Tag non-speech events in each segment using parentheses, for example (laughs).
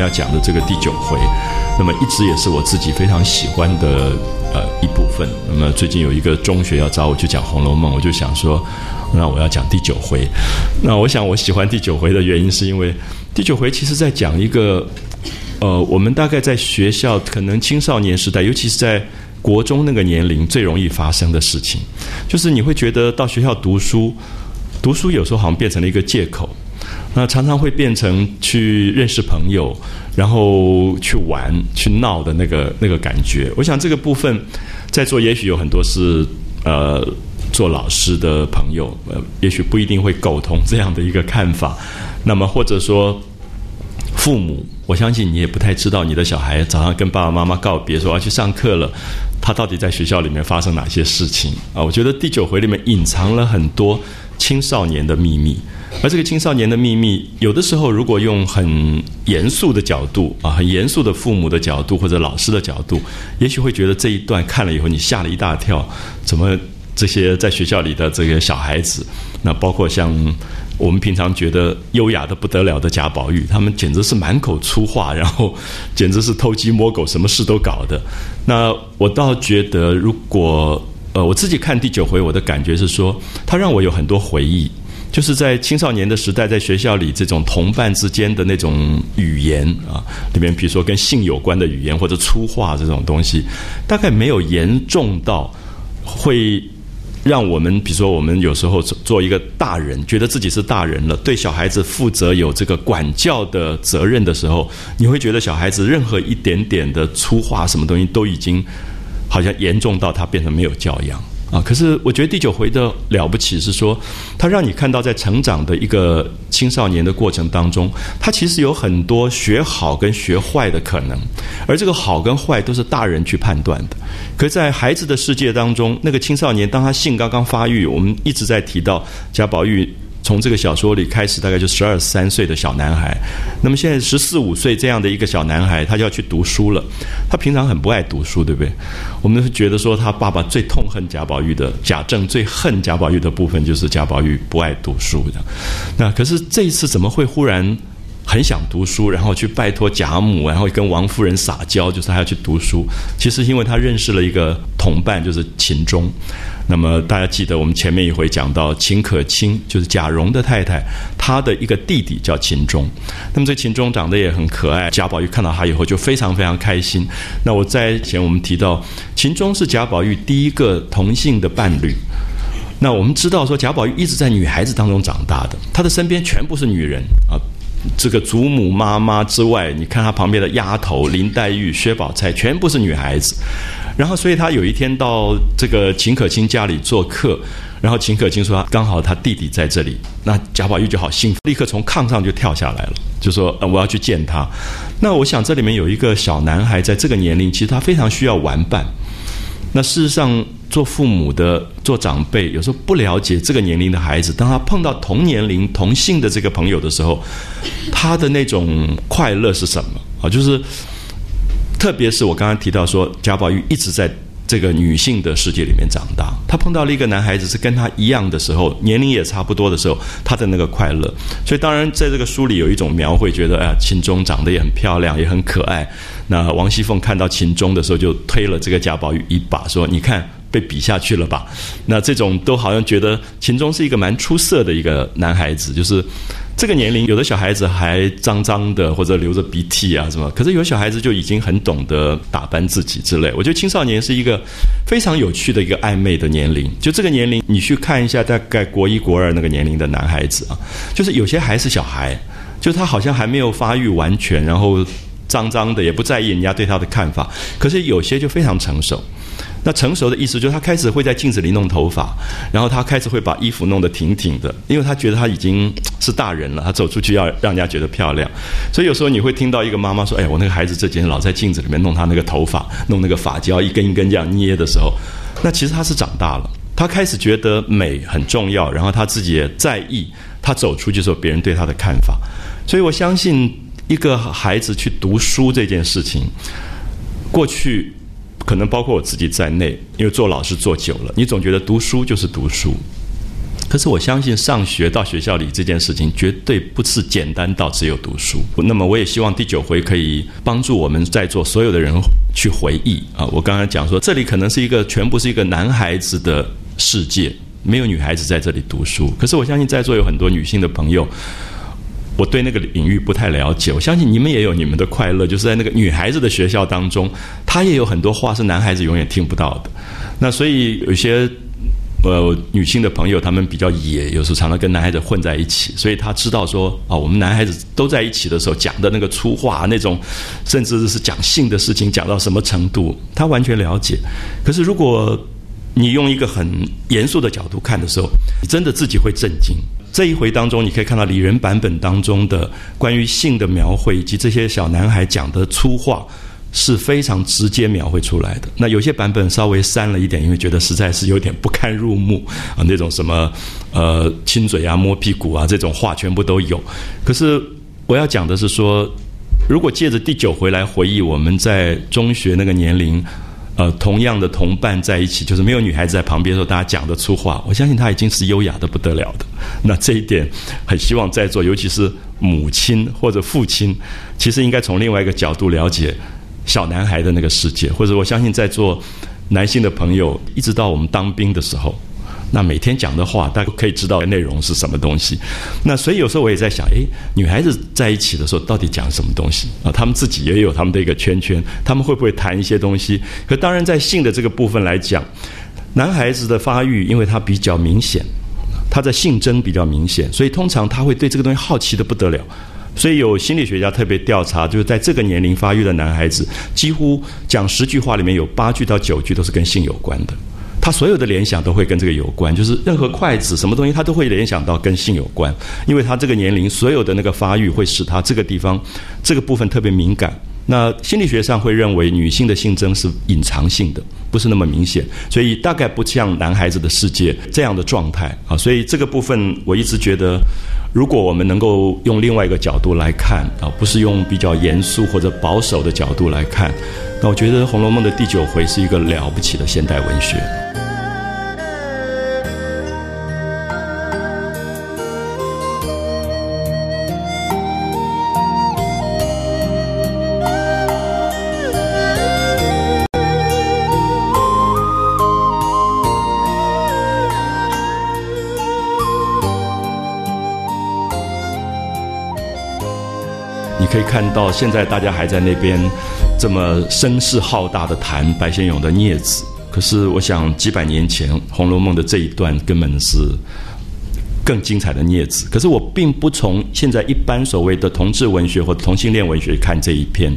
要讲的这个第九回，那么一直也是我自己非常喜欢的呃一部分。那么最近有一个中学要找我去讲《红楼梦》，我就想说，那我要讲第九回。那我想我喜欢第九回的原因，是因为第九回其实在讲一个呃，我们大概在学校可能青少年时代，尤其是在国中那个年龄最容易发生的事情，就是你会觉得到学校读书，读书有时候好像变成了一个借口。那常常会变成去认识朋友，然后去玩、去闹的那个那个感觉。我想这个部分在座也许有很多是呃做老师的朋友，呃，也许不一定会苟同这样的一个看法。那么或者说父母，我相信你也不太知道你的小孩早上跟爸爸妈妈告别说要去上课了，他到底在学校里面发生哪些事情啊？我觉得第九回里面隐藏了很多青少年的秘密。而这个青少年的秘密，有的时候如果用很严肃的角度啊，很严肃的父母的角度或者老师的角度，也许会觉得这一段看了以后你吓了一大跳。怎么这些在学校里的这个小孩子，那包括像我们平常觉得优雅的不得了的贾宝玉，他们简直是满口粗话，然后简直是偷鸡摸狗，什么事都搞的。那我倒觉得，如果呃我自己看第九回，我的感觉是说，他让我有很多回忆。就是在青少年的时代，在学校里这种同伴之间的那种语言啊，里面比如说跟性有关的语言或者粗话这种东西，大概没有严重到会让我们，比如说我们有时候做一个大人，觉得自己是大人了，对小孩子负责有这个管教的责任的时候，你会觉得小孩子任何一点点的粗话什么东西都已经好像严重到他变成没有教养。啊，可是我觉得第九回的了不起是说，它让你看到在成长的一个青少年的过程当中，他其实有很多学好跟学坏的可能，而这个好跟坏都是大人去判断的。可是在孩子的世界当中，那个青少年当他性刚刚发育，我们一直在提到贾宝玉。从这个小说里开始，大概就十二三岁的小男孩。那么现在十四五岁这样的一个小男孩，他就要去读书了。他平常很不爱读书，对不对？我们是觉得说，他爸爸最痛恨贾宝玉的，贾政最恨贾宝玉的部分，就是贾宝玉不爱读书的。那可是这一次怎么会忽然很想读书，然后去拜托贾母，然后跟王夫人撒娇，就是他要去读书？其实因为他认识了一个同伴，就是秦钟。那么大家记得，我们前面一回讲到秦可卿，就是贾蓉的太太，她的一个弟弟叫秦钟。那么这秦钟长得也很可爱，贾宝玉看到他以后就非常非常开心。那我在前我们提到，秦钟是贾宝玉第一个同性的伴侣。那我们知道说，贾宝玉一直在女孩子当中长大的，他的身边全部是女人啊。这个祖母妈妈之外，你看他旁边的丫头林黛玉、薛宝钗，全部是女孩子。然后，所以他有一天到这个秦可卿家里做客，然后秦可卿说刚好他弟弟在这里，那贾宝玉就好兴奋，立刻从炕上就跳下来了，就说呃我要去见他。那我想这里面有一个小男孩，在这个年龄，其实他非常需要玩伴。那事实上，做父母的、做长辈，有时候不了解这个年龄的孩子，当他碰到同年龄同性的这个朋友的时候，他的那种快乐是什么啊？就是。特别是我刚刚提到说，贾宝玉一直在这个女性的世界里面长大。他碰到了一个男孩子是跟他一样的时候，年龄也差不多的时候，他的那个快乐。所以当然在这个书里有一种描绘，觉得哎呀，秦钟长得也很漂亮，也很可爱。那王熙凤看到秦钟的时候，就推了这个贾宝玉一把，说：“你看被比下去了吧？”那这种都好像觉得秦钟是一个蛮出色的一个男孩子，就是。这个年龄，有的小孩子还脏脏的，或者流着鼻涕啊什么。可是有小孩子就已经很懂得打扮自己之类。我觉得青少年是一个非常有趣的一个暧昧的年龄。就这个年龄，你去看一下，大概国一、国二那个年龄的男孩子啊，就是有些还是小孩，就他好像还没有发育完全，然后脏脏的，也不在意人家对他的看法。可是有些就非常成熟。那成熟的意思就是他开始会在镜子里弄头发，然后他开始会把衣服弄得挺挺的，因为他觉得他已经是大人了，他走出去要让人家觉得漂亮。所以有时候你会听到一个妈妈说：“哎，我那个孩子这几天老在镜子里面弄他那个头发，弄那个发胶一根一根这样捏的时候，那其实他是长大了，他开始觉得美很重要，然后他自己也在意他走出去的时候别人对他的看法。所以我相信一个孩子去读书这件事情，过去。可能包括我自己在内，因为做老师做久了，你总觉得读书就是读书，可是我相信上学到学校里这件事情绝对不是简单到只有读书。那么我也希望第九回可以帮助我们在座所有的人去回忆啊。我刚才讲说，这里可能是一个全部是一个男孩子的世界，没有女孩子在这里读书。可是我相信在座有很多女性的朋友，我对那个领域不太了解。我相信你们也有你们的快乐，就是在那个女孩子的学校当中，她也有很多话是男孩子永远听不到的。那所以有些。呃，女性的朋友他们比较野，有时候常常跟男孩子混在一起，所以他知道说啊，我们男孩子都在一起的时候讲的那个粗话，那种甚至是讲性的事情讲到什么程度，他完全了解。可是如果你用一个很严肃的角度看的时候，你真的自己会震惊。这一回当中，你可以看到李仁版本当中的关于性的描绘，以及这些小男孩讲的粗话。是非常直接描绘出来的。那有些版本稍微删了一点，因为觉得实在是有点不堪入目啊，那种什么呃亲嘴啊、摸屁股啊这种话全部都有。可是我要讲的是说，如果借着第九回来回忆我们在中学那个年龄，呃，同样的同伴在一起，就是没有女孩子在旁边的时候，大家讲得出话，我相信他已经是优雅的不得了的。(laughs) 那这一点很希望在座，尤其是母亲或者父亲，其实应该从另外一个角度了解。小男孩的那个世界，或者我相信在座男性的朋友，一直到我们当兵的时候，那每天讲的话，大家可以知道内容是什么东西。那所以有时候我也在想，诶，女孩子在一起的时候到底讲什么东西啊？他们自己也有他们的一个圈圈，他们会不会谈一些东西？可当然，在性的这个部分来讲，男孩子的发育，因为他比较明显，他的性征比较明显，所以通常他会对这个东西好奇的不得了。所以有心理学家特别调查，就是在这个年龄发育的男孩子，几乎讲十句话里面有八句到九句都是跟性有关的。他所有的联想都会跟这个有关，就是任何筷子什么东西，他都会联想到跟性有关，因为他这个年龄所有的那个发育会使他这个地方这个部分特别敏感。那心理学上会认为女性的性征是隐藏性的，不是那么明显，所以大概不像男孩子的世界这样的状态啊。所以这个部分我一直觉得。如果我们能够用另外一个角度来看啊，不是用比较严肃或者保守的角度来看，那我觉得《红楼梦》的第九回是一个了不起的现代文学。可以看到，现在大家还在那边这么声势浩大的谈白先勇的《孽子》，可是我想几百年前《红楼梦》的这一段根本是更精彩的《孽子》。可是我并不从现在一般所谓的同志文学或同性恋文学看这一篇，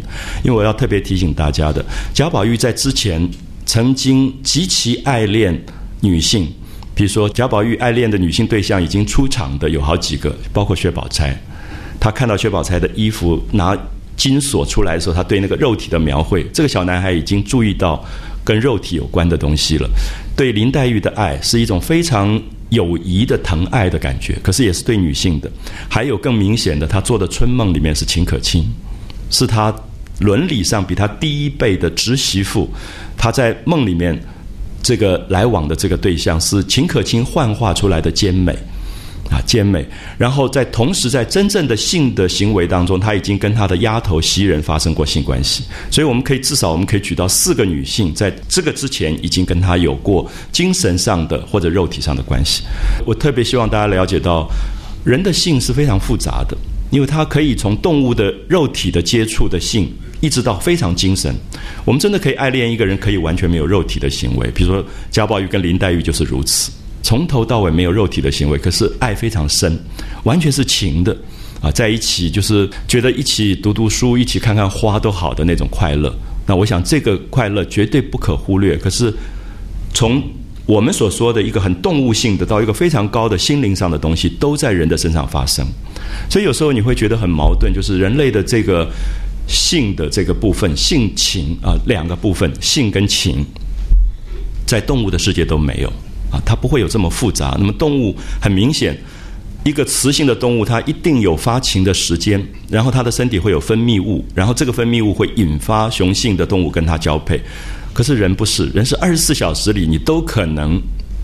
因为我要特别提醒大家的，贾宝玉在之前曾经极其爱恋女性，比如说贾宝玉爱恋的女性对象已经出场的有好几个，包括薛宝钗。他看到薛宝钗的衣服拿金锁出来的时候，他对那个肉体的描绘，这个小男孩已经注意到跟肉体有关的东西了。对林黛玉的爱是一种非常友谊的疼爱的感觉，可是也是对女性的。还有更明显的，他做的春梦里面是秦可卿，是他伦理上比他低一辈的侄媳妇。他在梦里面这个来往的这个对象是秦可卿幻化出来的奸美。啊，奸美，然后在同时在真正的性的行为当中，他已经跟他的丫头袭人发生过性关系，所以我们可以至少我们可以举到四个女性在这个之前已经跟他有过精神上的或者肉体上的关系。我特别希望大家了解到，人的性是非常复杂的，因为它可以从动物的肉体的接触的性，一直到非常精神。我们真的可以爱恋一个人，可以完全没有肉体的行为，比如说贾宝玉跟林黛玉就是如此。从头到尾没有肉体的行为，可是爱非常深，完全是情的啊，在一起就是觉得一起读读书，一起看看花都好的那种快乐。那我想这个快乐绝对不可忽略。可是从我们所说的一个很动物性的到一个非常高的心灵上的东西，都在人的身上发生。所以有时候你会觉得很矛盾，就是人类的这个性的这个部分，性情啊两个部分，性跟情，在动物的世界都没有。啊，它不会有这么复杂。那么动物很明显，一个雌性的动物，它一定有发情的时间，然后它的身体会有分泌物，然后这个分泌物会引发雄性的动物跟它交配。可是人不是，人是二十四小时里你都可能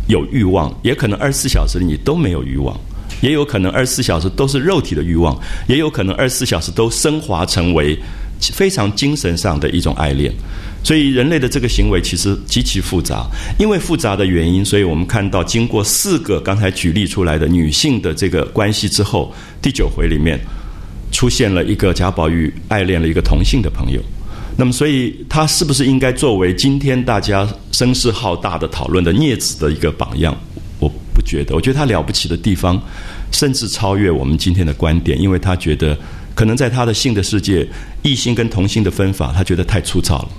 有欲望，也可能二十四小时里你都没有欲望，也有可能二十四小时都是肉体的欲望，也有可能二十四小时都升华成为非常精神上的一种爱恋。所以人类的这个行为其实极其复杂，因为复杂的原因，所以我们看到经过四个刚才举例出来的女性的这个关系之后，第九回里面出现了一个贾宝玉爱恋了一个同性的朋友。那么，所以他是不是应该作为今天大家声势浩大的讨论的孽子的一个榜样？我不觉得，我觉得他了不起的地方，甚至超越我们今天的观点，因为他觉得可能在他的性的世界，异性跟同性的分法，他觉得太粗糙了。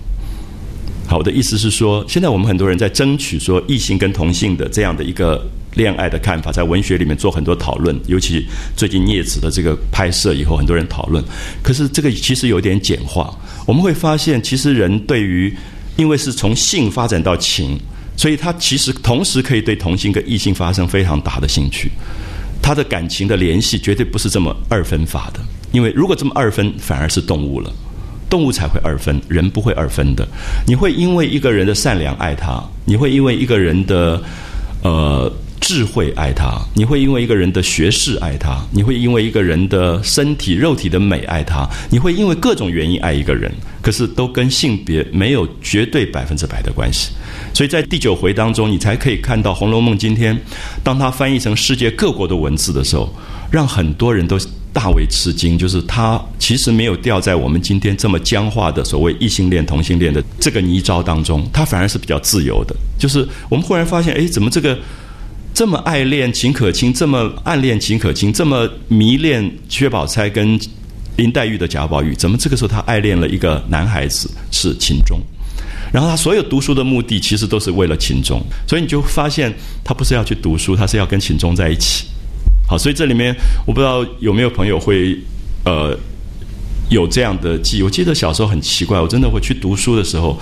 好，我的意思是说，现在我们很多人在争取说异性跟同性的这样的一个恋爱的看法，在文学里面做很多讨论，尤其最近镊子的这个拍摄以后，很多人讨论。可是这个其实有点简化。我们会发现，其实人对于，因为是从性发展到情，所以他其实同时可以对同性跟异性发生非常大的兴趣。他的感情的联系绝对不是这么二分法的，因为如果这么二分，反而是动物了。动物才会二分，人不会二分的。你会因为一个人的善良爱他，你会因为一个人的呃。智慧爱他，你会因为一个人的学识爱他，你会因为一个人的身体肉体的美爱他，你会因为各种原因爱一个人，可是都跟性别没有绝对百分之百的关系。所以在第九回当中，你才可以看到《红楼梦》今天，当它翻译成世界各国的文字的时候，让很多人都大为吃惊，就是它其实没有掉在我们今天这么僵化的所谓异性恋、同性恋的这个泥沼当中，它反而是比较自由的。就是我们忽然发现，哎，怎么这个？这么爱恋秦可卿，这么暗恋秦可卿，这么迷恋薛宝钗跟林黛玉的贾宝玉，怎么这个时候他爱恋了一个男孩子是秦钟？然后他所有读书的目的其实都是为了秦钟，所以你就发现他不是要去读书，他是要跟秦钟在一起。好，所以这里面我不知道有没有朋友会呃有这样的记忆。我记得小时候很奇怪，我真的会去读书的时候，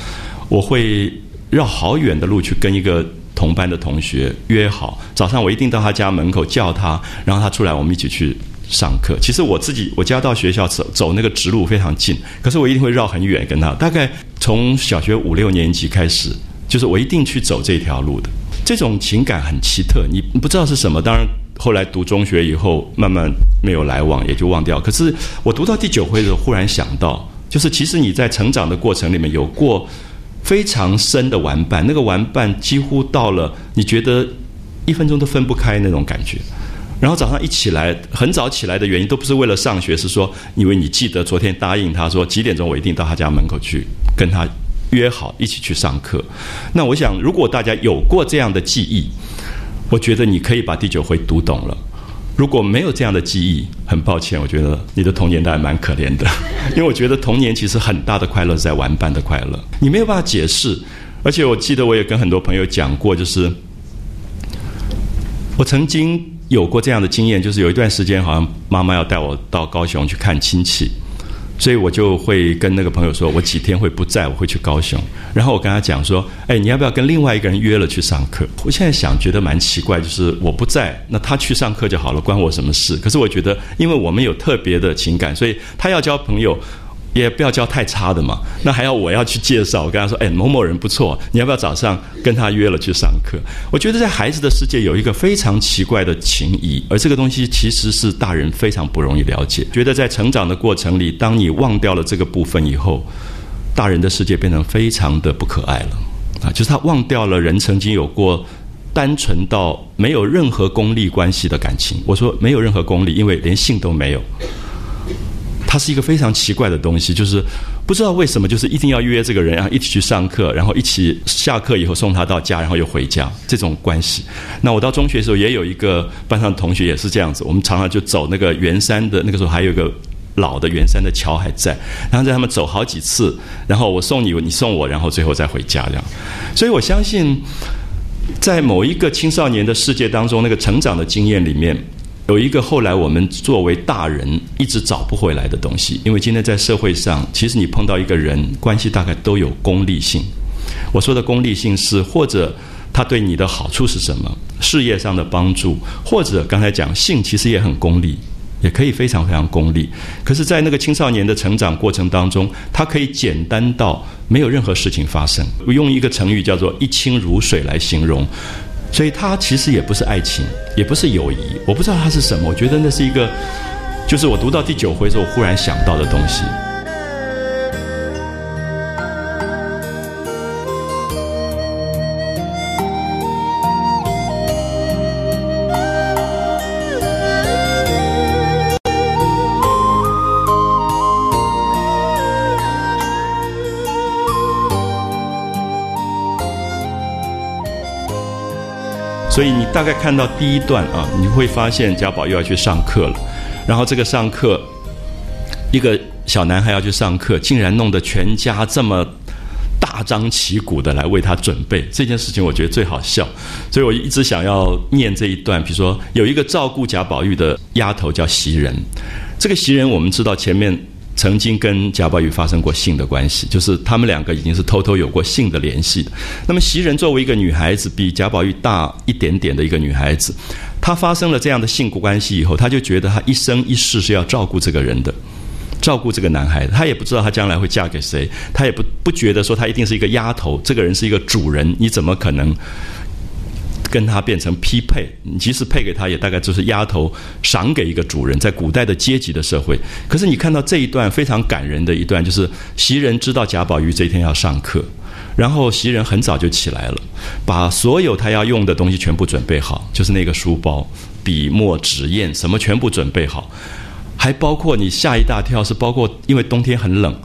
我会绕好远的路去跟一个。同班的同学约好早上，我一定到他家门口叫他，然后他出来，我们一起去上课。其实我自己我家到学校走走那个直路非常近，可是我一定会绕很远跟他。大概从小学五六年级开始，就是我一定去走这条路的。这种情感很奇特，你不知道是什么。当然后来读中学以后，慢慢没有来往，也就忘掉。可是我读到第九回的时候，忽然想到，就是其实你在成长的过程里面有过。非常深的玩伴，那个玩伴几乎到了你觉得一分钟都分不开那种感觉。然后早上一起来，很早起来的原因都不是为了上学，是说因为你记得昨天答应他说几点钟我一定到他家门口去跟他约好一起去上课。那我想，如果大家有过这样的记忆，我觉得你可以把第九回读懂了。如果没有这样的记忆，很抱歉，我觉得你的童年还蛮可怜的，(laughs) 因为我觉得童年其实很大的快乐是在玩伴的快乐，你没有办法解释。而且我记得我也跟很多朋友讲过，就是我曾经有过这样的经验，就是有一段时间好像妈妈要带我到高雄去看亲戚。所以我就会跟那个朋友说，我几天会不在，我会去高雄。然后我跟他讲说，哎，你要不要跟另外一个人约了去上课？我现在想觉得蛮奇怪，就是我不在，那他去上课就好了，关我什么事？可是我觉得，因为我们有特别的情感，所以他要交朋友。也不要教太差的嘛，那还要我要去介绍？我跟他说，哎，某某人不错，你要不要早上跟他约了去上课？我觉得在孩子的世界有一个非常奇怪的情谊，而这个东西其实是大人非常不容易了解。觉得在成长的过程里，当你忘掉了这个部分以后，大人的世界变成非常的不可爱了啊！就是他忘掉了人曾经有过单纯到没有任何功利关系的感情。我说没有任何功利，因为连性都没有。它是一个非常奇怪的东西，就是不知道为什么，就是一定要约这个人，然后一起去上课，然后一起下课以后送他到家，然后又回家这种关系。那我到中学的时候也有一个班上的同学也是这样子，我们常常就走那个圆山的，那个时候还有一个老的圆山的桥还在，然后在他们走好几次，然后我送你，你送我，然后最后再回家这样。所以我相信，在某一个青少年的世界当中，那个成长的经验里面。有一个后来我们作为大人一直找不回来的东西，因为今天在社会上，其实你碰到一个人，关系大概都有功利性。我说的功利性是，或者他对你的好处是什么，事业上的帮助，或者刚才讲性，其实也很功利，也可以非常非常功利。可是，在那个青少年的成长过程当中，他可以简单到没有任何事情发生。我用一个成语叫做“一清如水”来形容。所以它其实也不是爱情，也不是友谊，我不知道它是什么。我觉得那是一个，就是我读到第九回的时候，我忽然想到的东西。大概看到第一段啊，你会发现贾宝玉要去上课了，然后这个上课，一个小男孩要去上课，竟然弄得全家这么大张旗鼓的来为他准备这件事情，我觉得最好笑，所以我一直想要念这一段。比如说，有一个照顾贾宝玉的丫头叫袭人，这个袭人我们知道前面。曾经跟贾宝玉发生过性的关系，就是他们两个已经是偷偷有过性的联系。那么袭人作为一个女孩子，比贾宝玉大一点点的一个女孩子，她发生了这样的性关系以后，她就觉得她一生一世是要照顾这个人的，照顾这个男孩子。她也不知道她将来会嫁给谁，她也不不觉得说她一定是一个丫头，这个人是一个主人，你怎么可能？跟他变成匹配，你即使配给他，也大概就是丫头赏给一个主人。在古代的阶级的社会，可是你看到这一段非常感人的一段，就是袭人知道贾宝玉这一天要上课，然后袭人很早就起来了，把所有他要用的东西全部准备好，就是那个书包、笔墨纸砚什么全部准备好，还包括你吓一大跳，是包括因为冬天很冷，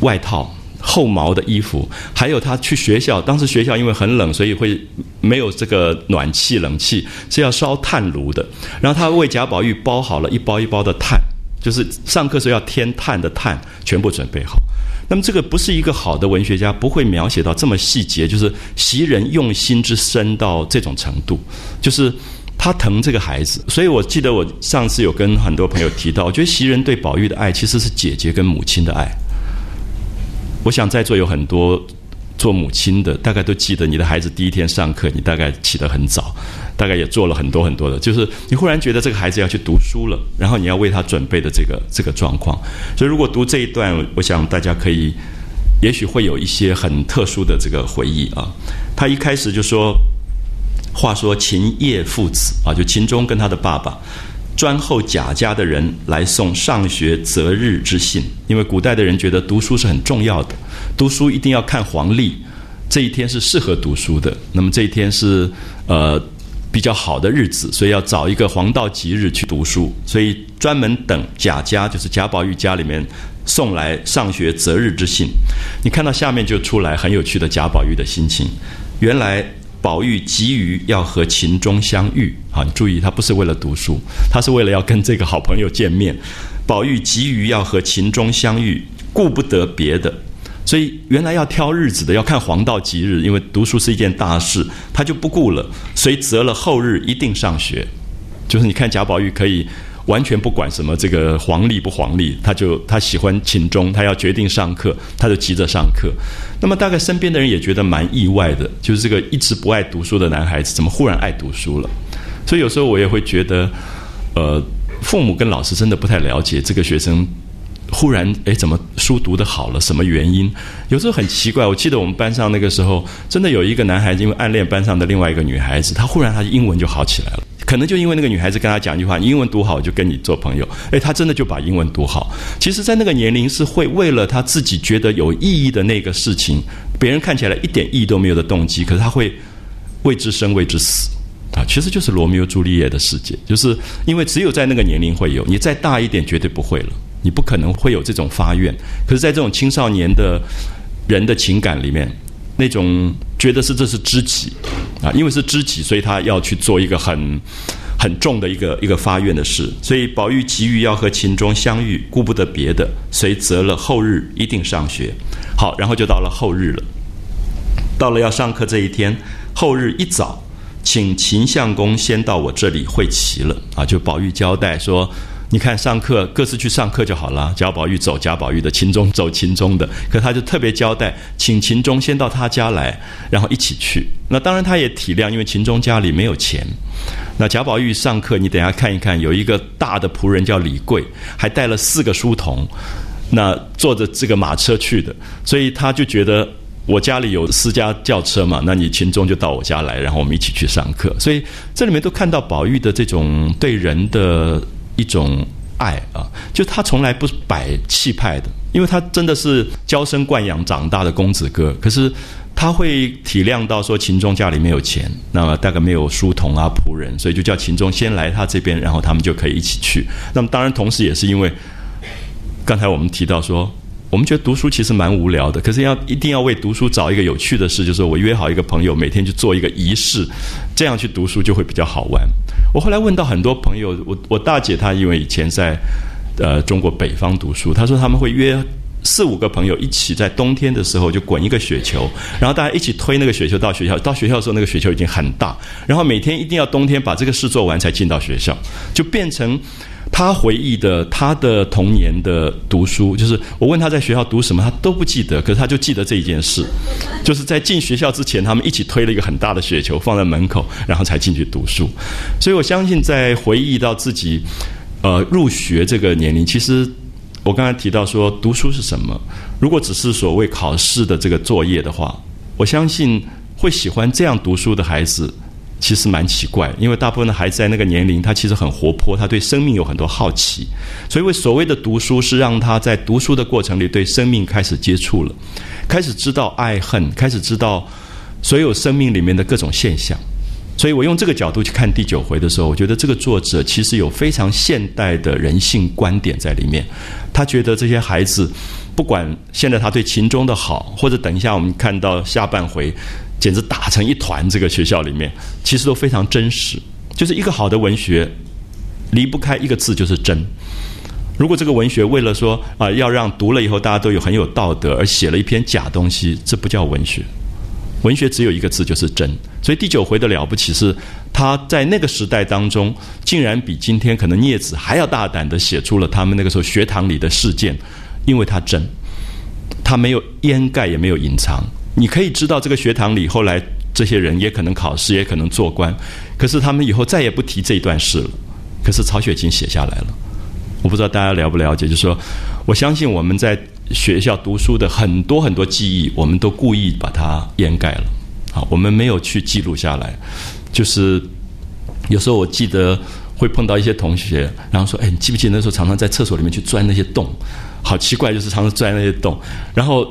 外套。厚毛的衣服，还有他去学校。当时学校因为很冷，所以会没有这个暖气、冷气，是要烧炭炉的。然后他为贾宝玉包好了一包一包的炭，就是上课时候要添炭的炭，全部准备好。那么这个不是一个好的文学家不会描写到这么细节，就是袭人用心之深到这种程度，就是他疼这个孩子。所以我记得我上次有跟很多朋友提到，我觉得袭人对宝玉的爱其实是姐姐跟母亲的爱。我想在座有很多做母亲的，大概都记得你的孩子第一天上课，你大概起得很早，大概也做了很多很多的，就是你忽然觉得这个孩子要去读书了，然后你要为他准备的这个这个状况。所以如果读这一段，我想大家可以，也许会有一些很特殊的这个回忆啊。他一开始就说，话说秦叶父子啊，就秦钟跟他的爸爸。专候贾家的人来送上学择日之信，因为古代的人觉得读书是很重要的，读书一定要看黄历，这一天是适合读书的。那么这一天是呃比较好的日子，所以要找一个黄道吉日去读书，所以专门等贾家，就是贾宝玉家里面送来上学择日之信。你看到下面就出来很有趣的贾宝玉的心情，原来。宝玉急于要和秦钟相遇，好，你注意，他不是为了读书，他是为了要跟这个好朋友见面。宝玉急于要和秦钟相遇，顾不得别的，所以原来要挑日子的，要看黄道吉日，因为读书是一件大事，他就不顾了，所以择了后日一定上学。就是你看贾宝玉可以。完全不管什么这个黄历不黄历，他就他喜欢秦钟，他要决定上课，他就急着上课。那么大概身边的人也觉得蛮意外的，就是这个一直不爱读书的男孩子，怎么忽然爱读书了？所以有时候我也会觉得，呃，父母跟老师真的不太了解这个学生忽然哎怎么书读得好了，什么原因？有时候很奇怪。我记得我们班上那个时候，真的有一个男孩子因为暗恋班上的另外一个女孩子，他忽然他英文就好起来了。(laughs) 可能就因为那个女孩子跟他讲一句话，你英文读好我就跟你做朋友。诶，他真的就把英文读好。其实，在那个年龄是会为了他自己觉得有意义的那个事情，别人看起来一点意义都没有的动机，可是他会为之生，为之死啊！其实就是罗密欧朱丽叶的世界，就是因为只有在那个年龄会有，你再大一点绝对不会了，你不可能会有这种发愿。可是，在这种青少年的人的情感里面。那种觉得是这是知己啊，因为是知己，所以他要去做一个很很重的一个一个发愿的事。所以宝玉急于要和秦钟相遇，顾不得别的，遂择了后日一定上学。好，然后就到了后日了。到了要上课这一天，后日一早，请秦相公先到我这里会齐了啊。就宝玉交代说。你看，上课各自去上课就好了。贾宝玉走贾宝玉的，秦钟走秦钟的。可他就特别交代，请秦钟先到他家来，然后一起去。那当然他也体谅，因为秦钟家里没有钱。那贾宝玉上课，你等下看一看，有一个大的仆人叫李贵，还带了四个书童，那坐着这个马车去的。所以他就觉得我家里有私家轿车嘛，那你秦钟就到我家来，然后我们一起去上课。所以这里面都看到宝玉的这种对人的一种爱啊，就他从来不摆气派的，因为他真的是娇生惯养长大的公子哥。可是他会体谅到说秦钟家里没有钱，那么大概没有书童啊仆人，所以就叫秦钟先来他这边，然后他们就可以一起去。那么当然，同时也是因为刚才我们提到说。我们觉得读书其实蛮无聊的，可是要一定要为读书找一个有趣的事，就是我约好一个朋友，每天去做一个仪式，这样去读书就会比较好玩。我后来问到很多朋友，我我大姐她因为以前在呃中国北方读书，她说他们会约四五个朋友一起在冬天的时候就滚一个雪球，然后大家一起推那个雪球到学校，到学校的时候那个雪球已经很大，然后每天一定要冬天把这个事做完才进到学校，就变成。他回忆的他的童年的读书，就是我问他在学校读什么，他都不记得，可是他就记得这一件事，就是在进学校之前，他们一起推了一个很大的雪球放在门口，然后才进去读书。所以我相信，在回忆到自己呃入学这个年龄，其实我刚才提到说读书是什么，如果只是所谓考试的这个作业的话，我相信会喜欢这样读书的孩子。其实蛮奇怪，因为大部分的孩子在那个年龄，他其实很活泼，他对生命有很多好奇，所以为所谓的读书是让他在读书的过程里对生命开始接触了，开始知道爱恨，开始知道所有生命里面的各种现象。所以我用这个角度去看第九回的时候，我觉得这个作者其实有非常现代的人性观点在里面。他觉得这些孩子，不管现在他对秦钟的好，或者等一下我们看到下半回。简直打成一团，这个学校里面其实都非常真实。就是一个好的文学，离不开一个字，就是真。如果这个文学为了说啊，要让读了以后大家都有很有道德，而写了一篇假东西，这不叫文学。文学只有一个字，就是真。所以第九回的了不起是，他在那个时代当中，竟然比今天可能聂子还要大胆的写出了他们那个时候学堂里的事件，因为他真，他没有掩盖，也没有隐藏。你可以知道，这个学堂里后来这些人也可能考试，也可能做官，可是他们以后再也不提这一段事了。可是曹雪芹写下来了，我不知道大家了不了解，就是说，我相信我们在学校读书的很多很多记忆，我们都故意把它掩盖了。好，我们没有去记录下来。就是有时候我记得会碰到一些同学，然后说：“哎，你记不记得那时候常常在厕所里面去钻那些洞？好奇怪，就是常常钻那些洞，然后。”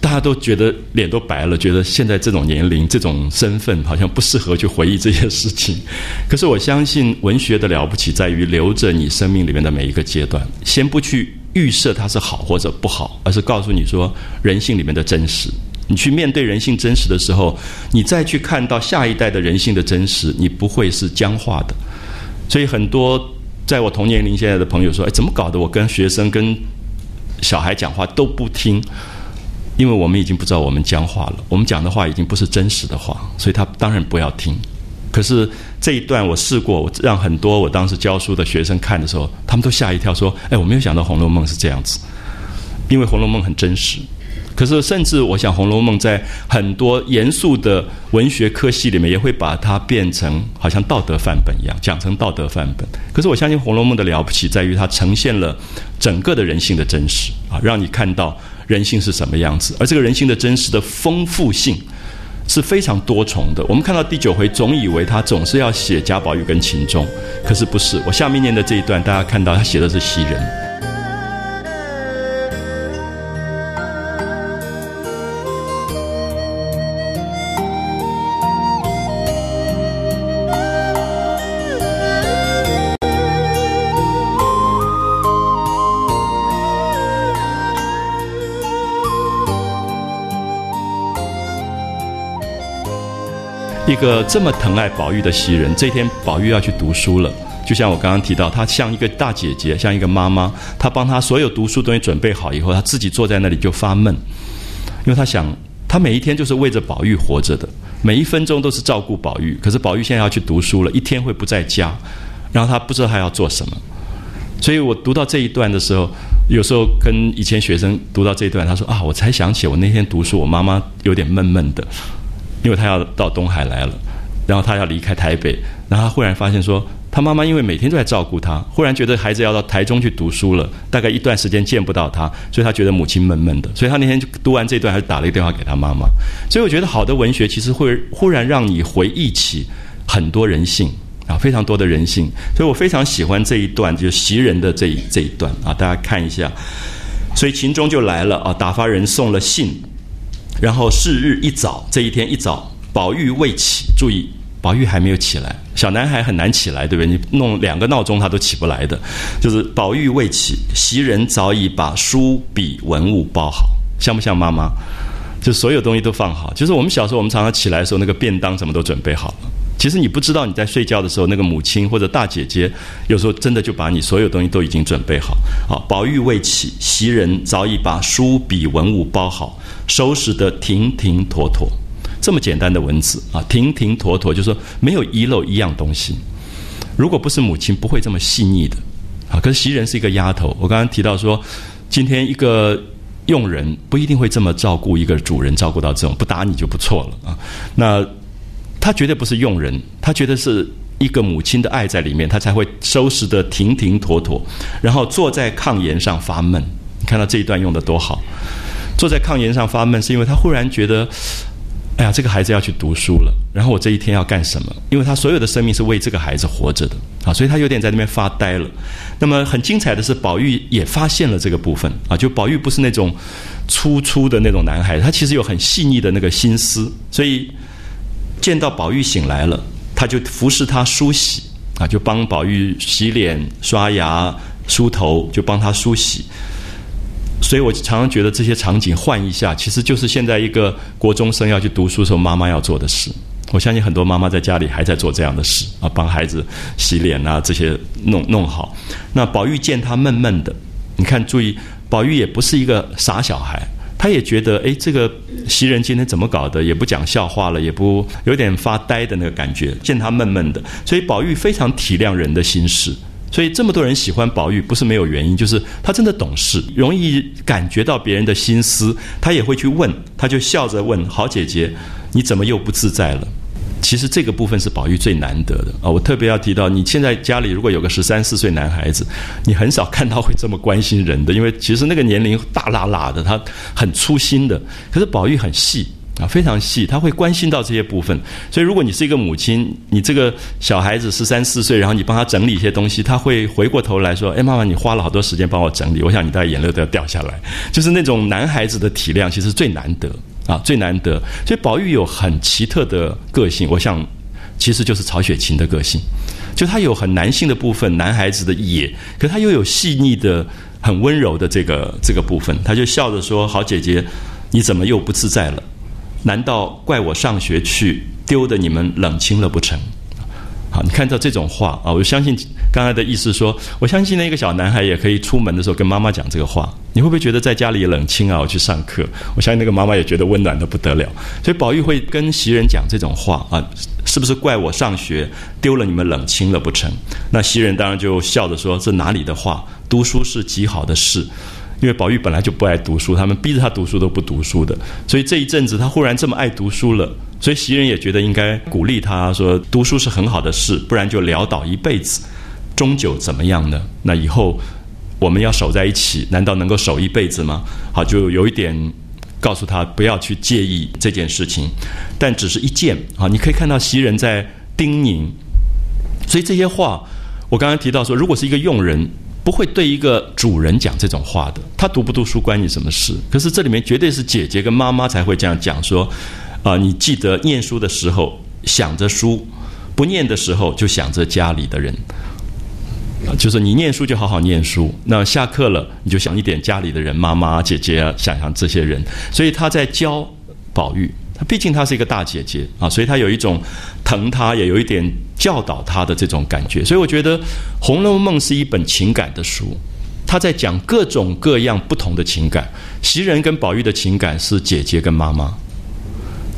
大家都觉得脸都白了，觉得现在这种年龄、这种身份好像不适合去回忆这些事情。可是我相信文学的了不起在于留着你生命里面的每一个阶段，先不去预设它是好或者不好，而是告诉你说人性里面的真实。你去面对人性真实的时候，你再去看到下一代的人性的真实，你不会是僵化的。所以很多在我同年龄现在的朋友说：“哎，怎么搞的？我跟学生、跟小孩讲话都不听。”因为我们已经不知道我们僵化了，我们讲的话已经不是真实的话，所以他当然不要听。可是这一段我试过，我让很多我当时教书的学生看的时候，他们都吓一跳，说：“哎，我没有想到《红楼梦》是这样子。”因为《红楼梦》很真实。可是甚至我想，《红楼梦》在很多严肃的文学科系里面，也会把它变成好像道德范本一样，讲成道德范本。可是我相信，《红楼梦》的了不起在于它呈现了整个的人性的真实啊，让你看到。人性是什么样子？而这个人性的真实的丰富性是非常多重的。我们看到第九回，总以为他总是要写贾宝玉跟秦钟，可是不是。我下面念的这一段，大家看到他写的是袭人。一个这么疼爱宝玉的袭人，这天宝玉要去读书了。就像我刚刚提到，她像一个大姐姐，像一个妈妈，她帮他所有读书东西准备好以后，她自己坐在那里就发闷，因为她想，她每一天就是为着宝玉活着的，每一分钟都是照顾宝玉。可是宝玉现在要去读书了，一天会不在家，然后她不知道她要做什么。所以我读到这一段的时候，有时候跟以前学生读到这一段，他说啊，我才想起我那天读书，我妈妈有点闷闷的。因为他要到东海来了，然后他要离开台北，然后他忽然发现说，他妈妈因为每天都在照顾他，忽然觉得孩子要到台中去读书了，大概一段时间见不到他，所以他觉得母亲闷闷的。所以他那天就读完这段，还打了一个电话给他妈妈。所以我觉得好的文学其实会忽然让你回忆起很多人性啊，非常多的人性。所以我非常喜欢这一段，就是袭人的这一这一段啊，大家看一下。所以秦钟就来了啊，打发人送了信，然后是日一早，这一天一早，宝玉未起，注意。宝玉还没有起来，小男孩很难起来，对不对？你弄两个闹钟他都起不来的。就是宝玉未起，袭人早已把书笔文物包好，像不像妈妈？就所有东西都放好。就是我们小时候，我们常常起来的时候，那个便当什么都准备好了。其实你不知道你在睡觉的时候，那个母亲或者大姐姐有时候真的就把你所有东西都已经准备好。好，宝玉未起，袭人早已把书笔文物包好，收拾得停停妥妥。这么简单的文字啊，停停妥妥，就是说没有遗漏一样东西。如果不是母亲，不会这么细腻的啊。可是袭人是一个丫头，我刚刚提到说，今天一个佣人不一定会这么照顾一个主人，照顾到这种不打你就不错了啊。那他绝对不是佣人，他觉得是一个母亲的爱在里面，他才会收拾的停停妥妥，然后坐在炕沿上发闷。你看到这一段用的多好，坐在炕沿上发闷，是因为他忽然觉得。哎呀，这个孩子要去读书了，然后我这一天要干什么？因为他所有的生命是为这个孩子活着的啊，所以他有点在那边发呆了。那么很精彩的是，宝玉也发现了这个部分啊，就宝玉不是那种粗粗的那种男孩，他其实有很细腻的那个心思，所以见到宝玉醒来了，他就服侍他梳洗啊，就帮宝玉洗脸、刷牙、梳头，就帮他梳洗。所以我常常觉得这些场景换一下，其实就是现在一个国中生要去读书时候妈妈要做的事。我相信很多妈妈在家里还在做这样的事啊，帮孩子洗脸啊，这些弄弄好。那宝玉见他闷闷的，你看，注意，宝玉也不是一个傻小孩，他也觉得，哎，这个袭人今天怎么搞的，也不讲笑话了，也不有点发呆的那个感觉，见他闷闷的，所以宝玉非常体谅人的心事。所以这么多人喜欢宝玉，不是没有原因，就是他真的懂事，容易感觉到别人的心思，他也会去问，他就笑着问：“好姐姐，你怎么又不自在了？”其实这个部分是宝玉最难得的啊！我特别要提到，你现在家里如果有个十三四岁男孩子，你很少看到会这么关心人的，因为其实那个年龄大拉拉的，他很粗心的，可是宝玉很细。啊，非常细，他会关心到这些部分。所以，如果你是一个母亲，你这个小孩子十三四岁，然后你帮他整理一些东西，他会回过头来说：“哎，妈妈，你花了好多时间帮我整理。”我想你大概眼泪都要掉下来。就是那种男孩子的体谅，其实最难得啊，最难得。所以，宝玉有很奇特的个性，我想其实就是曹雪芹的个性，就他有很男性的部分，男孩子的野，可他又有细腻的、很温柔的这个这个部分。他就笑着说：“好姐姐，你怎么又不自在了？”难道怪我上学去丢的你们冷清了不成？好，你看到这种话啊，我就相信刚才的意思说，我相信那个小男孩也可以出门的时候跟妈妈讲这个话。你会不会觉得在家里冷清啊？我去上课，我相信那个妈妈也觉得温暖的不得了。所以宝玉会跟袭人讲这种话啊，是不是怪我上学丢了你们冷清了不成？那袭人当然就笑着说：“这哪里的话？读书是极好的事。”因为宝玉本来就不爱读书，他们逼着他读书都不读书的，所以这一阵子他忽然这么爱读书了，所以袭人也觉得应该鼓励他说读书是很好的事，不然就潦倒一辈子，终究怎么样呢？那以后我们要守在一起，难道能够守一辈子吗？好，就有一点告诉他不要去介意这件事情，但只是一件啊，你可以看到袭人在叮咛，所以这些话我刚刚提到说，如果是一个佣人。不会对一个主人讲这种话的。他读不读书关你什么事？可是这里面绝对是姐姐跟妈妈才会这样讲说：啊，你记得念书的时候想着书，不念的时候就想着家里的人。就是你念书就好好念书，那下课了你就想一点家里的人，妈妈、姐姐，想想这些人。所以他在教宝玉。他毕竟他是一个大姐姐啊，所以他有一种疼他，也有一点教导她的这种感觉。所以我觉得《红楼梦》是一本情感的书，她在讲各种各样不同的情感。袭人跟宝玉的情感是姐姐跟妈妈，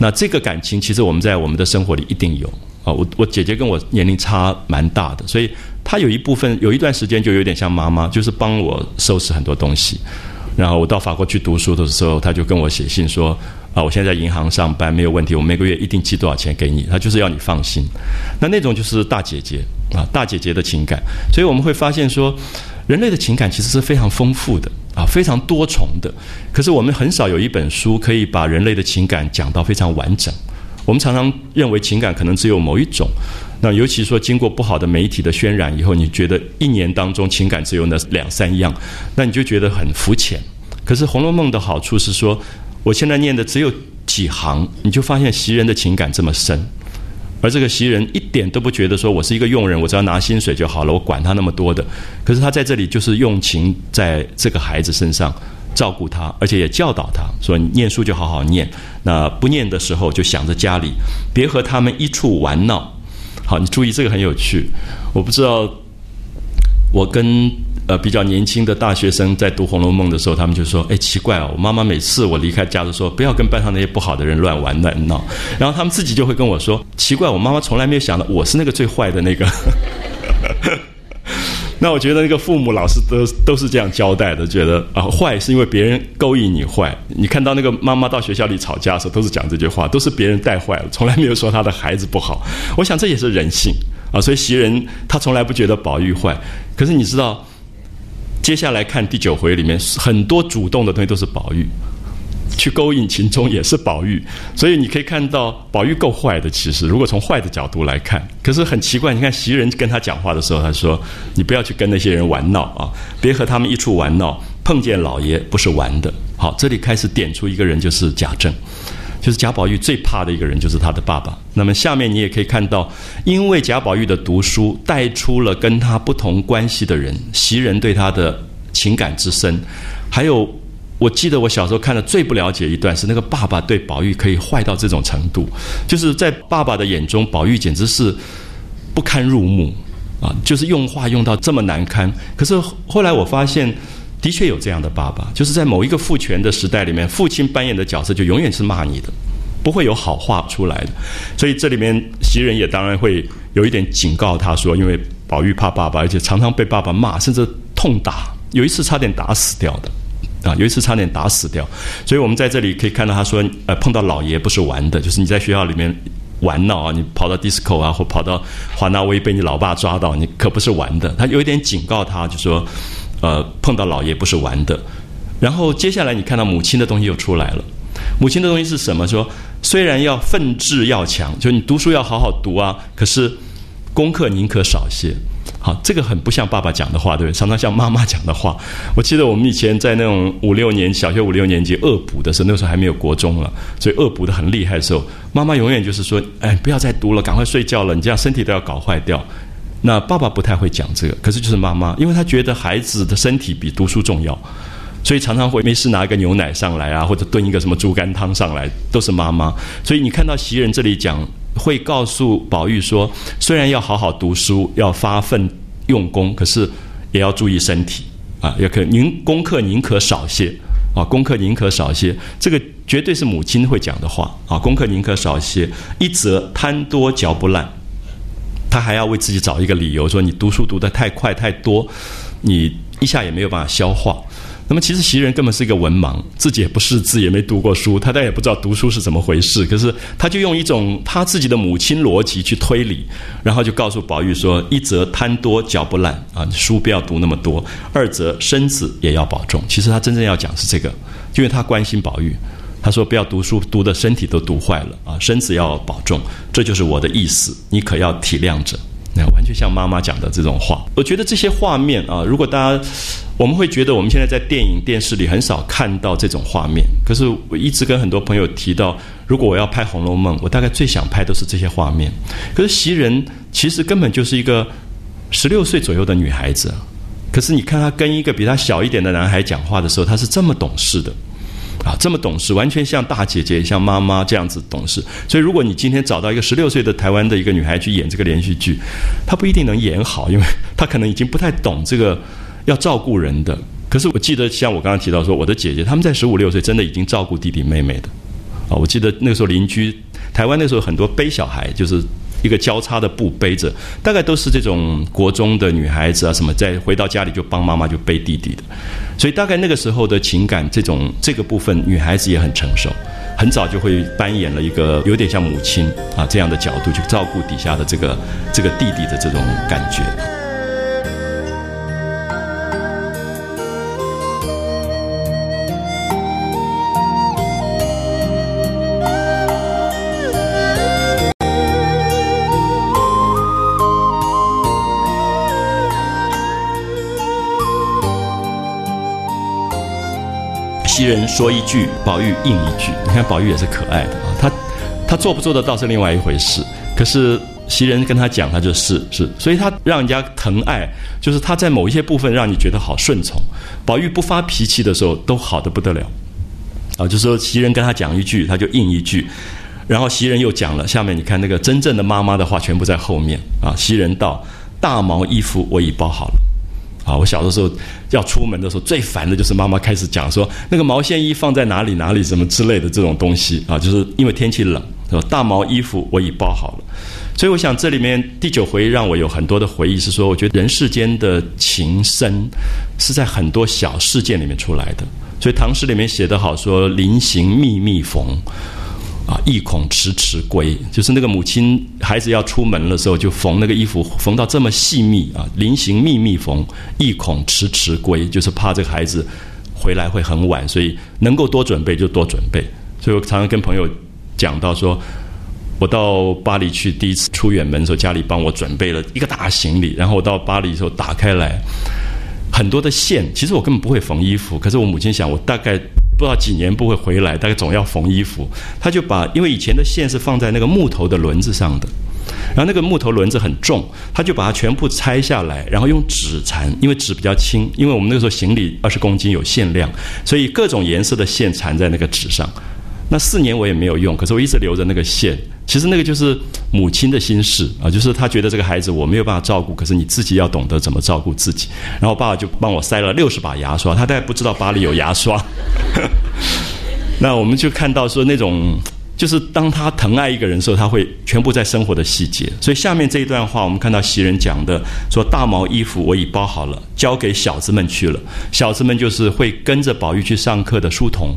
那这个感情其实我们在我们的生活里一定有啊。我我姐姐跟我年龄差蛮大的，所以她有一部分有一段时间就有点像妈妈，就是帮我收拾很多东西。然后我到法国去读书的时候，他就跟我写信说：“啊，我现在在银行上班，没有问题，我每个月一定寄多少钱给你。”他就是要你放心。那那种就是大姐姐啊，大姐姐的情感。所以我们会发现说，人类的情感其实是非常丰富的啊，非常多重的。可是我们很少有一本书可以把人类的情感讲到非常完整。我们常常认为情感可能只有某一种。那尤其说经过不好的媒体的渲染以后，你觉得一年当中情感只有那两三样，那你就觉得很肤浅。可是《红楼梦》的好处是说，我现在念的只有几行，你就发现袭人的情感这么深，而这个袭人一点都不觉得说我是一个佣人，我只要拿薪水就好了，我管他那么多的。可是他在这里就是用情在这个孩子身上照顾他，而且也教导他说：你念书就好好念，那不念的时候就想着家里，别和他们一处玩闹。好，你注意这个很有趣。我不知道，我跟呃比较年轻的大学生在读《红楼梦》的时候，他们就说：“哎，奇怪哦，我妈妈每次我离开家都说不要跟班上那些不好的人乱玩乱闹。”然后他们自己就会跟我说：“奇怪，我妈妈从来没有想到我是那个最坏的那个。(laughs) ”那我觉得那个父母老师都都是这样交代的，觉得啊坏是因为别人勾引你坏。你看到那个妈妈到学校里吵架的时候，都是讲这句话，都是别人带坏了，从来没有说他的孩子不好。我想这也是人性啊，所以袭人他从来不觉得宝玉坏。可是你知道，接下来看第九回里面很多主动的东西都是宝玉。去勾引秦钟也是宝玉，所以你可以看到宝玉够坏的。其实，如果从坏的角度来看，可是很奇怪。你看袭人跟他讲话的时候，他说：“你不要去跟那些人玩闹啊，别和他们一处玩闹。碰见老爷不是玩的。”好，这里开始点出一个人，就是贾政，就是贾宝玉最怕的一个人，就是他的爸爸。那么下面你也可以看到，因为贾宝玉的读书带出了跟他不同关系的人，袭人对他的情感之深，还有。我记得我小时候看的最不了解一段是那个爸爸对宝玉可以坏到这种程度，就是在爸爸的眼中，宝玉简直是不堪入目啊！就是用话用到这么难堪。可是后来我发现，的确有这样的爸爸，就是在某一个父权的时代里面，父亲扮演的角色就永远是骂你的，不会有好话出来的。所以这里面袭人也当然会有一点警告他说，因为宝玉怕爸爸，而且常常被爸爸骂，甚至痛打，有一次差点打死掉的。啊，有一次差点打死掉，所以我们在这里可以看到他说，呃，碰到老爷不是玩的，就是你在学校里面玩闹啊，你跑到 disco 啊，或跑到华纳威被你老爸抓到，你可不是玩的。他有一点警告他，就说，呃，碰到老爷不是玩的。然后接下来你看到母亲的东西又出来了，母亲的东西是什么？说虽然要奋志要强，就你读书要好好读啊，可是功课宁可少些。好，这个很不像爸爸讲的话，对不对？常常像妈妈讲的话。我记得我们以前在那种五六年小学五六年级恶补的时候，那时候还没有国中了，所以恶补的很厉害的时候，妈妈永远就是说：“哎，不要再读了，赶快睡觉了，你这样身体都要搞坏掉。”那爸爸不太会讲这个，可是就是妈妈，因为他觉得孩子的身体比读书重要，所以常常会没事拿一个牛奶上来啊，或者炖一个什么猪肝汤上来，都是妈妈。所以你看到袭人这里讲。会告诉宝玉说：“虽然要好好读书，要发奋用功，可是也要注意身体啊！也可宁功课宁可少些啊，功课宁可少些。这个绝对是母亲会讲的话啊！功课宁可少些，一则贪多嚼不烂。他还要为自己找一个理由，说你读书读得太快太多，你一下也没有办法消化。”那么其实袭人根本是一个文盲，自己也不识字，也没读过书，他当然也不知道读书是怎么回事。可是他就用一种他自己的母亲逻辑去推理，然后就告诉宝玉说：一则贪多嚼不烂啊，书不要读那么多；二则身子也要保重。其实他真正要讲是这个，因为他关心宝玉，他说不要读书读的身体都读坏了啊，身子要保重，这就是我的意思，你可要体谅着。那完全像妈妈讲的这种话，我觉得这些画面啊，如果大家我们会觉得我们现在在电影电视里很少看到这种画面，可是我一直跟很多朋友提到，如果我要拍《红楼梦》，我大概最想拍都是这些画面。可是袭人其实根本就是一个十六岁左右的女孩子，可是你看她跟一个比她小一点的男孩讲话的时候，她是这么懂事的。啊，这么懂事，完全像大姐姐、像妈妈这样子懂事。所以，如果你今天找到一个十六岁的台湾的一个女孩去演这个连续剧，她不一定能演好，因为她可能已经不太懂这个要照顾人的。可是，我记得像我刚刚提到说，我的姐姐他们在十五六岁，真的已经照顾弟弟妹妹的。啊，我记得那时候邻居台湾那时候很多背小孩，就是一个交叉的布背着，大概都是这种国中的女孩子啊，什么在回到家里就帮妈妈就背弟弟的，所以大概那个时候的情感这种这个部分，女孩子也很成熟，很早就会扮演了一个有点像母亲啊这样的角度去照顾底下的这个这个弟弟的这种感觉。袭人说一句，宝玉应一句。你看宝玉也是可爱的啊，他他做不做得到是另外一回事。可是袭人跟他讲，他就是是，所以他让人家疼爱，就是他在某一些部分让你觉得好顺从。宝玉不发脾气的时候都好的不得了啊，就是说袭人跟他讲一句，他就应一句。然后袭人又讲了，下面你看那个真正的妈妈的话全部在后面啊。袭人道：“大毛衣服我已包好了。”啊，我小的时候要出门的时候，最烦的就是妈妈开始讲说那个毛线衣放在哪里哪里什么之类的这种东西啊，就是因为天气冷，是吧？大毛衣服我已包好了，所以我想这里面第九回让我有很多的回忆，是说我觉得人世间的情深是在很多小事件里面出来的。所以唐诗里面写得好，说临行密密缝。啊，意恐迟迟归，就是那个母亲孩子要出门的时候，就缝那个衣服，缝到这么细密啊，临行密密缝，意恐迟迟归，就是怕这个孩子回来会很晚，所以能够多准备就多准备。所以我常常跟朋友讲到说，我到巴黎去第一次出远门的时候，家里帮我准备了一个大行李，然后我到巴黎的时候打开来，很多的线，其实我根本不会缝衣服，可是我母亲想，我大概。不知道几年不会回来，大概总要缝衣服。他就把，因为以前的线是放在那个木头的轮子上的，然后那个木头轮子很重，他就把它全部拆下来，然后用纸缠，因为纸比较轻，因为我们那个时候行李二十公斤有限量，所以各种颜色的线缠在那个纸上。那四年我也没有用，可是我一直留着那个线。其实那个就是母亲的心事啊，就是她觉得这个孩子我没有办法照顾，可是你自己要懂得怎么照顾自己。然后爸爸就帮我塞了六十把牙刷，他大概不知道巴黎有牙刷。(laughs) 那我们就看到说那种，就是当他疼爱一个人的时候，他会全部在生活的细节。所以下面这一段话，我们看到袭人讲的说：“大毛衣服我已包好了，交给小子们去了。小子们就是会跟着宝玉去上课的书童。”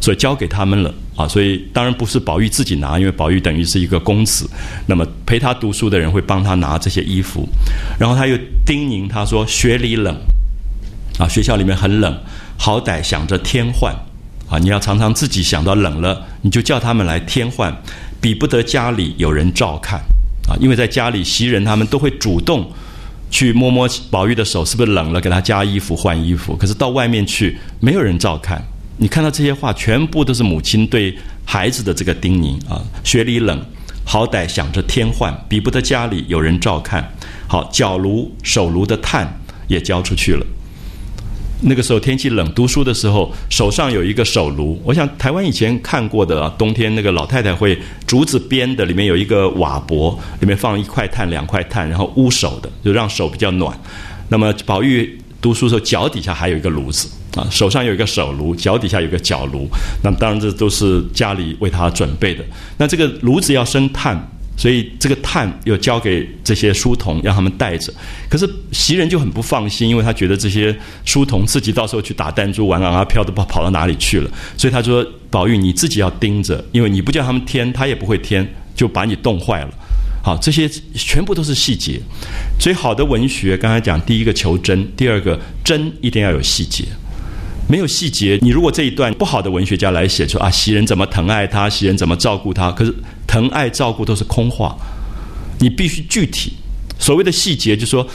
所以交给他们了啊，所以当然不是宝玉自己拿，因为宝玉等于是一个公子，那么陪他读书的人会帮他拿这些衣服，然后他又叮咛他说：“学里冷，啊，学校里面很冷，好歹想着添换，啊，你要常常自己想到冷了，你就叫他们来添换，比不得家里有人照看，啊，因为在家里袭人他们都会主动去摸摸宝玉的手，是不是冷了，给他加衣服换衣服，可是到外面去没有人照看。”你看到这些话，全部都是母亲对孩子的这个叮咛啊。雪里冷，好歹想着天换，比不得家里有人照看。好，脚炉、手炉的炭也交出去了。那个时候天气冷，读书的时候手上有一个手炉。我想台湾以前看过的，啊冬天那个老太太会竹子编的，里面有一个瓦钵，里面放一块炭、两块炭，然后捂手的，就让手比较暖。那么宝玉读书时候，脚底下还有一个炉子。啊，手上有一个手炉，脚底下有一个脚炉，那么当然这都是家里为他准备的。那这个炉子要生炭，所以这个炭又交给这些书童，让他们带着。可是袭人就很不放心，因为他觉得这些书童自己到时候去打弹珠玩啊，飘都不跑到哪里去了。所以他说：“宝玉，你自己要盯着，因为你不叫他们添，他也不会添，就把你冻坏了。”好，这些全部都是细节。所以好的文学，刚才讲第一个求真，第二个真一定要有细节。没有细节，你如果这一段不好的文学家来写出啊，袭人怎么疼爱他，袭人怎么照顾他，可是疼爱照顾都是空话，你必须具体。所谓的细节，就说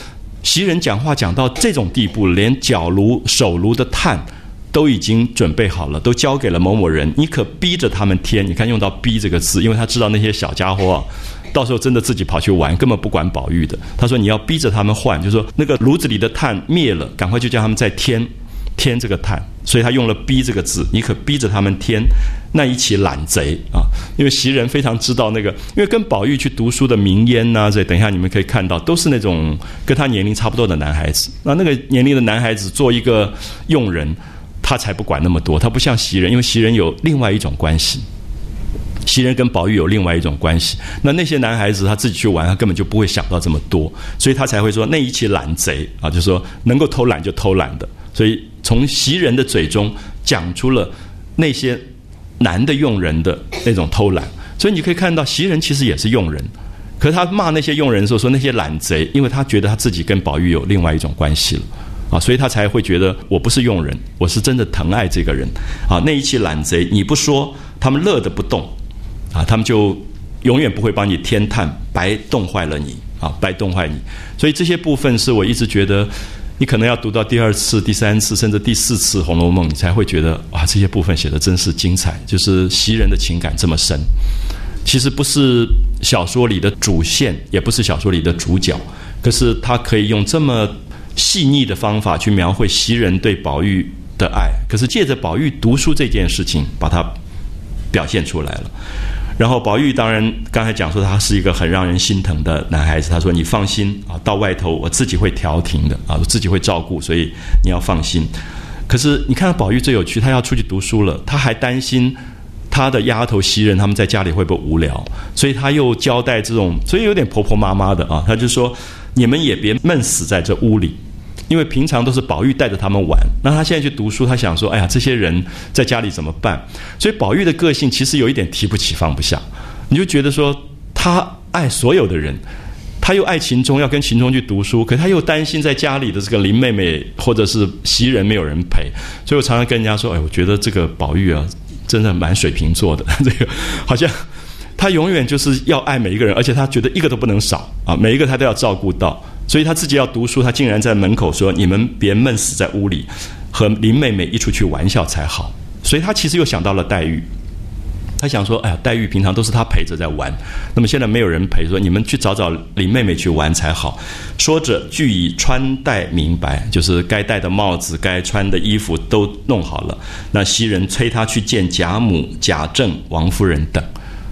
袭人讲话讲到这种地步，连脚炉、手炉的炭都已经准备好了，都交给了某某人，你可逼着他们添。你看用到“逼”这个字，因为他知道那些小家伙到时候真的自己跑去玩，根本不管宝玉的。他说你要逼着他们换，就说那个炉子里的炭灭了，赶快就叫他们再添。添这个炭，所以他用了“逼”这个字，你可逼着他们添那一起懒贼啊！因为袭人非常知道那个，因为跟宝玉去读书的明烟呐，这等一下你们可以看到，都是那种跟他年龄差不多的男孩子。那那个年龄的男孩子做一个佣人，他才不管那么多，他不像袭人，因为袭人有另外一种关系。袭人跟宝玉有另外一种关系。那那些男孩子他自己去玩，他根本就不会想到这么多，所以他才会说那一起懒贼啊，就说能够偷懒就偷懒的。所以从袭人的嘴中讲出了那些男的用人的那种偷懒。所以你可以看到，袭人其实也是用人，可是他骂那些用人的时候说那些懒贼，因为他觉得他自己跟宝玉有另外一种关系了。啊，所以他才会觉得我不是用人，我是真的疼爱这个人。啊，那一起懒贼，你不说，他们乐得不动，啊，他们就永远不会帮你添炭，白冻坏了你，啊，白冻坏你。所以这些部分是我一直觉得，你可能要读到第二次、第三次，甚至第四次《红楼梦》，你才会觉得哇，这些部分写的真是精彩，就是袭人的情感这么深。其实不是小说里的主线，也不是小说里的主角，可是他可以用这么。细腻的方法去描绘袭人对宝玉的爱，可是借着宝玉读书这件事情，把它表现出来了。然后宝玉当然刚才讲说他是一个很让人心疼的男孩子，他说你放心啊，到外头我自己会调停的啊，我自己会照顾，所以你要放心。可是你看到宝玉最有趣，他要出去读书了，他还担心他的丫头袭人他们在家里会不会无聊，所以他又交代这种，所以有点婆婆妈妈的啊，他就说你们也别闷死在这屋里。因为平常都是宝玉带着他们玩，那他现在去读书，他想说：“哎呀，这些人在家里怎么办？”所以宝玉的个性其实有一点提不起放不下，你就觉得说他爱所有的人，他又爱秦钟，要跟秦钟去读书，可他又担心在家里的这个林妹妹或者是袭人没有人陪，所以我常常跟人家说：“哎，我觉得这个宝玉啊，真的蛮水瓶座的，这个好像他永远就是要爱每一个人，而且他觉得一个都不能少啊，每一个他都要照顾到。”所以他自己要读书，他竟然在门口说：“你们别闷死在屋里，和林妹妹一出去玩笑才好。”所以他其实又想到了黛玉，他想说：“哎呀，黛玉平常都是他陪着在玩，那么现在没有人陪，说你们去找找林妹妹去玩才好。”说着，俱已穿戴明白，就是该戴的帽子、该穿的衣服都弄好了。那袭人催他去见贾母、贾政、王夫人等。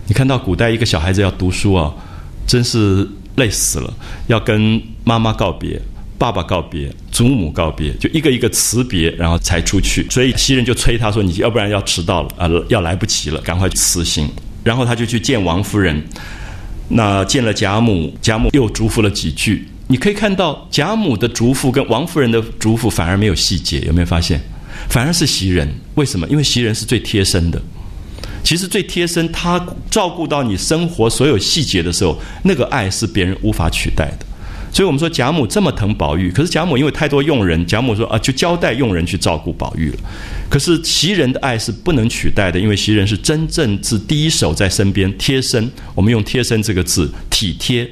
你看到古代一个小孩子要读书啊，真是。累死了，要跟妈妈告别，爸爸告别，祖母告别，就一个一个辞别，然后才出去。所以袭人就催他说：“你要不然要迟到了啊，要来不及了，赶快辞行。”然后他就去见王夫人。那见了贾母，贾母又嘱咐了几句。你可以看到贾母的嘱咐跟王夫人的嘱咐反而没有细节，有没有发现？反而是袭人，为什么？因为袭人是最贴身的。其实最贴身，他照顾到你生活所有细节的时候，那个爱是别人无法取代的。所以我们说贾母这么疼宝玉，可是贾母因为太多佣人，贾母说啊，就交代佣人去照顾宝玉了。可是袭人的爱是不能取代的，因为袭人是真正是第一手在身边贴身。我们用贴身这个字，体贴。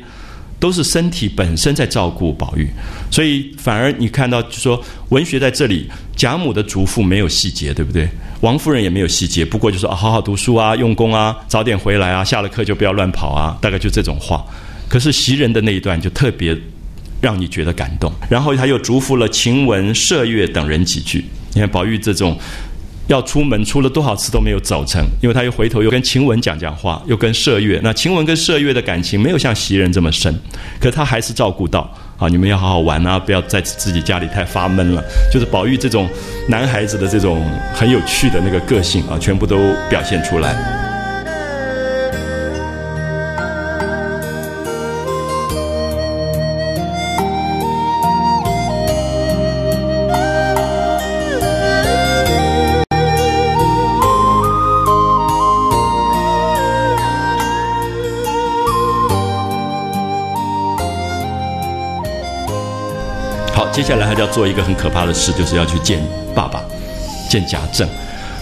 都是身体本身在照顾宝玉，所以反而你看到就说文学在这里，贾母的嘱咐没有细节，对不对？王夫人也没有细节，不过就说啊，好好读书啊，用功啊，早点回来啊，下了课就不要乱跑啊，大概就这种话。可是袭人的那一段就特别让你觉得感动，然后他又嘱咐了晴雯、麝月等人几句。你看宝玉这种。要出门出了多少次都没有走成，因为他又回头又跟晴雯讲讲话，又跟麝月。那晴雯跟麝月的感情没有像袭人这么深，可他还是照顾到啊，你们要好好玩啊，不要在自己家里太发闷了。就是宝玉这种男孩子的这种很有趣的那个个性啊，全部都表现出来。接下来他就要做一个很可怕的事，就是要去见爸爸，见贾政。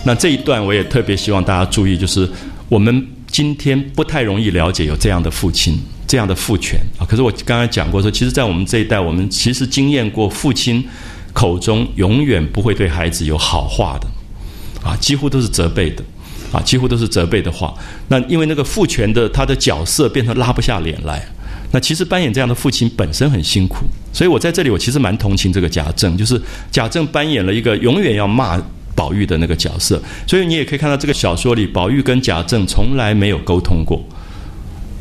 那这一段我也特别希望大家注意，就是我们今天不太容易了解有这样的父亲，这样的父权啊。可是我刚才讲过说，其实，在我们这一代，我们其实经验过父亲口中永远不会对孩子有好话的，啊，几乎都是责备的，啊，几乎都是责备的话。那因为那个父权的他的角色变成拉不下脸来。那其实扮演这样的父亲本身很辛苦，所以我在这里我其实蛮同情这个贾政，就是贾政扮演了一个永远要骂宝玉的那个角色，所以你也可以看到这个小说里，宝玉跟贾政从来没有沟通过，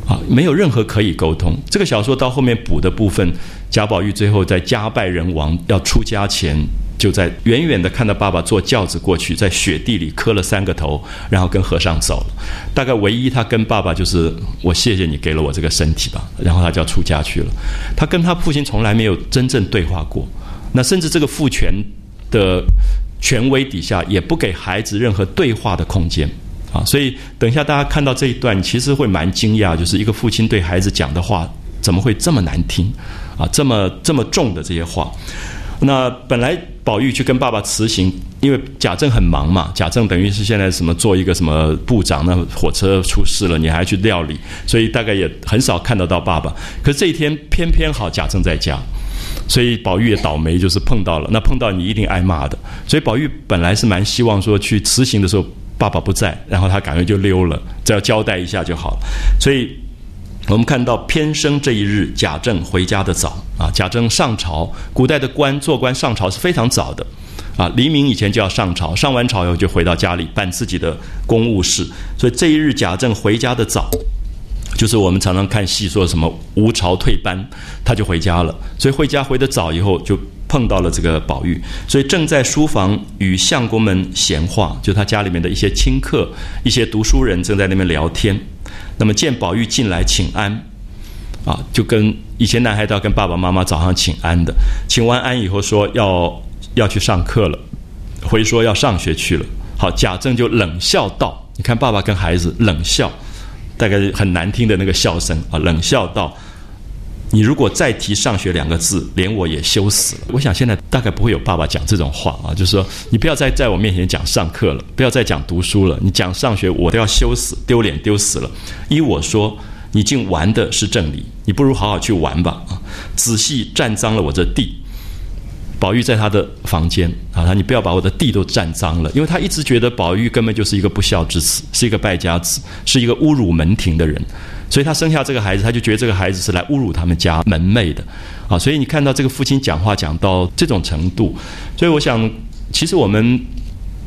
啊，没有任何可以沟通。这个小说到后面补的部分，贾宝玉最后在家败人亡要出家前，就在远远的看到爸爸坐轿子过去，在雪地里磕了三个头，然后跟和尚走了。大概唯一他跟爸爸就是我谢谢你给了我这个身体吧，然后他就要出家去了。他跟他父亲从来没有真正对话过，那甚至这个父权的权威底下也不给孩子任何对话的空间啊。所以等一下大家看到这一段，其实会蛮惊讶，就是一个父亲对孩子讲的话怎么会这么难听啊？这么这么重的这些话。那本来宝玉去跟爸爸辞行，因为贾政很忙嘛，贾政等于是现在什么做一个什么部长，那火车出事了，你还去料理，所以大概也很少看得到爸爸。可是这一天偏偏好贾政在家，所以宝玉也倒霉，就是碰到了。那碰到你一定挨骂的，所以宝玉本来是蛮希望说去辞行的时候爸爸不在，然后他赶快就溜了，只要交代一下就好了。所以。我们看到偏生这一日，贾政回家的早啊。贾政上朝，古代的官做官上朝是非常早的啊。黎明以前就要上朝，上完朝以后就回到家里办自己的公务事。所以这一日贾政回家的早，就是我们常常看戏说什么无朝退班，他就回家了。所以回家回得早以后，就碰到了这个宝玉。所以正在书房与相公们闲话，就他家里面的一些亲客、一些读书人正在那边聊天。那么见宝玉进来请安，啊，就跟以前男孩都要跟爸爸妈妈早上请安的，请完安以后说要要去上课了，回说要上学去了。好，贾政就冷笑道：“你看爸爸跟孩子冷笑，大概很难听的那个笑声啊，冷笑道。”你如果再提上学两个字，连我也羞死了。我想现在大概不会有爸爸讲这种话啊，就是说你不要再在我面前讲上课了，不要再讲读书了，你讲上学我都要羞死、丢脸、丢死了。依我说，你竟玩的是正理，你不如好好去玩吧啊！仔细占脏了我这地。宝玉在他的房间啊，他你不要把我的地都占脏了，因为他一直觉得宝玉根本就是一个不孝之子，是一个败家子，是一个侮辱门庭的人。所以他生下这个孩子，他就觉得这个孩子是来侮辱他们家门楣的，啊，所以你看到这个父亲讲话讲到这种程度，所以我想，其实我们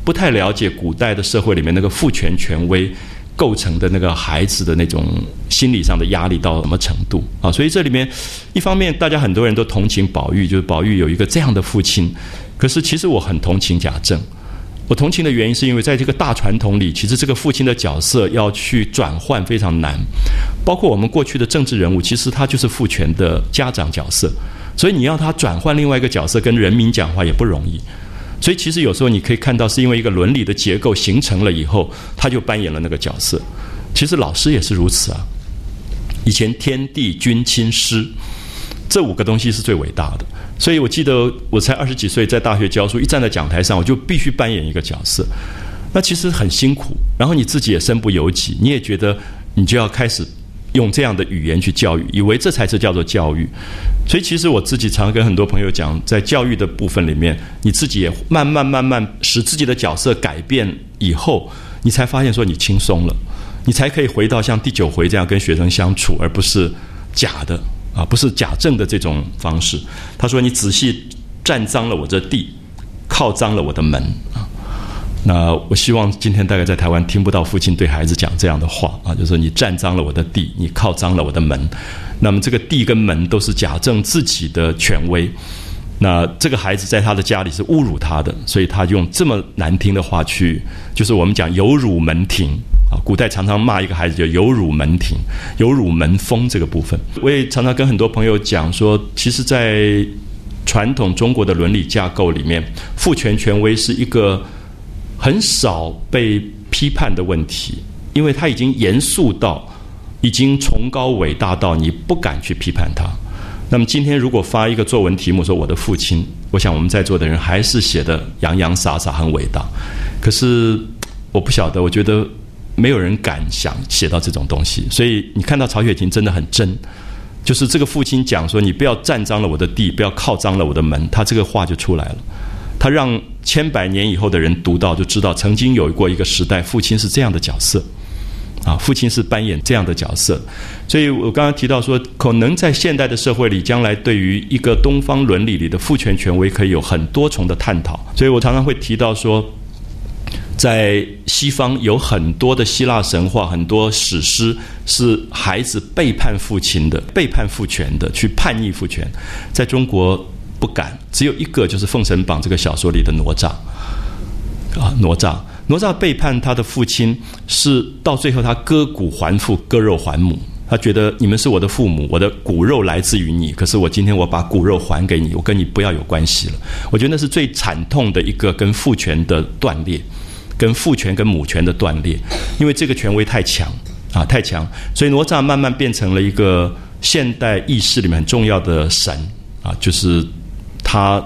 不太了解古代的社会里面那个父权权威构成的那个孩子的那种心理上的压力到什么程度啊？所以这里面一方面大家很多人都同情宝玉，就是宝玉有一个这样的父亲，可是其实我很同情贾政。我同情的原因是因为在这个大传统里，其实这个父亲的角色要去转换非常难。包括我们过去的政治人物，其实他就是父权的家长角色，所以你要他转换另外一个角色跟人民讲话也不容易。所以其实有时候你可以看到，是因为一个伦理的结构形成了以后，他就扮演了那个角色。其实老师也是如此啊。以前天地君亲师这五个东西是最伟大的。所以我记得我才二十几岁，在大学教书，一站在讲台上，我就必须扮演一个角色。那其实很辛苦，然后你自己也身不由己，你也觉得你就要开始用这样的语言去教育，以为这才是叫做教育。所以其实我自己常跟很多朋友讲，在教育的部分里面，你自己也慢慢慢慢使自己的角色改变以后，你才发现说你轻松了，你才可以回到像第九回这样跟学生相处，而不是假的。啊，不是假证的这种方式。他说：“你仔细占脏了我这地，靠脏了我的门啊。”那我希望今天大概在台湾听不到父亲对孩子讲这样的话啊，就是你占脏了我的地，你靠脏了我的门。那么这个地跟门都是假证自己的权威。那这个孩子在他的家里是侮辱他的，所以他用这么难听的话去，就是我们讲有辱门庭。啊，古代常常骂一个孩子叫“有辱门庭”，“有辱门风”这个部分，我也常常跟很多朋友讲说，其实，在传统中国的伦理架构里面，父权权威是一个很少被批判的问题，因为他已经严肃到，已经崇高伟大到你不敢去批判他。那么今天如果发一个作文题目说“我的父亲”，我想我们在座的人还是写的洋洋洒洒，很伟大。可是我不晓得，我觉得。没有人敢想写到这种东西，所以你看到曹雪芹真的很真，就是这个父亲讲说：“你不要占脏了我的地，不要靠脏了我的门。”他这个话就出来了，他让千百年以后的人读到，就知道曾经有过一个时代，父亲是这样的角色，啊，父亲是扮演这样的角色。所以我刚刚提到说，可能在现代的社会里，将来对于一个东方伦理里的父权权威，可以有很多重的探讨。所以我常常会提到说。在西方有很多的希腊神话，很多史诗是孩子背叛父亲的、背叛父权的、去叛逆父权。在中国不敢，只有一个就是《封神榜》这个小说里的哪吒啊，哪吒，哪吒背叛他的父亲，是到最后他割骨还父，割肉还母。他觉得你们是我的父母，我的骨肉来自于你，可是我今天我把骨肉还给你，我跟你不要有关系了。我觉得那是最惨痛的一个跟父权的断裂，跟父权跟母权的断裂，因为这个权威太强啊，太强，所以哪吒慢慢变成了一个现代意识里面很重要的神啊，就是他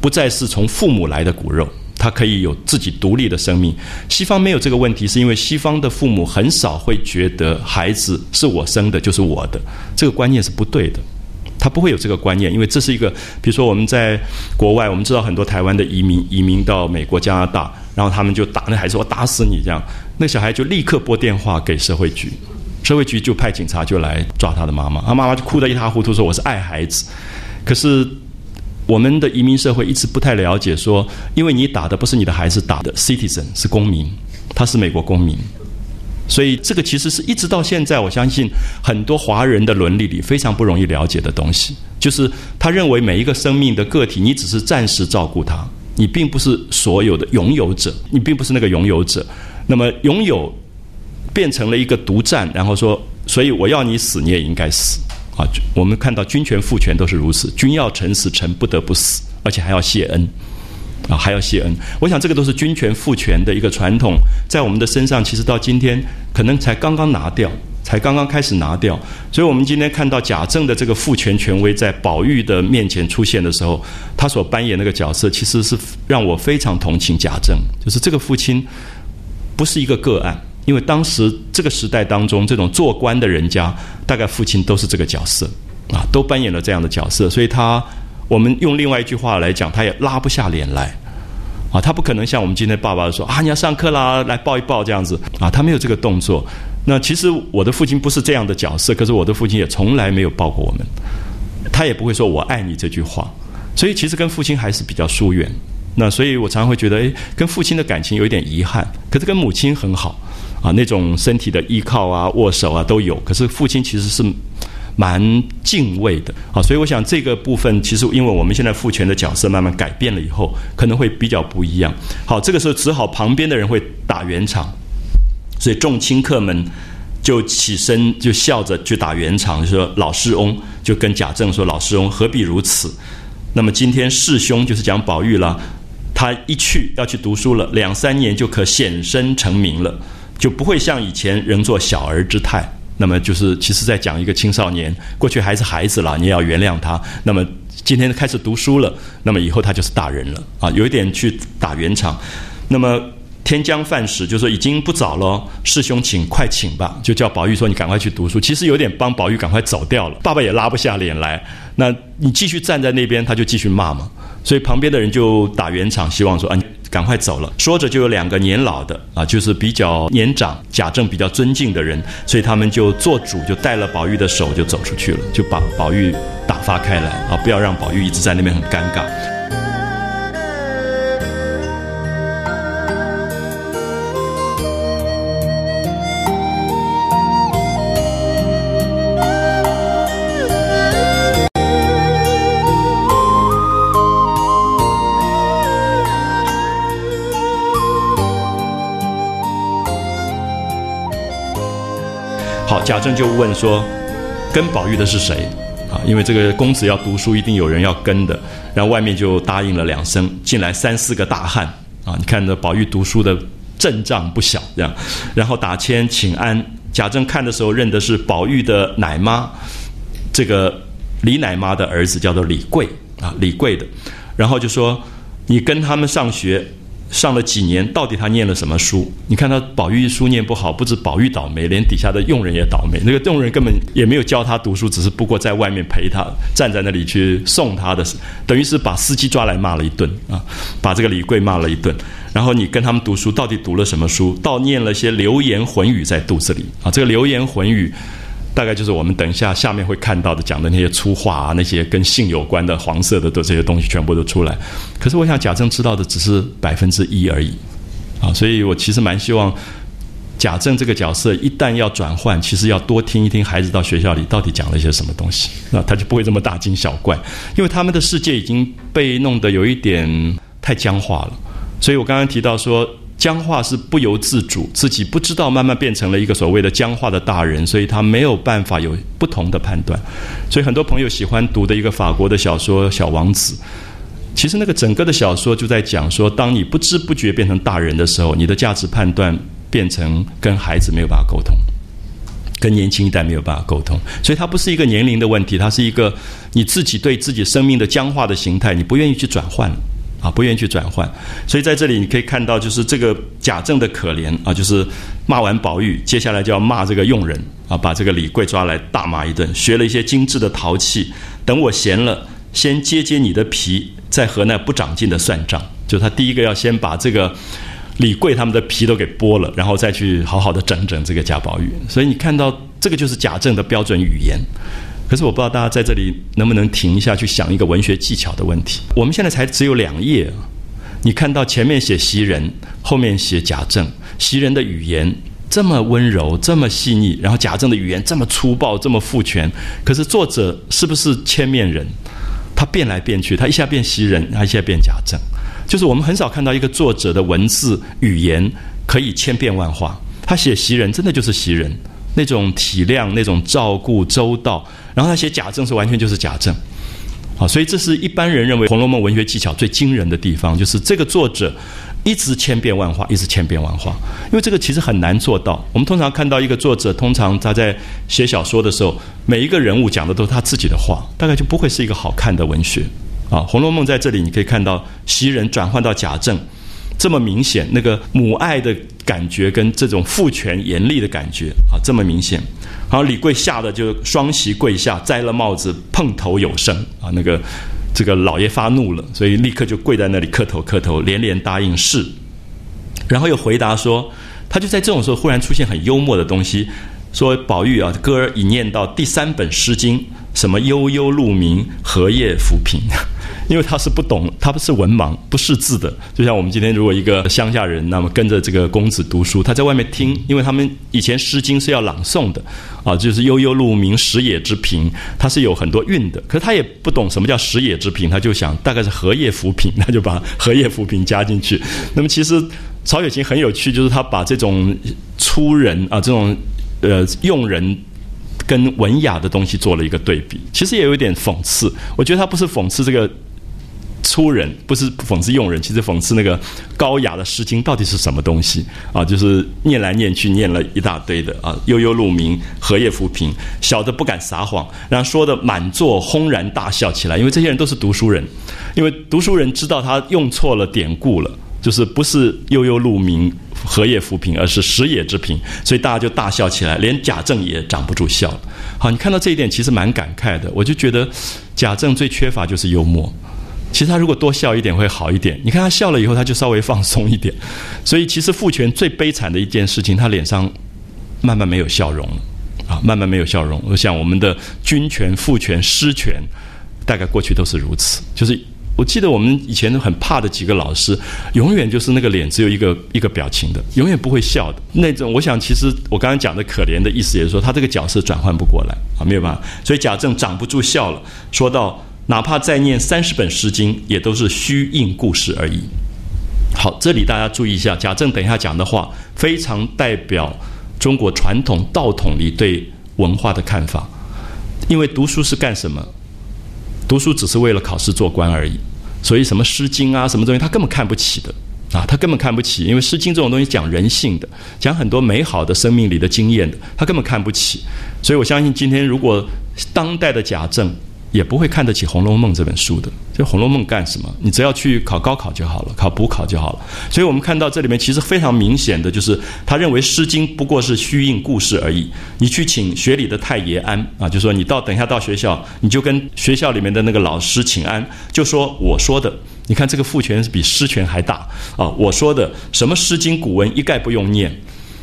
不再是从父母来的骨肉。他可以有自己独立的生命。西方没有这个问题，是因为西方的父母很少会觉得孩子是我生的，就是我的。这个观念是不对的，他不会有这个观念，因为这是一个，比如说我们在国外，我们知道很多台湾的移民移民到美国、加拿大，然后他们就打那孩子，我打死你这样，那小孩就立刻拨电话给社会局，社会局就派警察就来抓他的妈妈，他妈妈就哭得一塌糊涂，说我是爱孩子，可是。我们的移民社会一直不太了解，说，因为你打的不是你的孩子，打的 citizen 是公民，他是美国公民，所以这个其实是一直到现在，我相信很多华人的伦理里非常不容易了解的东西，就是他认为每一个生命的个体，你只是暂时照顾他，你并不是所有的拥有者，你并不是那个拥有者，那么拥有变成了一个独占，然后说，所以我要你死，你也应该死。啊，我们看到君权父权都是如此，君要臣死，臣不得不死，而且还要谢恩，啊，还要谢恩。我想这个都是君权父权的一个传统，在我们的身上，其实到今天可能才刚刚拿掉，才刚刚开始拿掉。所以我们今天看到贾政的这个父权权威在宝玉的面前出现的时候，他所扮演那个角色，其实是让我非常同情贾政，就是这个父亲不是一个个案。因为当时这个时代当中，这种做官的人家，大概父亲都是这个角色，啊，都扮演了这样的角色，所以他，我们用另外一句话来讲，他也拉不下脸来，啊，他不可能像我们今天爸爸说啊，你要上课啦，来抱一抱这样子，啊，他没有这个动作。那其实我的父亲不是这样的角色，可是我的父亲也从来没有抱过我们，他也不会说我爱你这句话，所以其实跟父亲还是比较疏远。那所以我常常会觉得，诶，跟父亲的感情有一点遗憾，可是跟母亲很好。啊，那种身体的依靠啊、握手啊都有，可是父亲其实是蛮敬畏的啊，所以我想这个部分其实因为我们现在父权的角色慢慢改变了以后，可能会比较不一样。好，这个时候只好旁边的人会打圆场，所以众亲客们就起身就笑着去打圆场，说老师翁就跟贾政说：“老师翁何必如此？那么今天世兄就是讲宝玉了，他一去要去读书了，两三年就可显身成名了。”就不会像以前仍做小儿之态，那么就是其实在讲一个青少年，过去还是孩子了，你也要原谅他。那么今天开始读书了，那么以后他就是大人了啊，有一点去打圆场。那么天将饭时，就说已经不早了，师兄请快请吧，就叫宝玉说你赶快去读书。其实有点帮宝玉赶快走掉了，爸爸也拉不下脸来。那你继续站在那边，他就继续骂嘛。所以旁边的人就打圆场，希望说啊。赶快走了，说着就有两个年老的啊，就是比较年长、贾政比较尊敬的人，所以他们就做主，就带了宝玉的手就走出去了，就把宝玉打发开来啊，不要让宝玉一直在那边很尴尬。贾政就问说：“跟宝玉的是谁？啊，因为这个公子要读书，一定有人要跟的。然后外面就答应了两声，进来三四个大汉啊！你看这宝玉读书的阵仗不小，这样。然后打签请安。贾政看的时候认的是宝玉的奶妈，这个李奶妈的儿子叫做李贵啊，李贵的。然后就说你跟他们上学。”上了几年，到底他念了什么书？你看他宝玉书念不好，不止宝玉倒霉，连底下的佣人也倒霉。那个佣人根本也没有教他读书，只是不过在外面陪他，站在那里去送他的，等于是把司机抓来骂了一顿啊，把这个李贵骂了一顿。然后你跟他们读书，到底读了什么书？到念了些流言混语在肚子里啊，这个流言混语。大概就是我们等一下下面会看到的讲的那些粗话啊，那些跟性有关的黄色的的这些东西全部都出来。可是我想贾政知道的只是百分之一而已，啊，所以我其实蛮希望贾政这个角色一旦要转换，其实要多听一听孩子到学校里到底讲了一些什么东西，那他就不会这么大惊小怪，因为他们的世界已经被弄得有一点太僵化了。所以我刚刚提到说，僵化是不由自主，自己不知道，慢慢变成了一个所谓的僵化的大人，所以他没有办法有不同的判断。所以很多朋友喜欢读的一个法国的小说《小王子》，其实那个整个的小说就在讲说，当你不知不觉变成大人的时候，你的价值判断。变成跟孩子没有办法沟通，跟年轻一代没有办法沟通，所以它不是一个年龄的问题，它是一个你自己对自己生命的僵化的形态，你不愿意去转换啊，不愿意去转换。所以在这里你可以看到，就是这个贾政的可怜啊，就是骂完宝玉，接下来就要骂这个佣人啊，把这个李贵抓来大骂一顿，学了一些精致的陶器，等我闲了，先揭揭你的皮，再和那不长进的算账。就他第一个要先把这个。李贵他们的皮都给剥了，然后再去好好的整整这个贾宝玉。所以你看到这个就是贾政的标准语言。可是我不知道大家在这里能不能停一下去想一个文学技巧的问题。我们现在才只有两页，你看到前面写袭人，后面写贾政。袭人的语言这么温柔，这么细腻，然后贾政的语言这么粗暴，这么父权。可是作者是不是千面人？他变来变去，他一下变袭人，他一下变贾政。就是我们很少看到一个作者的文字语言可以千变万化。他写袭人，真的就是袭人那种体谅、那种照顾周到。然后他写贾政是完全就是贾政。啊，所以这是一般人认为《红楼梦》文学技巧最惊人的地方，就是这个作者一直千变万化，一直千变万化。因为这个其实很难做到。我们通常看到一个作者，通常他在写小说的时候，每一个人物讲的都是他自己的话，大概就不会是一个好看的文学。啊，《红楼梦》在这里你可以看到袭人转换到贾政，这么明显，那个母爱的感觉跟这种父权严厉的感觉啊，这么明显。然后李贵吓得就双膝跪下，摘了帽子碰头有声啊，那个这个老爷发怒了，所以立刻就跪在那里磕头磕头，连连答应是。然后又回答说，他就在这种时候忽然出现很幽默的东西，说宝玉啊，歌儿已念到第三本《诗经》，什么悠悠鹿鸣，荷叶浮萍。因为他是不懂，他不是文盲，不识字的。就像我们今天如果一个乡下人，那么跟着这个公子读书，他在外面听，因为他们以前《诗经》是要朗诵的，啊，就是悠悠鹿鸣，食野之苹，它是有很多韵的。可是他也不懂什么叫食野之苹，他就想大概是荷叶浮萍，他就把荷叶浮萍加进去。那么其实曹雪芹很有趣，就是他把这种粗人啊，这种呃用人。跟文雅的东西做了一个对比，其实也有点讽刺。我觉得他不是讽刺这个粗人，不是讽刺用人，其实讽刺那个高雅的《诗经》到底是什么东西啊？就是念来念去念了一大堆的啊，悠悠鹿鸣，荷叶浮萍，小的不敢撒谎，然后说的满座轰然大笑起来，因为这些人都是读书人，因为读书人知道他用错了典故了。就是不是悠悠鹿鸣，荷叶浮萍，而是食野之苹，所以大家就大笑起来，连贾政也挡不住笑。好，你看到这一点，其实蛮感慨的。我就觉得贾政最缺乏就是幽默，其实他如果多笑一点会好一点。你看他笑了以后，他就稍微放松一点。(laughs) 所以其实父权最悲惨的一件事情，他脸上慢慢没有笑容了啊，慢慢没有笑容。我想我们的君权、父权、师权，大概过去都是如此，就是。我记得我们以前很怕的几个老师，永远就是那个脸只有一个一个表情的，永远不会笑的那种。我想，其实我刚刚讲的可怜的意思，也是说他这个角色转换不过来啊，没有办法。所以贾政长不住笑了，说到哪怕再念三十本诗经，也都是虚应故事而已。好，这里大家注意一下，贾政等一下讲的话，非常代表中国传统道统里对文化的看法。因为读书是干什么？读书只是为了考试做官而已，所以什么《诗经》啊，什么东西他根本看不起的啊，他根本看不起，因为《诗经》这种东西讲人性的，讲很多美好的生命里的经验的，他根本看不起。所以我相信今天如果当代的贾政。也不会看得起《红楼梦》这本书的。这《红楼梦》干什么？你只要去考高考就好了，考补考就好了。所以我们看到这里面其实非常明显的就是，他认为《诗经》不过是虚应故事而已。你去请学里的太爷安啊，就说你到等一下到学校，你就跟学校里面的那个老师请安，就说我说的。你看这个父权比师权还大啊！我说的什么《诗经》古文一概不用念。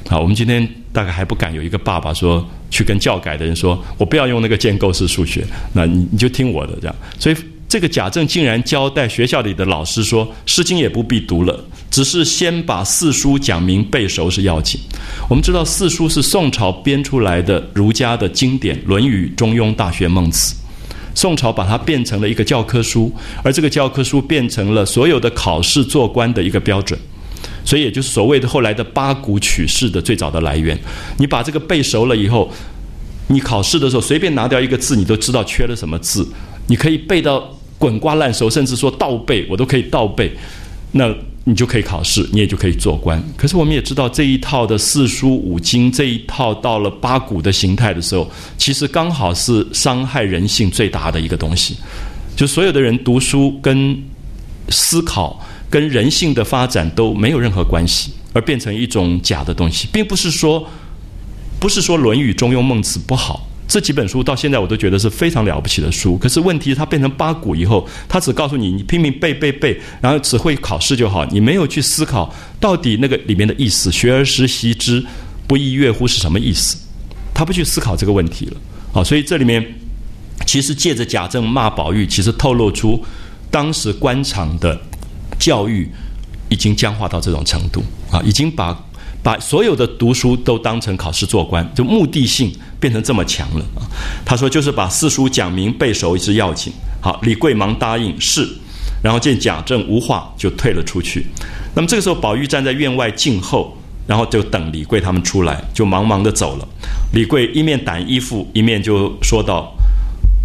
好，我们今天大概还不敢有一个爸爸说去跟教改的人说，我不要用那个建构式数学，那你你就听我的这样。所以。这个贾政竟然交代学校里的老师说，《诗经》也不必读了，只是先把四书讲明背熟是要紧。我们知道四书是宋朝编出来的儒家的经典，《论语》《中庸》《大学》《孟子》。宋朝把它变成了一个教科书，而这个教科书变成了所有的考试做官的一个标准。所以，也就是所谓的后来的八股取士的最早的来源。你把这个背熟了以后，你考试的时候随便拿掉一个字，你都知道缺了什么字。你可以背到滚瓜烂熟，甚至说倒背，我都可以倒背。那你就可以考试，你也就可以做官。可是我们也知道，这一套的四书五经，这一套到了八股的形态的时候，其实刚好是伤害人性最大的一个东西。就所有的人读书跟思考。跟人性的发展都没有任何关系，而变成一种假的东西，并不是说，不是说《论语》《中庸》《孟子》不好，这几本书到现在我都觉得是非常了不起的书。可是问题，它变成八股以后，它只告诉你，你拼命背背背，然后只会考试就好，你没有去思考到底那个里面的意思。学而时习之，不亦乐乎是什么意思？他不去思考这个问题了。好，所以这里面其实借着贾政骂宝玉，其实透露出当时官场的。教育已经僵化到这种程度啊，已经把把所有的读书都当成考试做官，就目的性变成这么强了啊。他说就是把四书讲明背熟是要紧。好，李贵忙答应是，然后见贾政无话，就退了出去。那么这个时候，宝玉站在院外静候，然后就等李贵他们出来，就忙忙的走了。李贵一面掸衣服，一面就说道。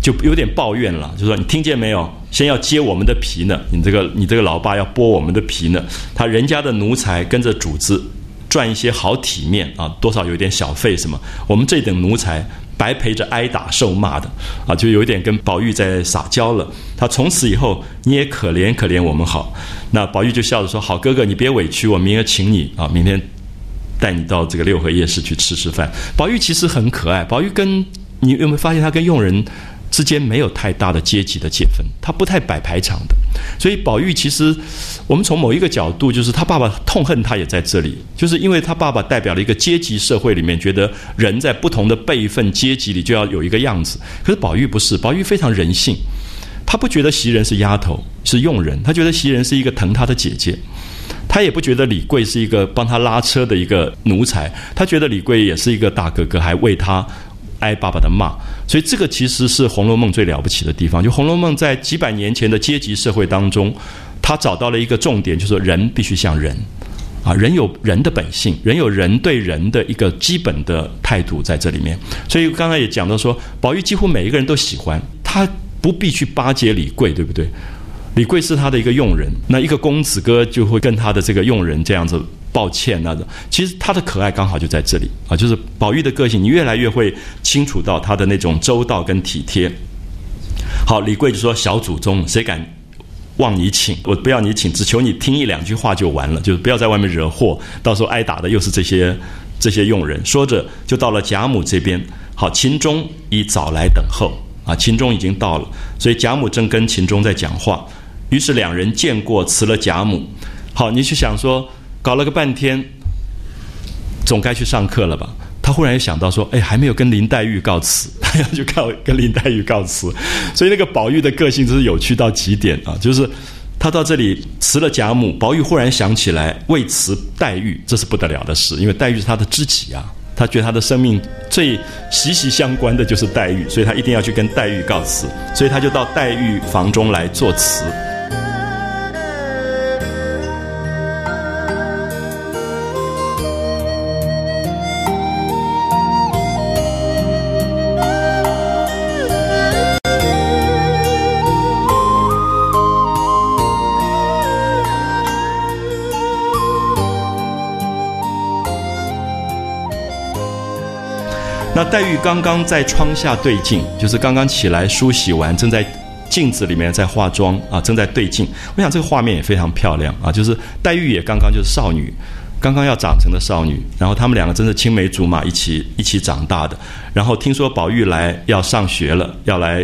就有点抱怨了，就说你听见没有？先要揭我们的皮呢，你这个你这个老爸要剥我们的皮呢。他人家的奴才跟着主子赚一些好体面啊，多少有点小费什么。我们这等奴才白陪着挨打受骂的啊，就有点跟宝玉在撒娇了。他从此以后你也可怜可怜我们好。那宝玉就笑着说：“好哥哥，你别委屈，我明儿请你啊，明天带你到这个六合夜市去吃吃饭。”宝玉其实很可爱，宝玉跟你有没有发现他跟佣人？之间没有太大的阶级的界分，他不太摆排场的，所以宝玉其实，我们从某一个角度，就是他爸爸痛恨他也在这里，就是因为他爸爸代表了一个阶级社会里面，觉得人在不同的辈分阶级里就要有一个样子。可是宝玉不是，宝玉非常人性，他不觉得袭人是丫头是佣人，他觉得袭人是一个疼他的姐姐，他也不觉得李贵是一个帮他拉车的一个奴才，他觉得李贵也是一个大哥哥，还为他。挨爸爸的骂，所以这个其实是《红楼梦》最了不起的地方。就《红楼梦》在几百年前的阶级社会当中，他找到了一个重点，就是人必须像人，啊，人有人的本性，人有人对人的一个基本的态度在这里面。所以刚才也讲到说，宝玉几乎每一个人都喜欢他，不必去巴结李贵，对不对？李贵是他的一个佣人，那一个公子哥就会跟他的这个佣人这样子。抱歉，那种其实他的可爱刚好就在这里啊，就是宝玉的个性，你越来越会清楚到他的那种周到跟体贴。好，李贵就说：“小祖宗，谁敢望你请？我不要你请，只求你听一两句话就完了，就是不要在外面惹祸，到时候挨打的又是这些这些佣人。”说着就到了贾母这边。好，秦钟已早来等候啊，秦钟已经到了，所以贾母正跟秦钟在讲话，于是两人见过辞了贾母。好，你去想说。搞了个半天，总该去上课了吧？他忽然又想到说：“哎，还没有跟林黛玉告辞，他 (laughs) 要去告跟林黛玉告辞。”所以那个宝玉的个性真是有趣到极点啊！就是他到这里辞了贾母，宝玉忽然想起来为辞黛玉，这是不得了的事，因为黛玉是他的知己啊，他觉得他的生命最息息相关的就是黛玉，所以他一定要去跟黛玉告辞，所以他就到黛玉房中来作辞。那黛玉刚刚在窗下对镜，就是刚刚起来梳洗完，正在镜子里面在化妆啊，正在对镜。我想这个画面也非常漂亮啊，就是黛玉也刚刚就是少女，刚刚要长成的少女，然后他们两个真是青梅竹马，一起一起长大的。然后听说宝玉来要上学了，要来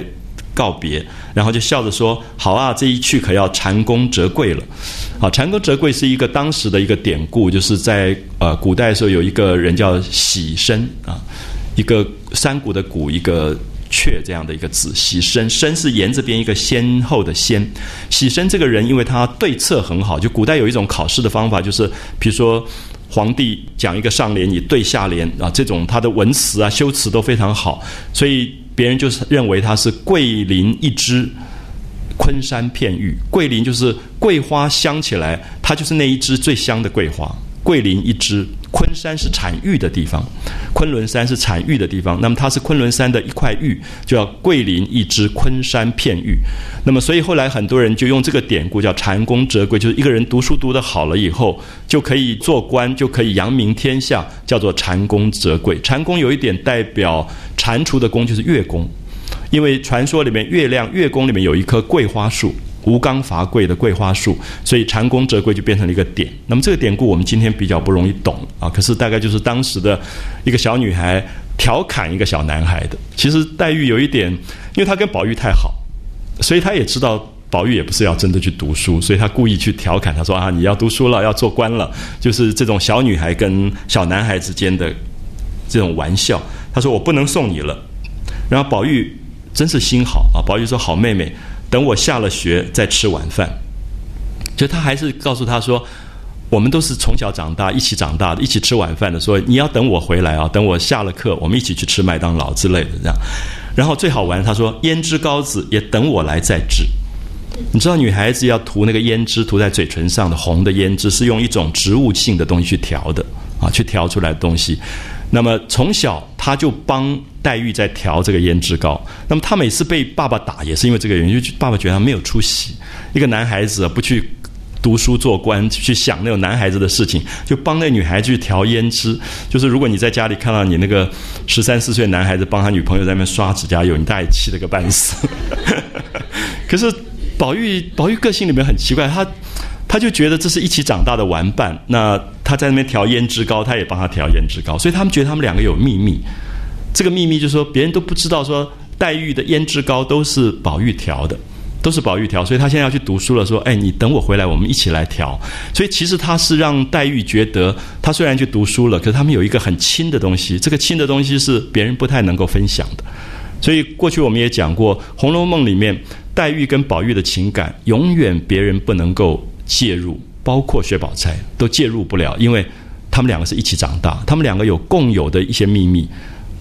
告别，然后就笑着说：“好啊，这一去可要蟾宫折桂了。”好，蟾宫折桂是一个当时的一个典故，就是在呃古代的时候有一个人叫喜生啊。一个山谷的谷，一个却这样的一个字，喜生生是言字边一个先后的先，喜生这个人，因为他对策很好，就古代有一种考试的方法，就是比如说皇帝讲一个上联，你对下联啊，这种他的文辞啊、修辞都非常好，所以别人就是认为他是桂林一枝，昆山片玉。桂林就是桂花香起来，它就是那一枝最香的桂花。桂林一支，昆山是产玉的地方，昆仑山是产玉的地方。那么它是昆仑山的一块玉，就叫桂林一支，昆山片玉。那么所以后来很多人就用这个典故叫蟾宫折桂，就是一个人读书读得好了以后，就可以做官，就可以扬名天下，叫做蟾宫折桂。蟾宫有一点代表蟾蜍的宫，就是月宫，因为传说里面月亮月宫里面有一棵桂花树。吴刚伐桂的桂花树，所以蟾宫折桂就变成了一个点。那么这个典故我们今天比较不容易懂啊，可是大概就是当时的一个小女孩调侃一个小男孩的。其实黛玉有一点，因为她跟宝玉太好，所以她也知道宝玉也不是要真的去读书，所以她故意去调侃他说啊，你要读书了，要做官了，就是这种小女孩跟小男孩之间的这种玩笑。他说我不能送你了，然后宝玉真是心好啊，宝玉说好妹妹。等我下了学再吃晚饭，就他还是告诉他说，我们都是从小长大一起长大的，一起吃晚饭的。说你要等我回来啊，等我下了课，我们一起去吃麦当劳之类的这样。然后最好玩，他说胭脂膏子也等我来再制。你知道女孩子要涂那个胭脂，涂在嘴唇上的红的胭脂是用一种植物性的东西去调的啊，去调出来的东西。那么从小他就帮黛玉在调这个胭脂膏。那么他每次被爸爸打，也是因为这个原因，就爸爸觉得他没有出息。一个男孩子不去读书做官，去想那种男孩子的事情，就帮那女孩去调胭脂。就是如果你在家里看到你那个十三四岁男孩子帮他女朋友在那边刷指甲油，你大概气得个半死。(laughs) 可是宝玉，宝玉个性里面很奇怪，他。他就觉得这是一起长大的玩伴，那他在那边调胭脂膏，他也帮他调胭脂膏，所以他们觉得他们两个有秘密。这个秘密就是说，别人都不知道，说黛玉的胭脂膏都是宝玉调的，都是宝玉调，所以他现在要去读书了，说：“哎，你等我回来，我们一起来调。”所以其实他是让黛玉觉得，他虽然去读书了，可是他们有一个很亲的东西，这个亲的东西是别人不太能够分享的。所以过去我们也讲过，《红楼梦》里面黛玉跟宝玉的情感，永远别人不能够。介入，包括薛宝钗都介入不了，因为他们两个是一起长大，他们两个有共有的一些秘密，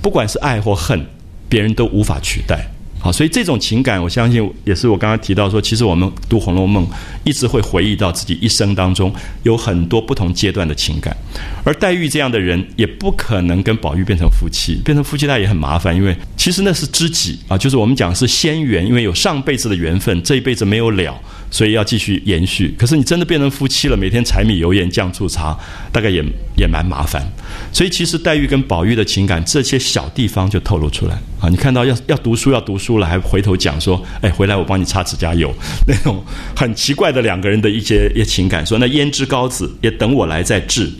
不管是爱或恨，别人都无法取代。好，所以这种情感，我相信也是我刚刚提到说，其实我们读《红楼梦》一直会回忆到自己一生当中有很多不同阶段的情感，而黛玉这样的人也不可能跟宝玉变成夫妻，变成夫妻那也很麻烦，因为其实那是知己啊，就是我们讲是仙缘，因为有上辈子的缘分，这一辈子没有了。所以要继续延续，可是你真的变成夫妻了，每天柴米油盐酱醋茶，大概也也蛮麻烦。所以其实黛玉跟宝玉的情感，这些小地方就透露出来啊。你看到要 (laughs) 要读书要读书了，还回头讲说，哎，回来我帮你擦指甲油，那种很奇怪的两个人的一些一些情感。说那胭脂膏子也等我来再制，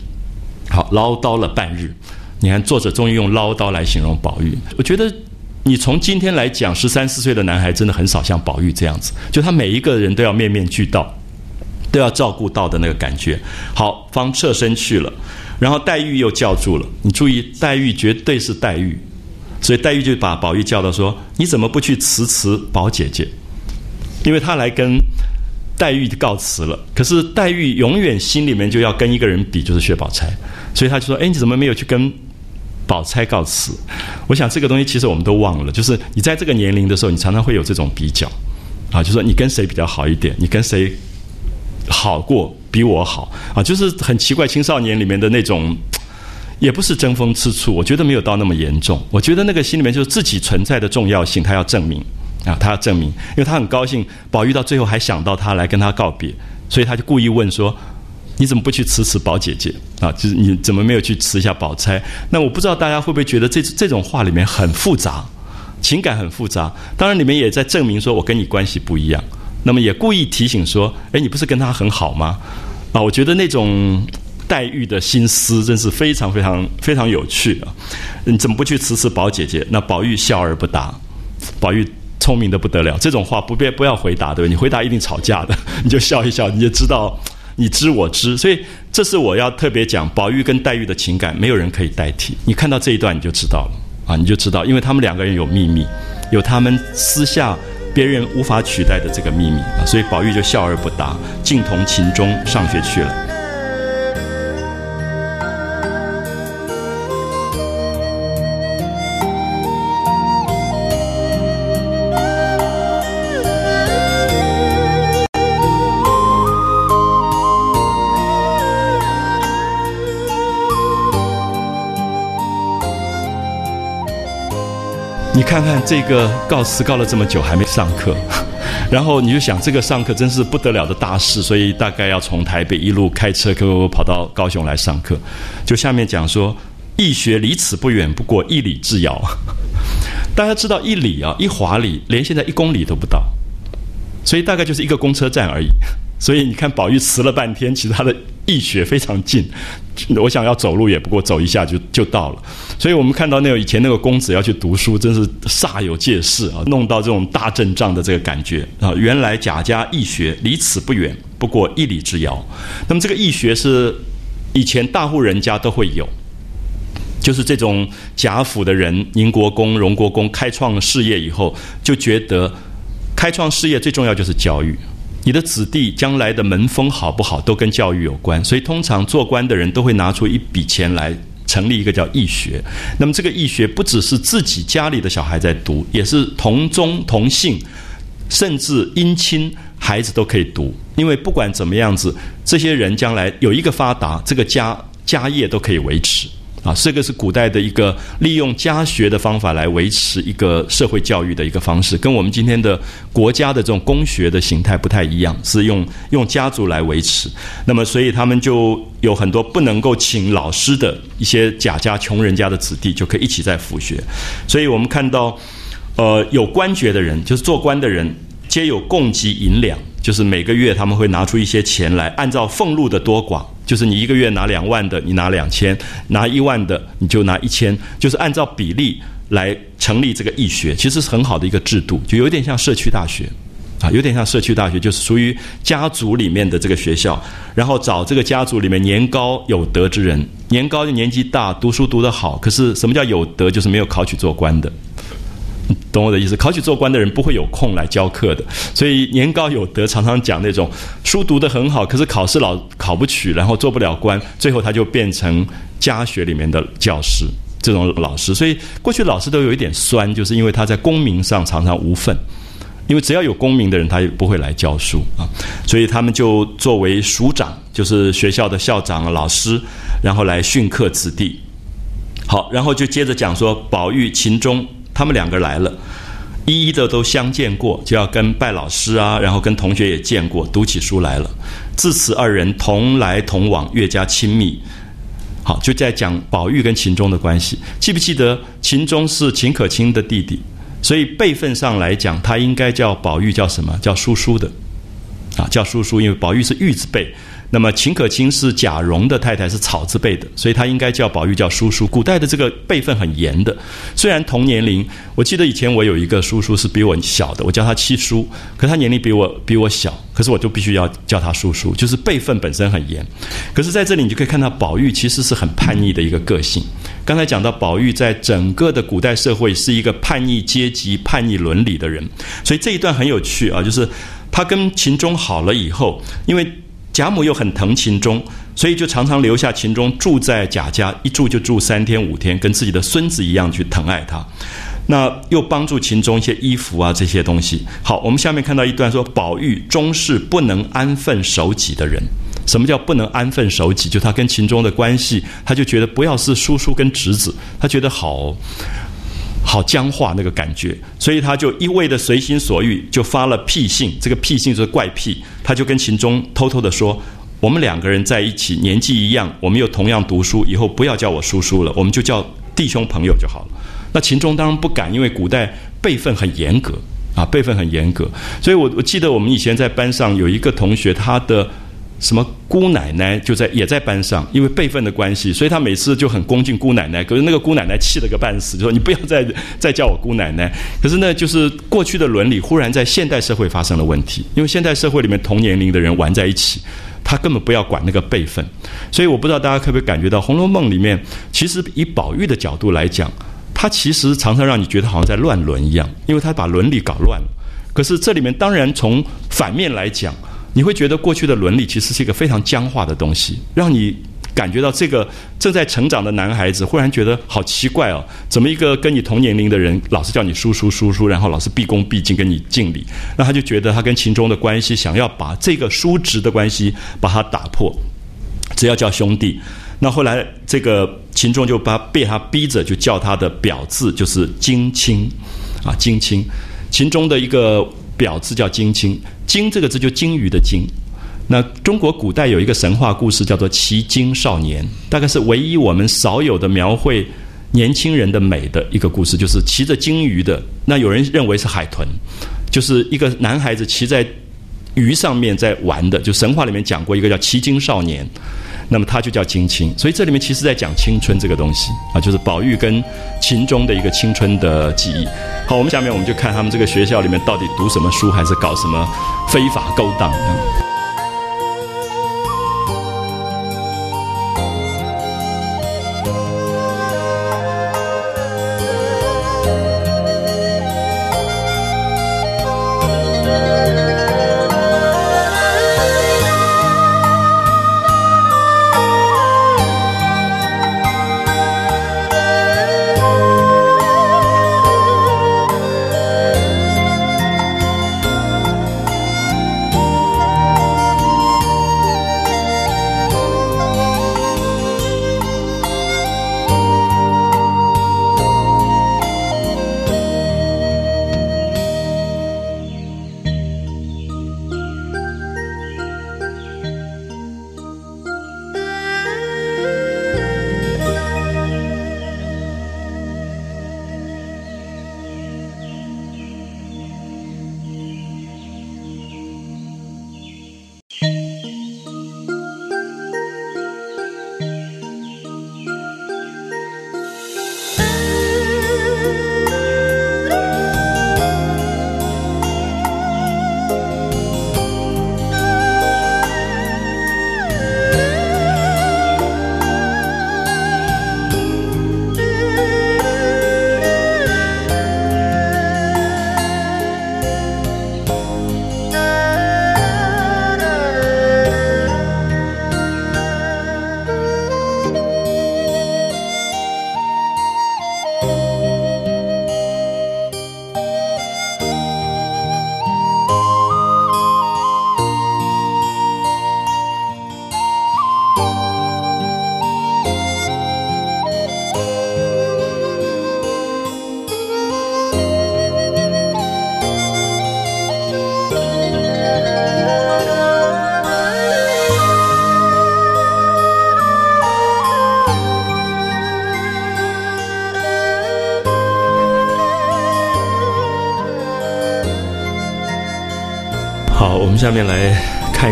好唠叨了半日。你看作者终于用唠叨来形容宝玉，我觉得。你从今天来讲，十三四岁的男孩真的很少像宝玉这样子，就他每一个人都要面面俱到，都要照顾到的那个感觉。好，方侧身去了，然后黛玉又叫住了。你注意，黛玉绝对是黛玉，所以黛玉就把宝玉叫到说：“你怎么不去辞辞宝姐姐？”因为他来跟黛玉告辞了。可是黛玉永远心里面就要跟一个人比，就是薛宝钗，所以他就说：“哎，你怎么没有去跟？”宝钗告辞，我想这个东西其实我们都忘了，就是你在这个年龄的时候，你常常会有这种比较，啊，就说你跟谁比较好一点，你跟谁好过比我好。啊，就是很奇怪，青少年里面的那种，也不是争风吃醋，我觉得没有到那么严重，我觉得那个心里面就是自己存在的重要性，他要证明。啊，他要证明，因为他很高兴，宝玉到最后还想到他来跟他告别，所以他就故意问说。你怎么不去辞辞宝姐姐啊？就是你怎么没有去辞一下宝钗？那我不知道大家会不会觉得这这种话里面很复杂，情感很复杂。当然，里面也在证明说我跟你关系不一样。那么也故意提醒说，哎，你不是跟他很好吗？啊，我觉得那种黛玉的心思真是非常非常非常有趣啊！你怎么不去辞辞宝姐姐？那宝玉笑而不答。宝玉聪明的不得了，这种话不必不要回答，对不对？你回答一定吵架的，(laughs) 你就笑一笑，你就知道。你知我知，所以这是我要特别讲宝玉跟黛玉的情感，没有人可以代替。你看到这一段你就知道了啊，你就知道，因为他们两个人有秘密有他们私下别人无法取代的这个秘密啊，所以宝玉就笑而不答，径同秦钟上学去了。看看这个告辞告了这么久还没上课，(laughs) 然后你就想这个上课真是不得了的大事，所以大概要从台北一路开车跑到高雄来上课。就下面讲说，易学离此不远，不过一里之遥。(laughs) 大家知道一里啊，一华里连现在一公里都不到，所以大概就是一个公车站而已。所以你看，宝玉辞了半天，其实他的易学非常近。我想要走路也不过走一下就就到了。所以我们看到那个以前那个公子要去读书，真是煞有介事啊，弄到这种大阵仗的这个感觉啊。原来贾家易学离此不远，不过一里之遥。那么这个易学是以前大户人家都会有，就是这种贾府的人，宁国公、荣国公开创事业以后，就觉得开创事业最重要就是教育。你的子弟将来的门风好不好，都跟教育有关，所以通常做官的人都会拿出一笔钱来成立一个叫义学。那么这个义学不只是自己家里的小孩在读，也是同宗同姓，甚至姻亲孩子都可以读，因为不管怎么样子，这些人将来有一个发达，这个家家业都可以维持。啊，这个是古代的一个利用家学的方法来维持一个社会教育的一个方式，跟我们今天的国家的这种公学的形态不太一样，是用用家族来维持。那么，所以他们就有很多不能够请老师的一些贾家穷人家的子弟，就可以一起在府学。所以我们看到，呃，有官爵的人，就是做官的人，皆有供给银两，就是每个月他们会拿出一些钱来，按照俸禄的多寡。就是你一个月拿两万的，你拿两千；拿一万的，你就拿一千。就是按照比例来成立这个义学，其实是很好的一个制度，就有点像社区大学，啊，有点像社区大学，就是属于家族里面的这个学校。然后找这个家族里面年高有德之人，年高就年纪大，读书读得好。可是什么叫有德？就是没有考取做官的。懂我的意思？考取做官的人不会有空来教课的，所以年高有德，常常讲那种书读得很好，可是考试老考不取，然后做不了官，最后他就变成家学里面的教师这种老师。所以过去老师都有一点酸，就是因为他在功名上常常无份，因为只要有功名的人，他也不会来教书啊。所以他们就作为署长，就是学校的校长、老师，然后来训课子弟。好，然后就接着讲说，宝玉、秦钟。他们两个来了，一一的都相见过，就要跟拜老师啊，然后跟同学也见过，读起书来了。自此二人同来同往，越加亲密。好，就在讲宝玉跟秦钟的关系。记不记得秦钟是秦可卿的弟弟，所以辈分上来讲，他应该叫宝玉叫什么？叫叔叔的，啊，叫叔叔，因为宝玉是玉字辈。那么秦可卿是贾蓉的太太，是草字辈的，所以他应该叫宝玉叫叔叔。古代的这个辈分很严的，虽然同年龄，我记得以前我有一个叔叔是比我小的，我叫他七叔，可他年龄比我比我小，可是我就必须要叫他叔叔，就是辈分本身很严。可是在这里你就可以看到宝玉其实是很叛逆的一个个性。刚才讲到宝玉在整个的古代社会是一个叛逆阶级、叛逆伦理的人，所以这一段很有趣啊，就是他跟秦钟好了以后，因为。贾母又很疼秦钟，所以就常常留下秦钟住在贾家，一住就住三天五天，跟自己的孙子一样去疼爱他。那又帮助秦钟一些衣服啊这些东西。好，我们下面看到一段说，宝玉终是不能安分守己的人。什么叫不能安分守己？就他跟秦钟的关系，他就觉得不要是叔叔跟侄子，他觉得好。好僵化那个感觉，所以他就一味的随心所欲，就发了癖性。这个癖性就是怪癖，他就跟秦钟偷偷的说：“我们两个人在一起，年纪一样，我们又同样读书，以后不要叫我叔叔了，我们就叫弟兄朋友就好了。”那秦钟当然不敢，因为古代辈分很严格啊，辈分很严格。所以我我记得我们以前在班上有一个同学，他的。什么姑奶奶就在也在班上，因为辈分的关系，所以他每次就很恭敬姑奶奶。可是那个姑奶奶气了个半死，就说你不要再 (laughs) 再叫我姑奶奶。可是呢，就是过去的伦理忽然在现代社会发生了问题，因为现代社会里面同年龄的人玩在一起，他根本不要管那个辈分。所以我不知道大家可不可以感觉到《红楼梦》里面，其实以宝玉的角度来讲，他其实常常让你觉得好像在乱伦一样，因为他把伦理搞乱了。可是这里面当然从反面来讲，你会觉得过去的伦理其实是一个非常僵化的东西，让你感觉到这个正在成长的男孩子忽然觉得好奇怪哦，怎么一个跟你同年龄的人老是叫你叔叔叔叔，然后老是毕恭毕敬跟你敬礼，那他就觉得他跟秦钟的关系想要把这个叔侄的关系把它打破，只要叫兄弟。那后来这个秦钟就把被他逼着就叫他的表字就是金青，啊金青。秦钟的一个表字叫金青，金这个字就金鱼的金。那中国古代有一个神话故事叫做骑鲸少年，大概是唯一我们少有的描绘年轻人的美的一个故事，就是骑着鲸鱼的。那有人认为是海豚，就是一个男孩子骑在鱼上面在玩的。就神话里面讲过一个叫骑鲸少年。那么他就叫金青，所以这里面其实在讲青春这个东西啊，就是宝玉跟秦钟的一个青春的记忆。好，我们下面我们就看他们这个学校里面到底读什么书，还是搞什么非法勾当。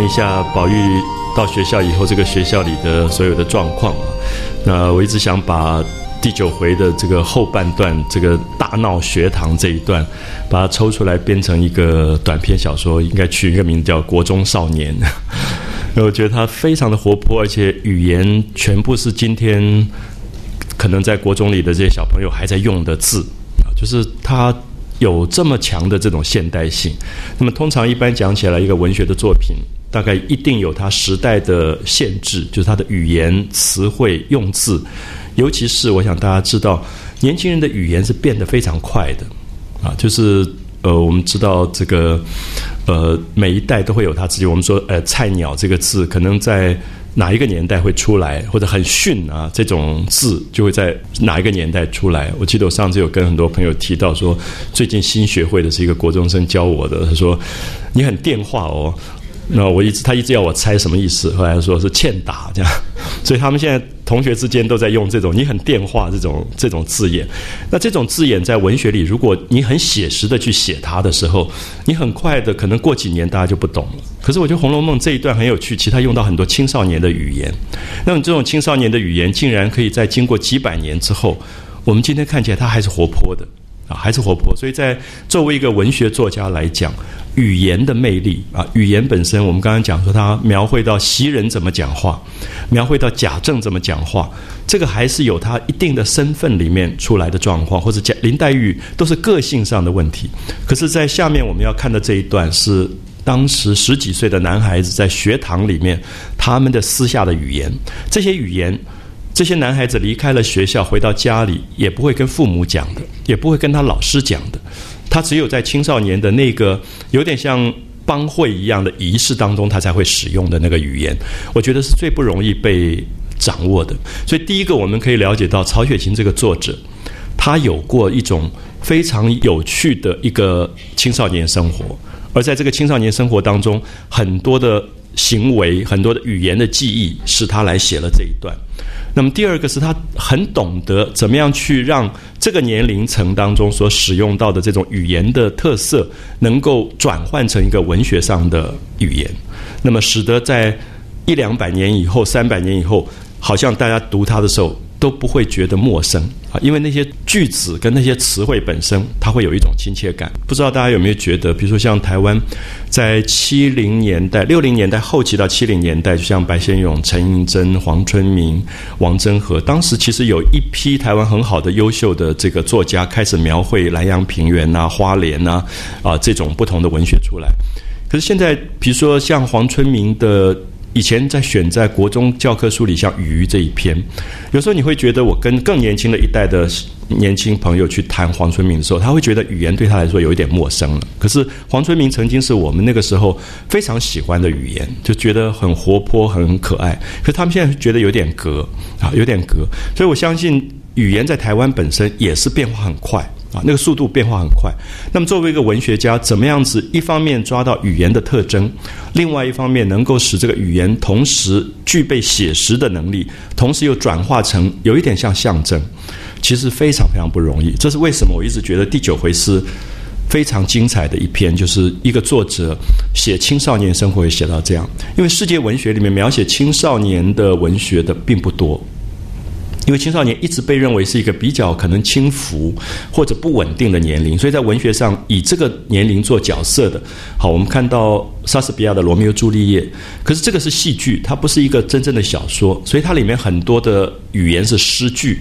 一下宝玉到学校以后，这个学校里的所有的状况啊。那我一直想把第九回的这个后半段，这个大闹学堂这一段，把它抽出来编成一个短篇小说，应该取一个名字叫《国中少年》。那 (laughs) 我觉得他非常的活泼，而且语言全部是今天可能在国中里的这些小朋友还在用的字啊，就是他。有这么强的这种现代性，那么通常一般讲起来，一个文学的作品大概一定有它时代的限制，就是它的语言词汇用字，尤其是我想大家知道，年轻人的语言是变得非常快的，啊，就是呃，我们知道这个呃，每一代都会有他自己，我们说呃，菜鸟这个字可能在。哪一个年代会出来，或者很逊啊？这种字就会在哪一个年代出来？我记得我上次有跟很多朋友提到说，最近新学会的是一个国中生教我的，他说你很电话哦。那我一直他一直要我猜什么意思，后来说是欠打这样，(laughs) 所以他们现在同学之间都在用这种“你很电话”这种这种字眼。那这种字眼在文学里，如果你很写实的去写它的时候，你很快的可能过几年大家就不懂了。可是我觉得《红楼梦》这一段很有趣，其实它用到很多青少年的语言。那么这种青少年的语言，竟然可以在经过几百年之后，我们今天看起来它还是活泼的。啊，还是活泼。所以在作为一个文学作家来讲，语言的魅力啊，语言本身，我们刚刚讲说，他描绘到袭人怎么讲话，描绘到贾政怎么讲话，这个还是有他一定的身份里面出来的状况，或者贾林黛玉都是个性上的问题。可是，在下面我们要看的这一段是。当时十几岁的男孩子在学堂里面，他们的私下的语言，这些语言，这些男孩子离开了学校，回到家里也不会跟父母讲的，也不会跟他老师讲的，他只有在青少年的那个有点像帮会一样的仪式当中，他才会使用的那个语言。我觉得是最不容易被掌握的。所以第一个，我们可以了解到曹雪芹这个作者，他有过一种非常有趣的一个青少年生活。而在这个青少年生活当中，很多的行为、很多的语言的记忆，使他来写了这一段。那么第二个是他很懂得怎么样去让这个年龄层当中所使用到的这种语言的特色，能够转换成一个文学上的语言，那么使得在一两百年以后、三百年以后，好像大家读他的时候。都不会觉得陌生啊，因为那些句子跟那些词汇本身，它会有一种亲切感。不知道大家有没有觉得，比如说像台湾，在七零年代、六零年代后期到七零年代，就像白先勇、陈映真、黄春明、王贞和，当时其实有一批台湾很好的、优秀的这个作家，开始描绘南洋平原呐、花莲呐啊这种不同的文学出来。可是现在，比如说像黄春明的。以前在选在国中教科书里，像《鱼》这一篇，有时候你会觉得，我跟更年轻的一代的年轻朋友去谈黄春明的时候，他会觉得语言对他来说有一点陌生了。可是黄春明曾经是我们那个时候非常喜欢的语言，就觉得很活泼、很可爱。可是他们现在觉得有点隔啊，有点隔。所以我相信语言在台湾本身也是变化很快。啊，那个速度变化很快。那么，作为一个文学家，怎么样子？一方面抓到语言的特征，另外一方面能够使这个语言同时具备写实的能力，同时又转化成有一点像象征，其实非常非常不容易。这是为什么？我一直觉得第九回是非常精彩的一篇，就是一个作者写青少年生活也写到这样。因为世界文学里面描写青少年的文学的并不多。因为青少年一直被认为是一个比较可能轻浮或者不稳定的年龄，所以在文学上以这个年龄做角色的。好，我们看到莎士比亚的《罗密欧朱丽叶》，可是这个是戏剧，它不是一个真正的小说，所以它里面很多的语言是诗句。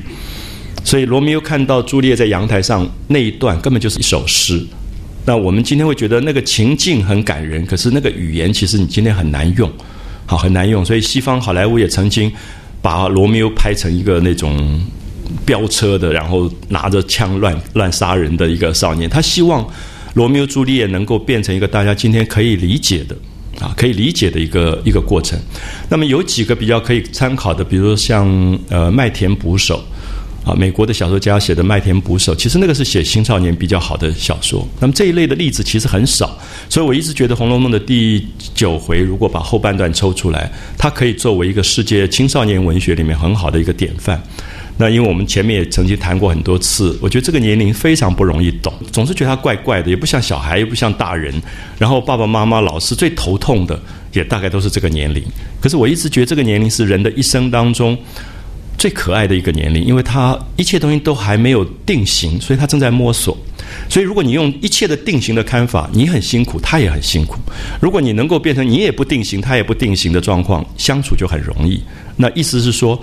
所以罗密欧看到朱丽叶在阳台上那一段，根本就是一首诗。那我们今天会觉得那个情境很感人，可是那个语言其实你今天很难用，好很难用。所以西方好莱坞也曾经。把罗密欧拍成一个那种飙车的，然后拿着枪乱乱杀人的一个少年。他希望罗密欧朱丽叶能够变成一个大家今天可以理解的啊，可以理解的一个一个过程。那么有几个比较可以参考的，比如说像呃麦田捕手。啊，美国的小说家写的《麦田捕手》，其实那个是写青少年比较好的小说。那么这一类的例子其实很少，所以我一直觉得《红楼梦》的第九回，如果把后半段抽出来，它可以作为一个世界青少年文学里面很好的一个典范。那因为我们前面也曾经谈过很多次，我觉得这个年龄非常不容易懂，总是觉得他怪怪的，也不像小孩，又不像大人。然后爸爸妈妈、老师最头痛的，也大概都是这个年龄。可是我一直觉得这个年龄是人的一生当中。最可爱的一个年龄，因为他一切东西都还没有定型，所以他正在摸索。所以，如果你用一切的定型的看法，你很辛苦，他也很辛苦。如果你能够变成你也不定型，他也不定型的状况，相处就很容易。那意思是说，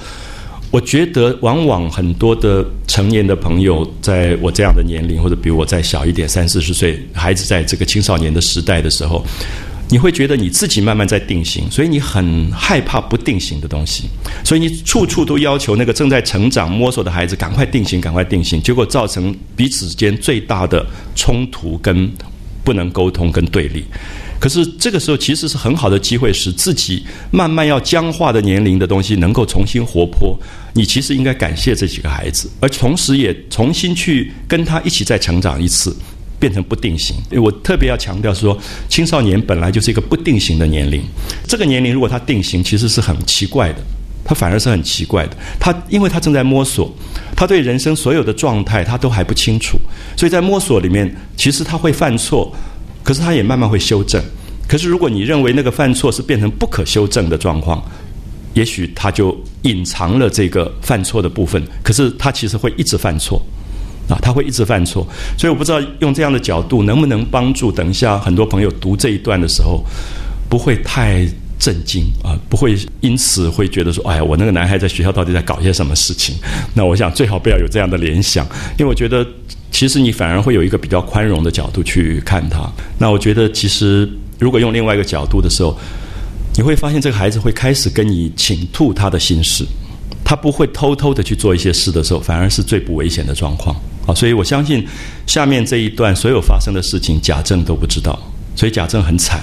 我觉得往往很多的成年的朋友，在我这样的年龄，或者比我再小一点，三四十岁孩子，在这个青少年的时代的时候。你会觉得你自己慢慢在定型，所以你很害怕不定型的东西，所以你处处都要求那个正在成长摸索的孩子赶快定型，赶快定型，结果造成彼此之间最大的冲突跟不能沟通跟对立。可是这个时候其实是很好的机会，使自己慢慢要僵化的年龄的东西能够重新活泼。你其实应该感谢这几个孩子，而同时也重新去跟他一起再成长一次。变成不定型，我特别要强调说，青少年本来就是一个不定型的年龄。这个年龄如果他定型，其实是很奇怪的，他反而是很奇怪的。他因为他正在摸索，他对人生所有的状态他都还不清楚，所以在摸索里面，其实他会犯错，可是他也慢慢会修正。可是如果你认为那个犯错是变成不可修正的状况，也许他就隐藏了这个犯错的部分，可是他其实会一直犯错。啊，他会一直犯错。所以我不知道用这样的角度能不能帮助等一下很多朋友读这一段的时候，不会太震惊啊，不会因此会觉得说，哎呀，我那个男孩在学校到底在搞些什么事情？那我想最好不要有这样的联想，因为我觉得其实你反而会有一个比较宽容的角度去看他。那我觉得其实如果用另外一个角度的时候。你会发现，这个孩子会开始跟你倾吐他的心事，他不会偷偷的去做一些事的时候，反而是最不危险的状况啊！所以我相信下面这一段所有发生的事情，贾政都不知道，所以贾政很惨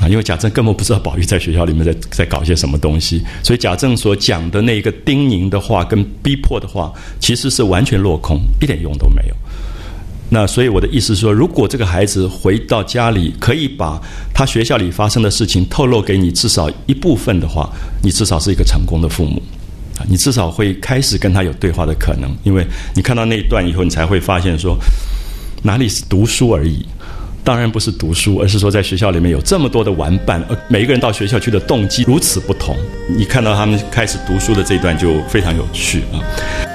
啊，因为贾政根本不知道宝玉在学校里面在在搞些什么东西，所以贾政所讲的那一个叮咛的话跟逼迫的话，其实是完全落空，一点用都没有。那所以我的意思是说，如果这个孩子回到家里，可以把他学校里发生的事情透露给你至少一部分的话，你至少是一个成功的父母，你至少会开始跟他有对话的可能，因为你看到那一段以后，你才会发现说，哪里是读书而已，当然不是读书，而是说在学校里面有这么多的玩伴，呃每一个人到学校去的动机如此不同，你看到他们开始读书的这一段就非常有趣啊。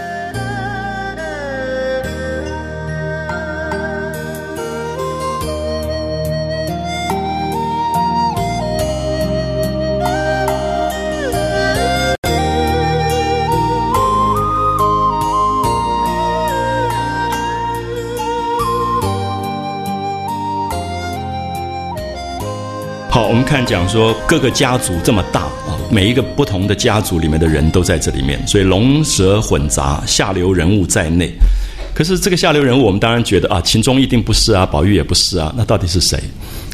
看讲说各个家族这么大啊，每一个不同的家族里面的人都在这里面，所以龙蛇混杂，下流人物在内。可是这个下流人物，我们当然觉得啊，秦钟一定不是啊，宝玉也不是啊，那到底是谁？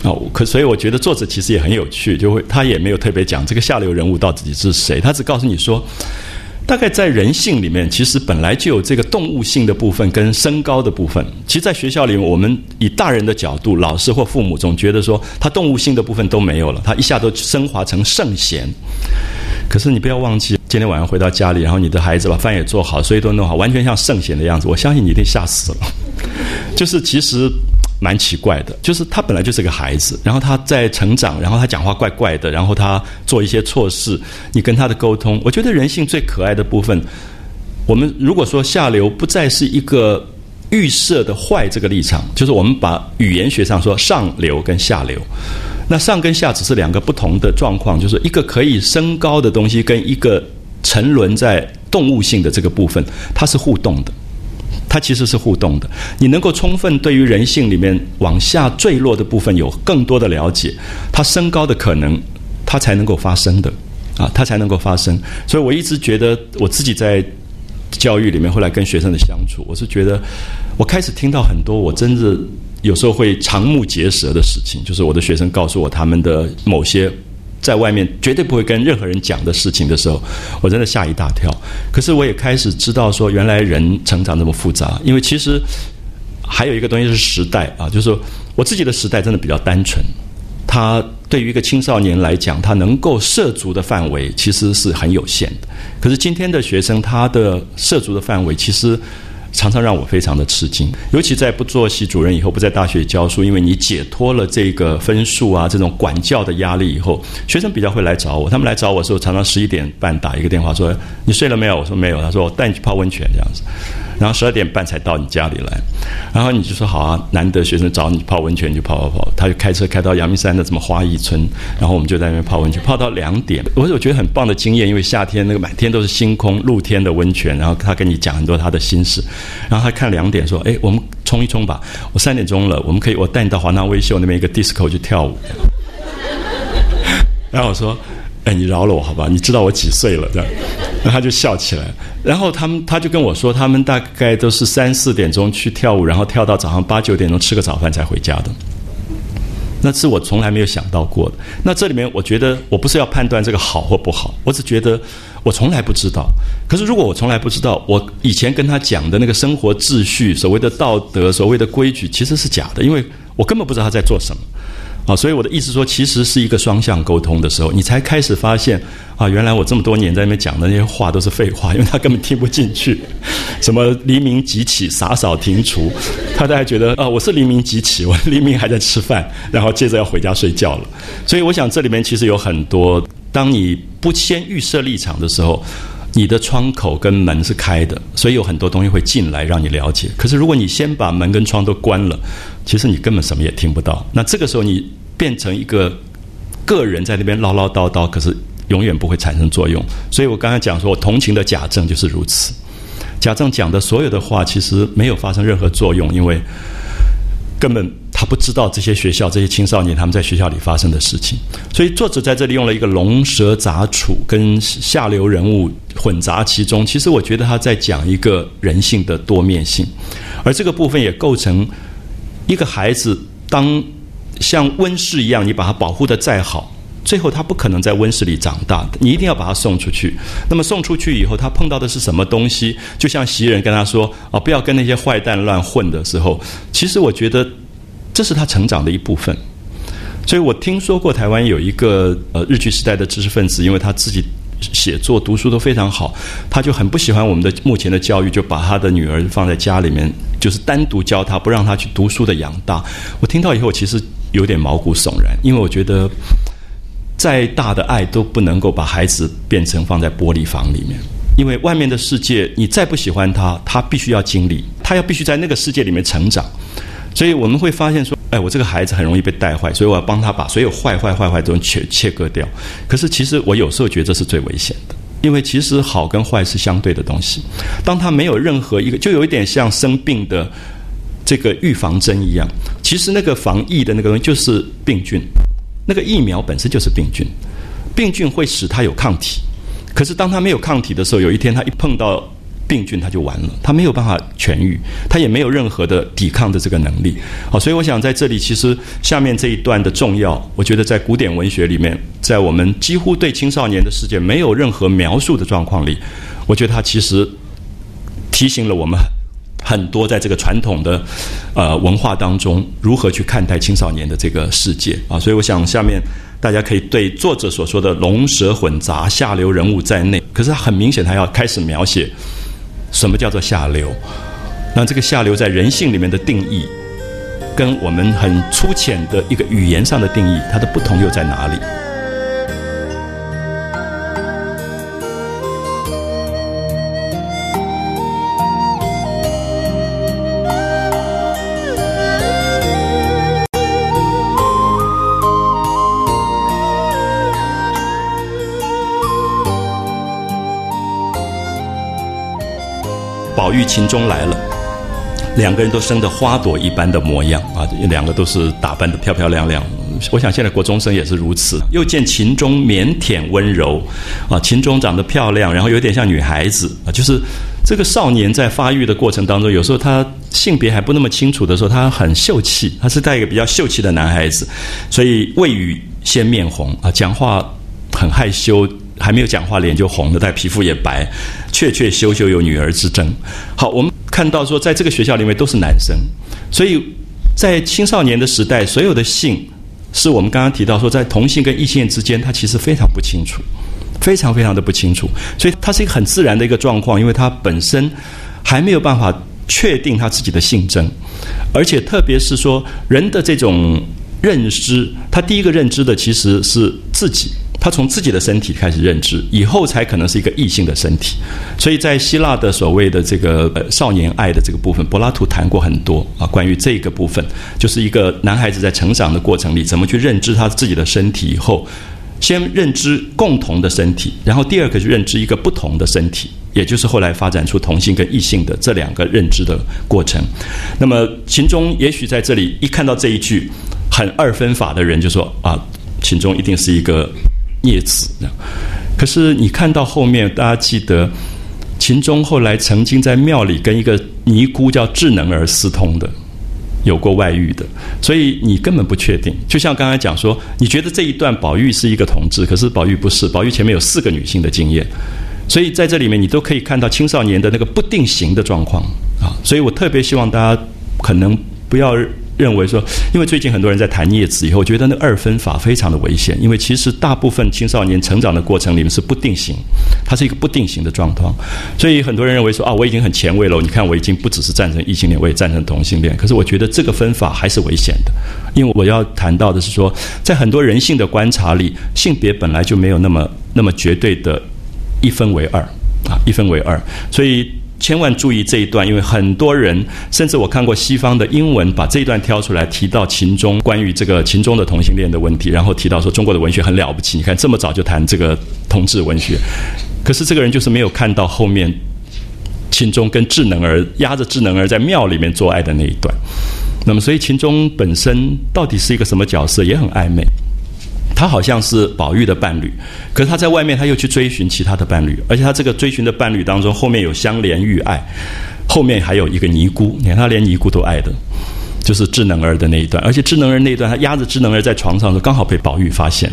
啊，可所以我觉得作者其实也很有趣，就会他也没有特别讲这个下流人物到底是谁，他只告诉你说。大概在人性里面，其实本来就有这个动物性的部分跟身高的部分。其实，在学校里，我们以大人的角度，老师或父母总觉得说，他动物性的部分都没有了，他一下都升华成圣贤。可是你不要忘记，今天晚上回到家里，然后你的孩子把饭也做好，所以都弄好，完全像圣贤的样子，我相信你一定吓死了。(laughs) 就是其实。蛮奇怪的，就是他本来就是个孩子，然后他在成长，然后他讲话怪怪的，然后他做一些错事，你跟他的沟通，我觉得人性最可爱的部分，我们如果说下流不再是一个预设的坏这个立场，就是我们把语言学上说上流跟下流，那上跟下只是两个不同的状况，就是一个可以升高的东西跟一个沉沦在动物性的这个部分，它是互动的。它其实是互动的，你能够充分对于人性里面往下坠落的部分有更多的了解，它升高的可能，它才能够发生的，啊，它才能够发生。所以我一直觉得我自己在教育里面，后来跟学生的相处，我是觉得我开始听到很多我真的有时候会瞠目结舌的事情，就是我的学生告诉我他们的某些。在外面绝对不会跟任何人讲的事情的时候，我真的吓一大跳。可是我也开始知道说，原来人成长那么复杂。因为其实还有一个东西是时代啊，就是说我自己的时代真的比较单纯。他对于一个青少年来讲，他能够涉足的范围其实是很有限的。可是今天的学生，他的涉足的范围其实。常常让我非常的吃惊，尤其在不做系主任以后，不在大学教书，因为你解脱了这个分数啊这种管教的压力以后，学生比较会来找我。他们来找我的时候，常常十一点半打一个电话说：“你睡了没有？”我说：“没有。”他说：“我带你去泡温泉这样子。”然后十二点半才到你家里来，然后你就说：“好啊，难得学生找你泡温泉，就泡泡泡。”他就开车开到阳明山的什么花艺村，然后我们就在那边泡温泉，泡到两点。我我觉得很棒的经验，因为夏天那个满天都是星空，露天的温泉，然后他跟你讲很多他的心事。然后他看两点说：“哎，我们冲一冲吧。我三点钟了，我们可以我带你到华纳微秀那边一个 disco 去跳舞。(laughs) ”然后我说：“哎，你饶了我好吧？你知道我几岁了？”这样，然后他就笑起来。然后他们他就跟我说，他们大概都是三四点钟去跳舞，然后跳到早上八九点钟吃个早饭才回家的。那是我从来没有想到过的。那这里面，我觉得我不是要判断这个好或不好，我只觉得。我从来不知道，可是如果我从来不知道，我以前跟他讲的那个生活秩序、所谓的道德、所谓的规矩，其实是假的，因为我根本不知道他在做什么。啊，所以我的意思说，其实是一个双向沟通的时候，你才开始发现啊，原来我这么多年在那边讲的那些话都是废话，因为他根本听不进去。(laughs) 什么黎明即起，洒扫庭除，他大概觉得啊，我是黎明即起，我黎明还在吃饭，然后接着要回家睡觉了。所以我想这里面其实有很多。当你不先预设立场的时候，你的窗口跟门是开的，所以有很多东西会进来让你了解。可是如果你先把门跟窗都关了，其实你根本什么也听不到。那这个时候你变成一个个人在那边唠唠叨叨，可是永远不会产生作用。所以我刚才讲说，我同情的贾政就是如此。贾政讲的所有的话，其实没有发生任何作用，因为根本他不知道这些学校、这些青少年他们在学校里发生的事情。所以作者在这里用了一个龙蛇杂处跟下流人物混杂其中。其实我觉得他在讲一个人性的多面性，而这个部分也构成一个孩子当像温室一样，你把他保护的再好。最后，他不可能在温室里长大，你一定要把他送出去。那么送出去以后，他碰到的是什么东西？就像袭人跟他说：“啊，不要跟那些坏蛋乱混。”的时候，其实我觉得这是他成长的一部分。所以我听说过台湾有一个呃日据时代的知识分子，因为他自己写作、读书都非常好，他就很不喜欢我们的目前的教育，就把他的女儿放在家里面，就是单独教他，不让他去读书的养大。我听到以后，其实有点毛骨悚然，因为我觉得。再大的爱都不能够把孩子变成放在玻璃房里面，因为外面的世界，你再不喜欢他，他必须要经历，他要必须在那个世界里面成长。所以我们会发现说，哎，我这个孩子很容易被带坏，所以我要帮他把所有坏坏坏坏都切切割掉。可是其实我有时候觉得这是最危险的，因为其实好跟坏是相对的东西。当他没有任何一个，就有一点像生病的这个预防针一样，其实那个防疫的那个东西就是病菌。那个疫苗本身就是病菌，病菌会使它有抗体，可是当它没有抗体的时候，有一天它一碰到病菌，它就完了，它没有办法痊愈，它也没有任何的抵抗的这个能力。好，所以我想在这里，其实下面这一段的重要，我觉得在古典文学里面，在我们几乎对青少年的世界没有任何描述的状况里，我觉得它其实提醒了我们。很多在这个传统的呃文化当中，如何去看待青少年的这个世界啊？所以我想下面大家可以对作者所说的龙蛇混杂、下流人物在内，可是他很明显他要开始描写什么叫做下流。那这个下流在人性里面的定义，跟我们很粗浅的一个语言上的定义，它的不同又在哪里？宝玉、秦钟来了，两个人都生得花朵一般的模样啊，两个都是打扮得漂漂亮亮。我想现在国中生也是如此。又见秦钟腼腆温柔，啊，秦钟长得漂亮，然后有点像女孩子啊，就是这个少年在发育的过程当中，有时候他性别还不那么清楚的时候，他很秀气，他是带一个比较秀气的男孩子，所以未语先面红啊，讲话很害羞。还没有讲话，脸就红了，但皮肤也白，确确修修有女儿之争。好，我们看到说，在这个学校里面都是男生，所以在青少年的时代，所有的性是我们刚刚提到说，在同性跟异性之间，他其实非常不清楚，非常非常的不清楚，所以它是一个很自然的一个状况，因为他本身还没有办法确定他自己的性征，而且特别是说人的这种认知，他第一个认知的其实是自己。他从自己的身体开始认知，以后才可能是一个异性的身体。所以在希腊的所谓的这个少年爱的这个部分，柏拉图谈过很多啊，关于这个部分，就是一个男孩子在成长的过程里，怎么去认知他自己的身体。以后先认知共同的身体，然后第二个是认知一个不同的身体，也就是后来发展出同性跟异性的这两个认知的过程。那么秦钟也许在这里一看到这一句很二分法的人，就说啊，秦钟一定是一个。孽子，可是你看到后面，大家记得秦钟后来曾经在庙里跟一个尼姑叫智能儿私通的，有过外遇的，所以你根本不确定。就像刚才讲说，你觉得这一段宝玉是一个同志，可是宝玉不是，宝玉前面有四个女性的经验，所以在这里面你都可以看到青少年的那个不定型的状况啊。所以我特别希望大家可能不要。认为说，因为最近很多人在谈叶子以后，觉得那二分法非常的危险。因为其实大部分青少年成长的过程里面是不定型，它是一个不定型的状况。所以很多人认为说啊，我已经很前卫了。你看，我已经不只是赞成异性恋，我也赞成同性恋。可是我觉得这个分法还是危险的，因为我要谈到的是说，在很多人性的观察里，性别本来就没有那么那么绝对的一分为二。啊，一分为二。所以千万注意这一段，因为很多人，甚至我看过西方的英文，把这一段挑出来提到秦中关于这个秦中的同性恋的问题，然后提到说中国的文学很了不起，你看这么早就谈这个同志文学，可是这个人就是没有看到后面。秦钟跟智能儿压着智能儿在庙里面做爱的那一段，那么所以秦钟本身到底是一个什么角色也很暧昧，他好像是宝玉的伴侣，可是他在外面他又去追寻其他的伴侣，而且他这个追寻的伴侣当中后面有相连遇爱，后面还有一个尼姑，你看他连尼姑都爱的，就是智能儿的那一段，而且智能儿那一段他压着智能儿在床上的时候刚好被宝玉发现。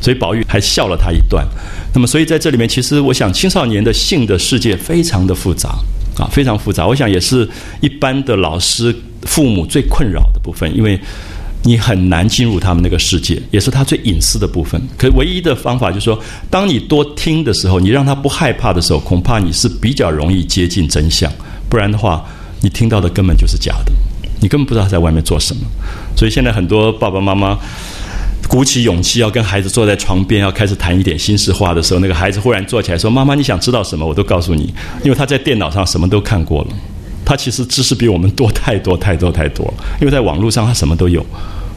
所以宝玉还笑了他一段，那么所以在这里面，其实我想青少年的性的世界非常的复杂啊，非常复杂。我想也是一般的老师、父母最困扰的部分，因为你很难进入他们那个世界，也是他最隐私的部分。可唯一的方法就是说，当你多听的时候，你让他不害怕的时候，恐怕你是比较容易接近真相。不然的话，你听到的根本就是假的，你根本不知道他在外面做什么。所以现在很多爸爸妈妈。鼓起勇气要跟孩子坐在床边，要开始谈一点心事话的时候，那个孩子忽然坐起来说：“妈妈，你想知道什么？我都告诉你。”因为他在电脑上什么都看过了，他其实知识比我们多太多太多太多。因为在网络上他什么都有，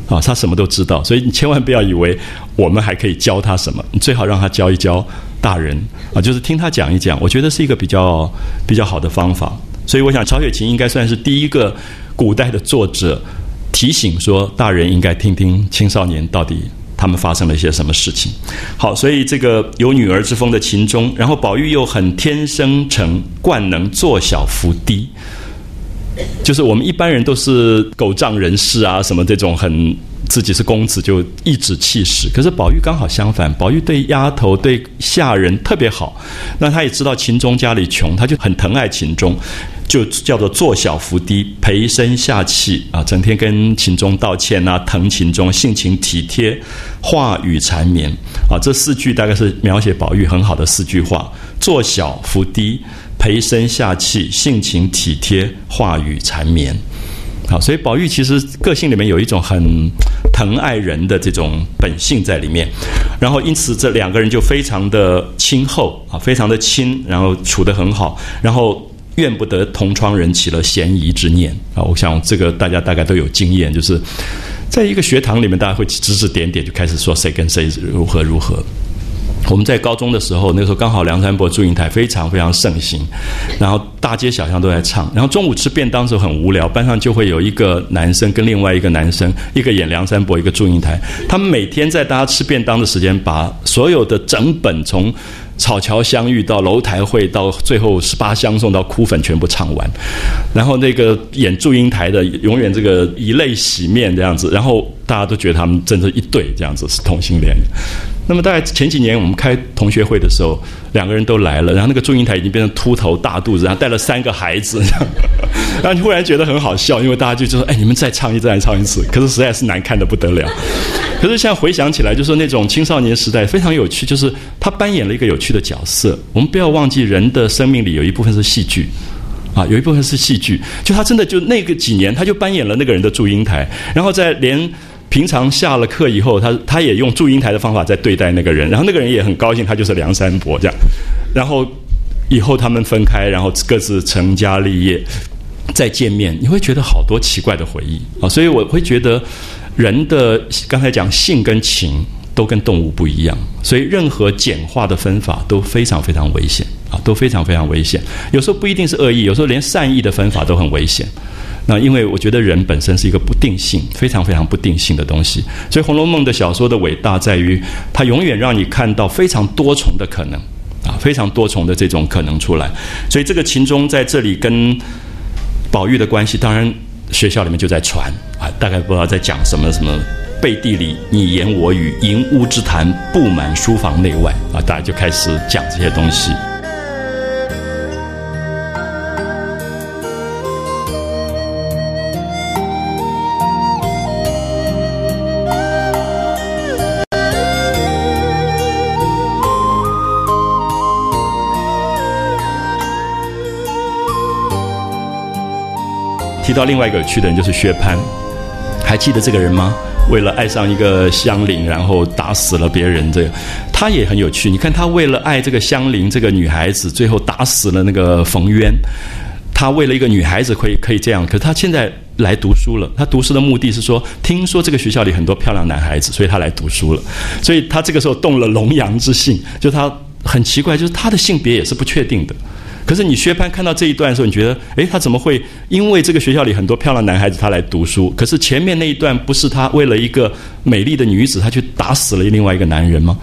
啊，他什么都知道。所以你千万不要以为我们还可以教他什么，你最好让他教一教大人啊，就是听他讲一讲。我觉得是一个比较比较好的方法。所以我想，曹雪芹应该算是第一个古代的作者。提醒说，大人应该听听青少年到底他们发生了一些什么事情。好，所以这个有女儿之风的秦钟，然后宝玉又很天生成惯能坐小伏低，就是我们一般人都是狗仗人势啊，什么这种很自己是公子就颐指气使。可是宝玉刚好相反，宝玉对丫头对下人特别好。那他也知道秦钟家里穷，他就很疼爱秦钟。就叫做做小伏低，陪身下气啊，整天跟秦钟道歉啊，疼秦钟，性情体贴，话语缠绵啊，这四句大概是描写宝玉很好的四句话：做小伏低，陪身下气，性情体贴，话语缠绵。好，所以宝玉其实个性里面有一种很疼爱人的这种本性在里面，然后因此这两个人就非常的亲厚啊，非常的亲，然后处得很好，然后。怨不得同窗人起了嫌疑之念啊！我想这个大家大概都有经验，就是在一个学堂里面，大家会指指点点，就开始说谁跟谁如何如何。我们在高中的时候，那时候刚好梁山伯祝英台非常非常盛行，然后大街小巷都在唱。然后中午吃便当的时候很无聊，班上就会有一个男生跟另外一个男生，一个演梁山伯，一个祝英台。他们每天在大家吃便当的时间，把所有的整本从。草桥相遇到楼台会，到最后十八相送到哭粉全部唱完，然后那个演祝英台的永远这个以泪洗面这样子，然后大家都觉得他们真是一对这样子是同性恋。那么大概前几年我们开同学会的时候，两个人都来了，然后那个祝英台已经变成秃头大肚子，然后带了三个孩子，(laughs) 然后你忽然觉得很好笑，因为大家就就说：“哎，你们再唱一次，再唱一次。”可是实在是难看的不得了。可是现在回想起来，就是那种青少年时代非常有趣，就是他扮演了一个有趣的角色。我们不要忘记，人的生命里有一部分是戏剧，啊，有一部分是戏剧。就他真的就那个几年，他就扮演了那个人的祝英台，然后在连。平常下了课以后，他他也用祝英台的方法在对待那个人，然后那个人也很高兴，他就是梁山伯这样。然后以后他们分开，然后各自成家立业，再见面，你会觉得好多奇怪的回忆啊。所以我会觉得人的刚才讲性跟情都跟动物不一样，所以任何简化的分法都非常非常危险啊，都非常非常危险。有时候不一定是恶意，有时候连善意的分法都很危险。那因为我觉得人本身是一个不定性，非常非常不定性的东西，所以《红楼梦》的小说的伟大在于，它永远让你看到非常多重的可能，啊，非常多重的这种可能出来。所以这个秦钟在这里跟宝玉的关系，当然学校里面就在传啊，大概不知道在讲什么什么背地里你言我语，营屋之谈布满书房内外啊，大家就开始讲这些东西。提到另外一个有趣的人，就是薛蟠，还记得这个人吗？为了爱上一个香菱，然后打死了别人。这个他也很有趣。你看他为了爱这个香菱这个女孩子，最后打死了那个冯渊。他为了一个女孩子可以可以这样，可是他现在来读书了。他读书的目的是说，听说这个学校里很多漂亮男孩子，所以他来读书了。所以他这个时候动了龙阳之性，就他很奇怪，就是他的性别也是不确定的。可是你薛蟠看到这一段的时候，你觉得，诶，他怎么会因为这个学校里很多漂亮男孩子，他来读书？可是前面那一段不是他为了一个美丽的女子，他去打死了另外一个男人吗？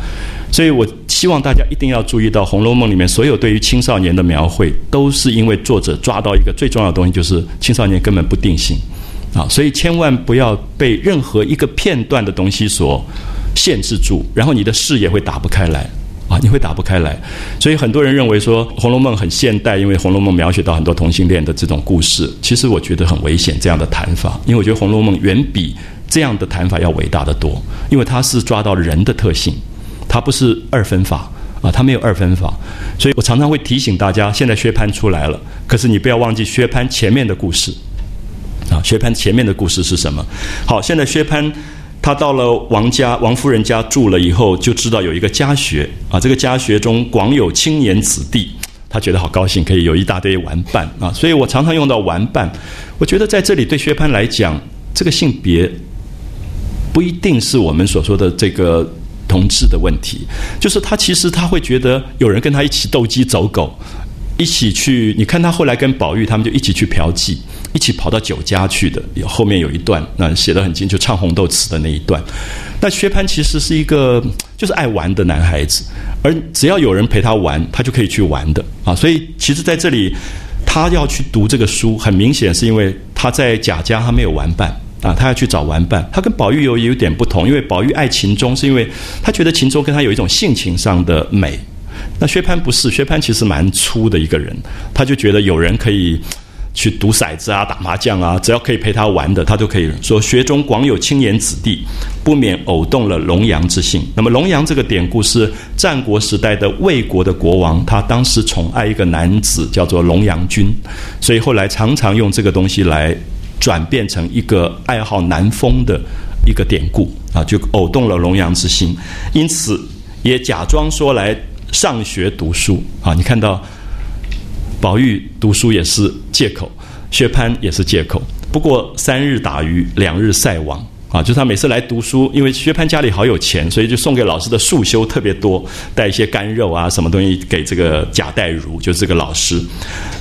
所以我希望大家一定要注意到，《红楼梦》里面所有对于青少年的描绘，都是因为作者抓到一个最重要的东西，就是青少年根本不定性啊，所以千万不要被任何一个片段的东西所限制住，然后你的视野会打不开来。啊，你会打不开来，所以很多人认为说《红楼梦》很现代，因为《红楼梦》描写到很多同性恋的这种故事。其实我觉得很危险这样的谈法，因为我觉得《红楼梦》远比这样的谈法要伟大的多，因为它是抓到人的特性，它不是二分法啊，它没有二分法。所以我常常会提醒大家，现在薛蟠出来了，可是你不要忘记薛蟠前面的故事啊，薛蟠前面的故事是什么？好，现在薛蟠。他到了王家王夫人家住了以后，就知道有一个家学啊，这个家学中广有青年子弟，他觉得好高兴，可以有一大堆玩伴啊。所以我常常用到玩伴。我觉得在这里对薛蟠来讲，这个性别不一定是我们所说的这个同志的问题，就是他其实他会觉得有人跟他一起斗鸡走狗，一起去。你看他后来跟宝玉他们就一起去嫖妓。一起跑到酒家去的，有后面有一段，那写的很清，就唱红豆词的那一段。那薛蟠其实是一个就是爱玩的男孩子，而只要有人陪他玩，他就可以去玩的啊。所以其实在这里，他要去读这个书，很明显是因为他在贾家他没有玩伴啊，他要去找玩伴。他跟宝玉有有点不同，因为宝玉爱秦钟，是因为他觉得秦钟跟他有一种性情上的美。那薛蟠不是，薛蟠其实蛮粗的一个人，他就觉得有人可以。去赌骰子啊，打麻将啊，只要可以陪他玩的，他都可以说。学中广有青年子弟，不免偶动了龙阳之性。那么龙阳这个典故是战国时代的魏国的国王，他当时宠爱一个男子叫做龙阳君，所以后来常常用这个东西来转变成一个爱好南风的一个典故啊，就偶动了龙阳之心，因此也假装说来上学读书啊。你看到。宝玉读书也是借口，薛蟠也是借口。不过三日打鱼两日晒网啊，就是他每次来读书，因为薛蟠家里好有钱，所以就送给老师的束修特别多，带一些干肉啊什么东西给这个贾代儒，就是这个老师。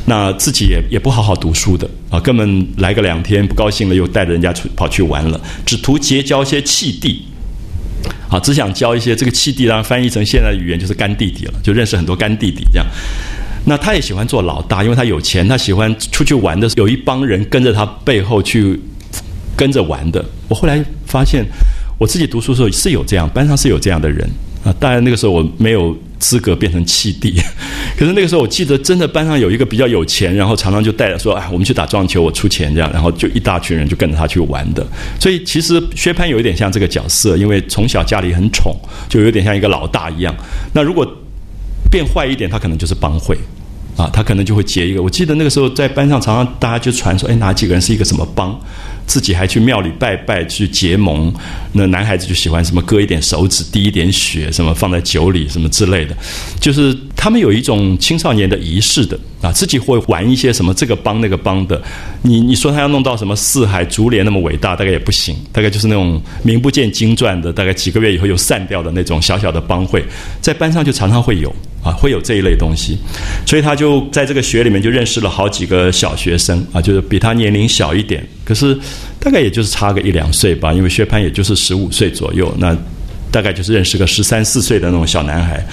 那自己也也不好好读书的啊，根本来个两天不高兴了，又带着人家出跑去玩了，只图结交些弃弟啊，只想交一些这个弃弟，然后翻译成现在的语言就是干弟弟了，就认识很多干弟弟这样。那他也喜欢做老大，因为他有钱，他喜欢出去玩的时候，有一帮人跟着他背后去跟着玩的。我后来发现，我自己读书的时候是有这样，班上是有这样的人啊。当然那个时候我没有资格变成弃弟，(laughs) 可是那个时候我记得真的班上有一个比较有钱，然后常常就带着说：“哎，我们去打撞球，我出钱这样。”然后就一大群人就跟着他去玩的。所以其实薛蟠有一点像这个角色，因为从小家里很宠，就有点像一个老大一样。那如果变坏一点，他可能就是帮会，啊，他可能就会结一个。我记得那个时候在班上，常常大家就传说，哎，哪几个人是一个什么帮，自己还去庙里拜拜去结盟。那男孩子就喜欢什么割一点手指，滴一点血，什么放在酒里，什么之类的，就是他们有一种青少年的仪式的啊，自己会玩一些什么这个帮那个帮的。你你说他要弄到什么四海竹联那么伟大，大概也不行，大概就是那种名不见经传的，大概几个月以后又散掉的那种小小的帮会，在班上就常常会有。啊，会有这一类东西，所以他就在这个学里面就认识了好几个小学生啊，就是比他年龄小一点，可是大概也就是差个一两岁吧，因为薛蟠也就是十五岁左右，那大概就是认识个十三四岁的那种小男孩。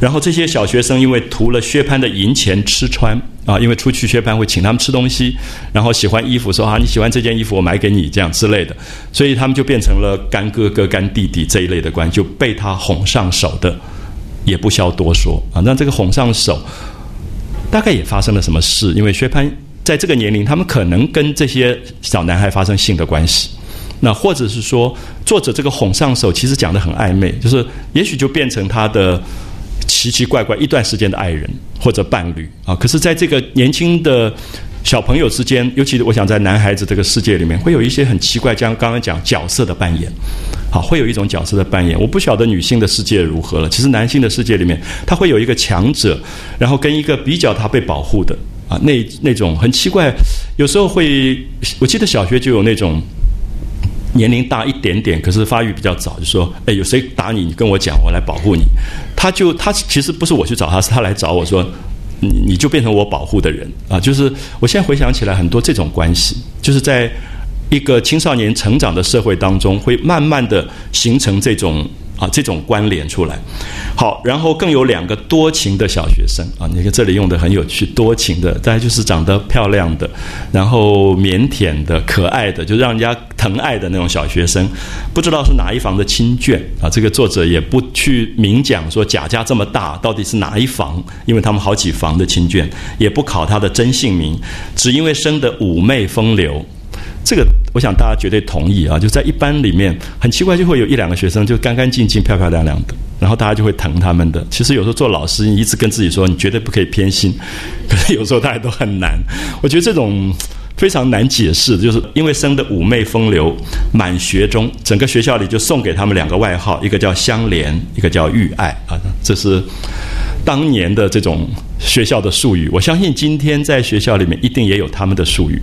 然后这些小学生因为图了薛蟠的银钱吃穿啊，因为出去薛蟠会请他们吃东西，然后喜欢衣服说啊你喜欢这件衣服我买给你这样之类的，所以他们就变成了干哥哥干弟弟这一类的关系，就被他哄上手的。也不需要多说啊，那这个哄上手，大概也发生了什么事？因为薛蟠在这个年龄，他们可能跟这些小男孩发生性的关系，那或者是说，作者这个哄上手其实讲的很暧昧，就是也许就变成他的奇奇怪怪一段时间的爱人或者伴侣啊。可是，在这个年轻的小朋友之间，尤其我想在男孩子这个世界里面，会有一些很奇怪，像刚刚讲角色的扮演，好，会有一种角色的扮演。我不晓得女性的世界如何了，其实男性的世界里面，他会有一个强者，然后跟一个比较他被保护的啊，那那种很奇怪，有时候会，我记得小学就有那种年龄大一点点，可是发育比较早，就说，哎，有谁打你，你跟我讲，我来保护你。他就他其实不是我去找他，是他来找我说。你你就变成我保护的人啊！就是我现在回想起来，很多这种关系，就是在一个青少年成长的社会当中，会慢慢的形成这种。啊，这种关联出来，好，然后更有两个多情的小学生啊，你看这里用的很有趣，多情的，再就是长得漂亮的，然后腼腆的、可爱的，就让人家疼爱的那种小学生，不知道是哪一房的亲眷啊。这个作者也不去明讲说贾家这么大到底是哪一房，因为他们好几房的亲眷，也不考他的真姓名，只因为生的妩媚风流。这个我想大家绝对同意啊！就在一班里面，很奇怪，就会有一两个学生就干干净净、漂漂亮亮的，然后大家就会疼他们的。其实有时候做老师，你一直跟自己说你绝对不可以偏心，(laughs) 可是有时候大家都很难。我觉得这种非常难解释，就是因为生的妩媚风流，满学中整个学校里就送给他们两个外号，一个叫香莲，一个叫玉爱啊，这是。当年的这种学校的术语，我相信今天在学校里面一定也有他们的术语。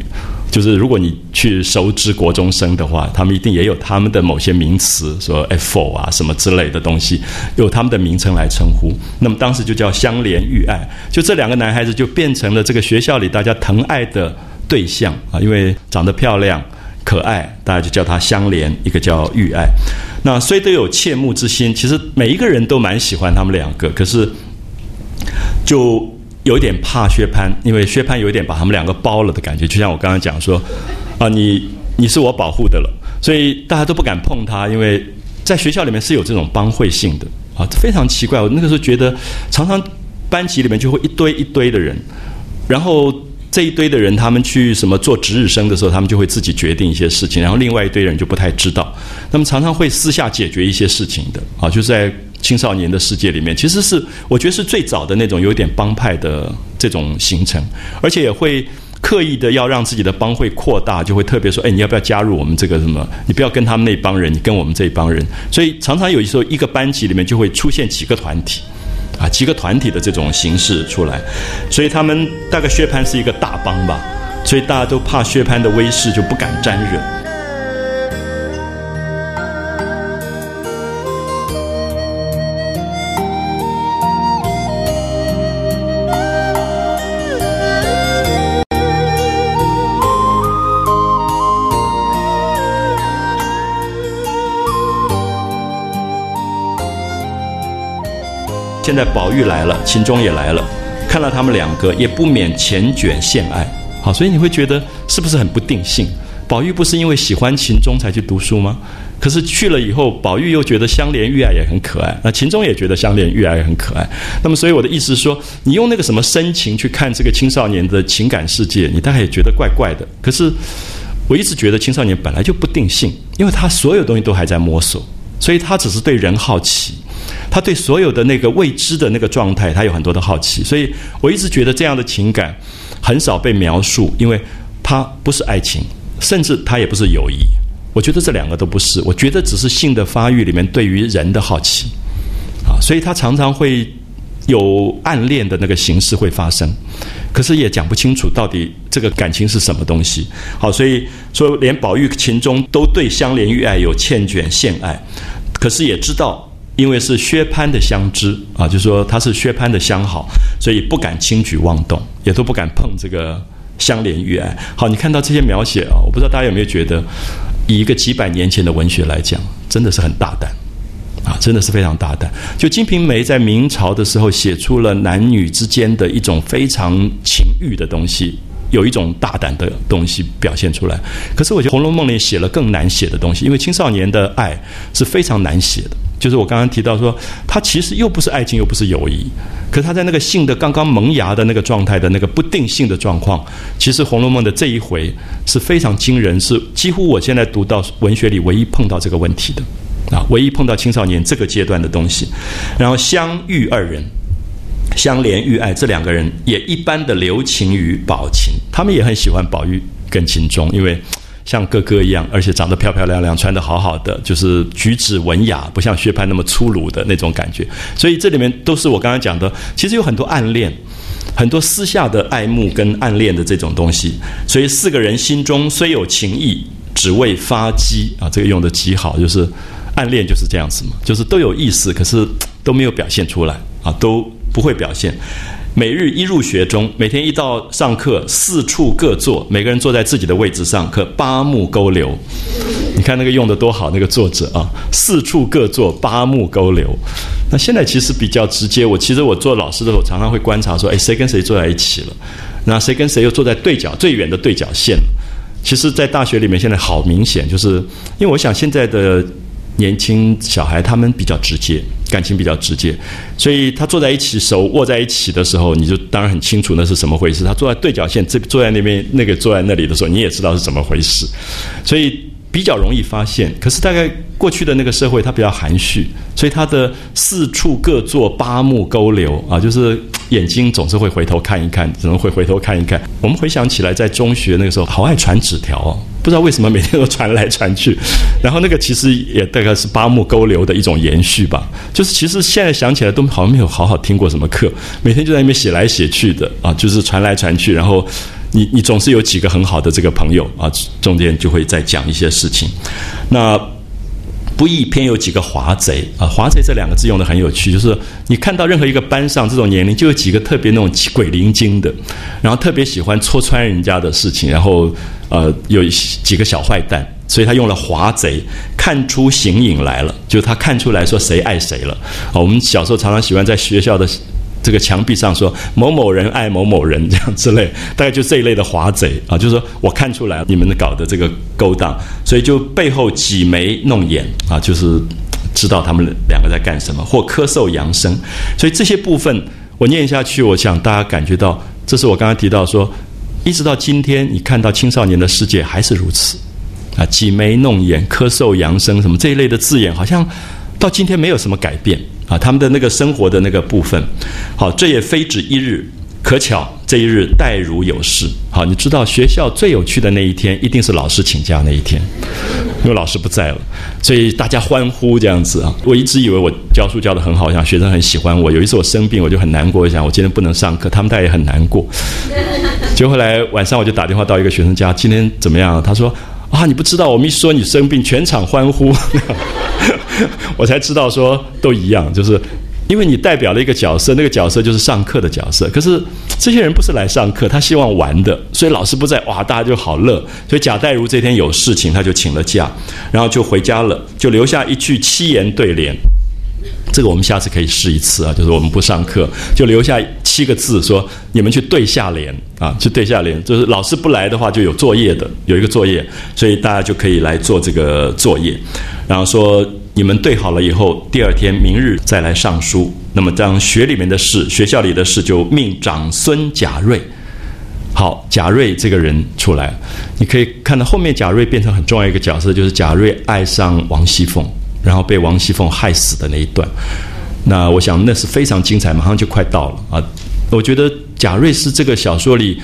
就是如果你去熟知国中生的话，他们一定也有他们的某些名词，说 “f” 啊什么之类的东西，有他们的名称来称呼。那么当时就叫相连玉爱，就这两个男孩子就变成了这个学校里大家疼爱的对象啊，因为长得漂亮、可爱，大家就叫他相连，一个叫玉爱。那虽都有切慕之心，其实每一个人都蛮喜欢他们两个，可是。就有点怕薛蟠，因为薛蟠有点把他们两个包了的感觉，就像我刚刚讲说，啊，你你是我保护的了，所以大家都不敢碰他，因为在学校里面是有这种帮会性的啊，非常奇怪。我那个时候觉得，常常班级里面就会一堆一堆的人，然后这一堆的人他们去什么做值日生的时候，他们就会自己决定一些事情，然后另外一堆人就不太知道，那么常常会私下解决一些事情的啊，就是在。青少年的世界里面，其实是我觉得是最早的那种有点帮派的这种形成，而且也会刻意的要让自己的帮会扩大，就会特别说：“哎，你要不要加入我们这个什么？你不要跟他们那帮人，你跟我们这一帮人。”所以常常有时候一个班级里面就会出现几个团体，啊，几个团体的这种形式出来。所以他们大概薛蟠是一个大帮吧，所以大家都怕薛蟠的威势，就不敢沾惹。现在宝玉来了，秦钟也来了，看到他们两个，也不免缱绻献爱。好，所以你会觉得是不是很不定性？宝玉不是因为喜欢秦钟才去读书吗？可是去了以后，宝玉又觉得香莲玉爱也很可爱，那秦钟也觉得香莲玉爱也很可爱。那么，所以我的意思是说，你用那个什么深情去看这个青少年的情感世界，你大概也觉得怪怪的。可是，我一直觉得青少年本来就不定性，因为他所有东西都还在摸索，所以他只是对人好奇。他对所有的那个未知的那个状态，他有很多的好奇，所以我一直觉得这样的情感很少被描述，因为它不是爱情，甚至它也不是友谊。我觉得这两个都不是，我觉得只是性的发育里面对于人的好奇啊，所以他常常会有暗恋的那个形式会发生，可是也讲不清楚到底这个感情是什么东西。好，所以说连宝玉情中都对香莲玉爱有缱绻献爱，可是也知道。因为是薛蟠的相知啊，就是说他是薛蟠的相好，所以不敢轻举妄动，也都不敢碰这个香莲玉爱。好，你看到这些描写啊，我不知道大家有没有觉得，以一个几百年前的文学来讲，真的是很大胆啊，真的是非常大胆。就《金瓶梅》在明朝的时候写出了男女之间的一种非常情欲的东西，有一种大胆的东西表现出来。可是我觉得《红楼梦》里写了更难写的东西，因为青少年的爱是非常难写的。就是我刚刚提到说，他其实又不是爱情，又不是友谊，可他在那个性的刚刚萌芽的那个状态的那个不定性的状况，其实《红楼梦》的这一回是非常惊人，是几乎我现在读到文学里唯一碰到这个问题的啊，唯一碰到青少年这个阶段的东西。然后相遇二人，相怜遇爱，这两个人也一般的留情于宝琴，他们也很喜欢宝玉跟秦钟，因为像哥哥一样，而且长得漂漂亮亮，穿得好好的，就是举止文雅，不像薛蟠那么粗鲁的那种感觉。所以这里面都是我刚刚讲的，其实有很多暗恋，很多私下的爱慕跟暗恋的这种东西。所以四个人心中虽有情意，只为发机啊，这个用的极好，就是暗恋就是这样子嘛，就是都有意思，可是都没有表现出来啊，都。不会表现。每日一入学中，每天一到上课，四处各坐，每个人坐在自己的位置上，可八目勾留。你看那个用的多好，那个作者啊，四处各坐，八目勾留。那现在其实比较直接。我其实我做老师的时候，常常会观察说，哎，谁跟谁坐在一起了？那谁跟谁又坐在对角最远的对角线？其实，在大学里面，现在好明显，就是因为我想现在的。年轻小孩他们比较直接，感情比较直接，所以他坐在一起，手握在一起的时候，你就当然很清楚那是什么回事。他坐在对角线，这坐在那边，那个坐在那里的时候，你也知道是怎么回事，所以比较容易发现。可是大概过去的那个社会，他比较含蓄，所以他的四处各坐，八目勾留啊，就是眼睛总是会回头看一看，只能会回头看一看。我们回想起来，在中学那个时候，好爱传纸条哦。不知道为什么每天都传来传去，然后那个其实也大概是八目勾留的一种延续吧。就是其实现在想起来都好像没有好好听过什么课，每天就在那边写来写去的啊，就是传来传去。然后你你总是有几个很好的这个朋友啊，中间就会再讲一些事情。那。不易偏有几个华贼啊！华贼这两个字用的很有趣，就是你看到任何一个班上这种年龄，就有几个特别那种鬼灵精的，然后特别喜欢戳穿人家的事情，然后呃有几个小坏蛋，所以他用了华贼，看出形影来了，就他看出来说谁爱谁了啊！我们小时候常常喜欢在学校的。这个墙壁上说某某人爱某某人这样之类，大概就这一类的华贼啊，就是说我看出来你们搞的这个勾当，所以就背后挤眉弄眼啊，就是知道他们两个在干什么，或咳嗽扬声。所以这些部分我念下去，我想大家感觉到，这是我刚刚提到说，一直到今天，你看到青少年的世界还是如此啊，挤眉弄眼、咳嗽扬声什么这一类的字眼，好像到今天没有什么改变。啊，他们的那个生活的那个部分，好，这也非止一日。可巧这一日待如有事。好，你知道学校最有趣的那一天，一定是老师请假那一天，因为老师不在了，所以大家欢呼这样子啊。我一直以为我教书教的很好，想学生很喜欢我。有一次我生病，我就很难过，想我今天不能上课，他们大家也很难过。就后来晚上我就打电话到一个学生家，今天怎么样？他说。啊！你不知道，我们一说你生病，全场欢呼，(laughs) (laughs) 我才知道说都一样，就是因为你代表了一个角色，那个角色就是上课的角色。可是这些人不是来上课，他希望玩的，所以老师不在，哇，大家就好乐。所以贾代儒这天有事情，他就请了假，然后就回家了，就留下一句七言对联。这个我们下次可以试一次啊，就是我们不上课，就留下七个字，说你们去对下联啊，去对下联，就是老师不来的话就有作业的，有一个作业，所以大家就可以来做这个作业。然后说你们对好了以后，第二天明日再来上书。那么当学里面的事，学校里的事，就命长孙贾瑞。好，贾瑞这个人出来，你可以看到后面贾瑞变成很重要一个角色，就是贾瑞爱上王熙凤。然后被王熙凤害死的那一段，那我想那是非常精彩，马上就快到了啊！我觉得贾瑞是这个小说里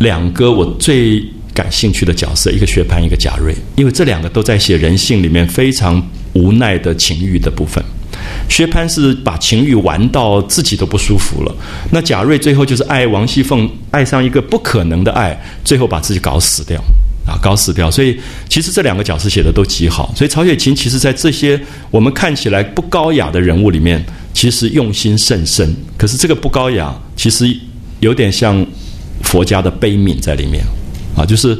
两个我最感兴趣的角色，一个薛蟠，一个贾瑞，因为这两个都在写人性里面非常无奈的情欲的部分。薛蟠是把情欲玩到自己都不舒服了，那贾瑞最后就是爱王熙凤，爱上一个不可能的爱，最后把自己搞死掉。啊，搞死掉！所以其实这两个角色写的都极好。所以曹雪芹其实在这些我们看起来不高雅的人物里面，其实用心甚深。可是这个不高雅，其实有点像佛家的悲悯在里面啊，就是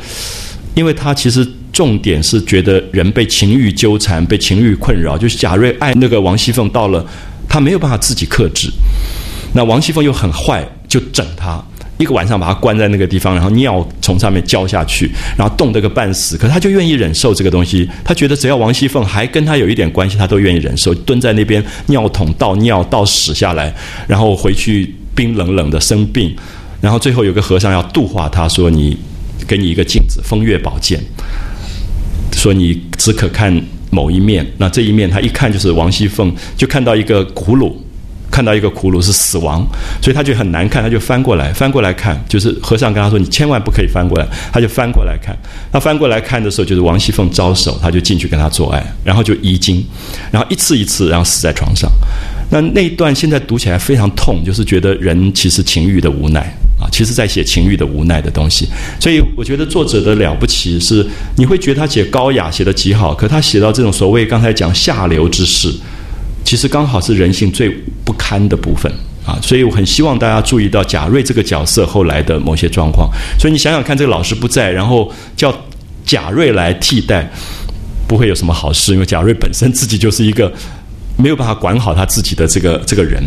因为他其实重点是觉得人被情欲纠缠，被情欲困扰。就是贾瑞爱那个王熙凤，到了他没有办法自己克制，那王熙凤又很坏，就整他。一个晚上把他关在那个地方，然后尿从上面浇下去，然后冻得个半死。可是他就愿意忍受这个东西，他觉得只要王熙凤还跟他有一点关系，他都愿意忍受。蹲在那边尿桶倒尿倒屎下来，然后回去冰冷冷的生病，然后最后有个和尚要度化他，说：“你给你一个镜子，风月宝鉴，说你只可看某一面。那这一面他一看就是王熙凤，就看到一个葫芦。”看到一个骷髅是死亡，所以他就很难看，他就翻过来翻过来看，就是和尚跟他说：“你千万不可以翻过来。”他就翻过来看，他翻过来看的时候，就是王熙凤招手，他就进去跟他做爱，然后就遗精，然后一次一次，然后死在床上。那那一段现在读起来非常痛，就是觉得人其实情欲的无奈啊，其实在写情欲的无奈的东西。所以我觉得作者的了不起是，你会觉得他写高雅写的极好，可他写到这种所谓刚才讲下流之事，其实刚好是人性最不堪的部分啊。所以我很希望大家注意到贾瑞这个角色后来的某些状况。所以你想想看，这个老师不在，然后叫贾瑞来替代，不会有什么好事，因为贾瑞本身自己就是一个。没有办法管好他自己的这个这个人，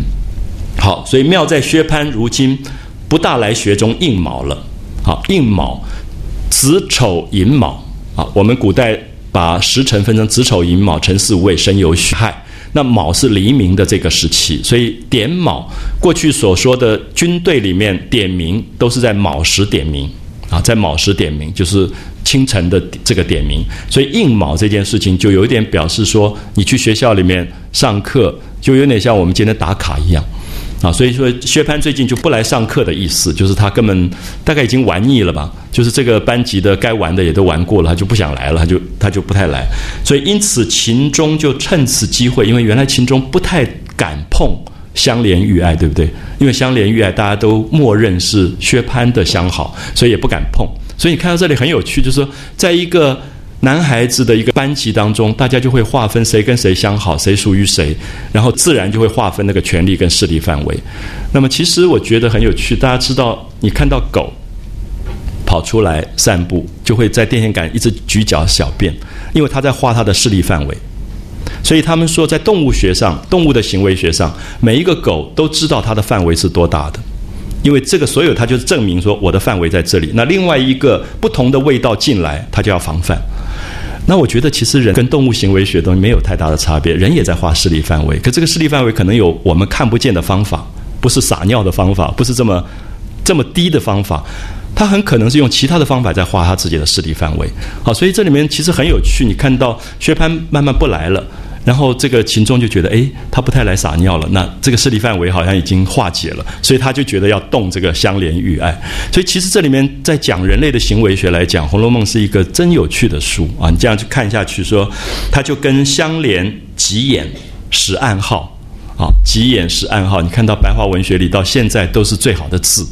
好，所以妙在薛蟠如今不大来学中应卯了。好，应卯，子丑寅卯啊。我们古代把时辰分成子丑寅卯辰巳午未申酉戌亥。那卯是黎明的这个时期，所以点卯过去所说的军队里面点名都是在卯时点名啊，在卯时点名就是。清晨的这个点名，所以应卯这件事情就有一点表示说，你去学校里面上课，就有点像我们今天打卡一样，啊，所以说薛蟠最近就不来上课的意思，就是他根本大概已经玩腻了吧，就是这个班级的该玩的也都玩过了，他就不想来了，他就他就不太来，所以因此秦钟就趁此机会，因为原来秦钟不太敢碰香莲玉爱，对不对？因为香莲玉爱大家都默认是薛蟠的相好，所以也不敢碰。所以你看到这里很有趣，就是说，在一个男孩子的一个班级当中，大家就会划分谁跟谁相好，谁属于谁，然后自然就会划分那个权力跟势力范围。那么，其实我觉得很有趣，大家知道，你看到狗跑出来散步，就会在电线杆一直举脚小便，因为它在画它的势力范围。所以他们说，在动物学上，动物的行为学上，每一个狗都知道它的范围是多大的。因为这个所有，它就是证明说我的范围在这里。那另外一个不同的味道进来，它就要防范。那我觉得其实人跟动物行为学东西没有太大的差别，人也在画势力范围。可这个势力范围可能有我们看不见的方法，不是撒尿的方法，不是这么这么低的方法，他很可能是用其他的方法在画他自己的势力范围。好，所以这里面其实很有趣。你看到薛蟠慢慢不来了。然后这个秦钟就觉得，哎，他不太来撒尿了，那这个势力范围好像已经化解了，所以他就觉得要动这个相连玉爱。所以其实这里面在讲人类的行为学来讲，《红楼梦》是一个真有趣的书啊！你这样去看下去，说他就跟相连急眼识暗号啊，急眼识暗号。你看到白话文学里到现在都是最好的字，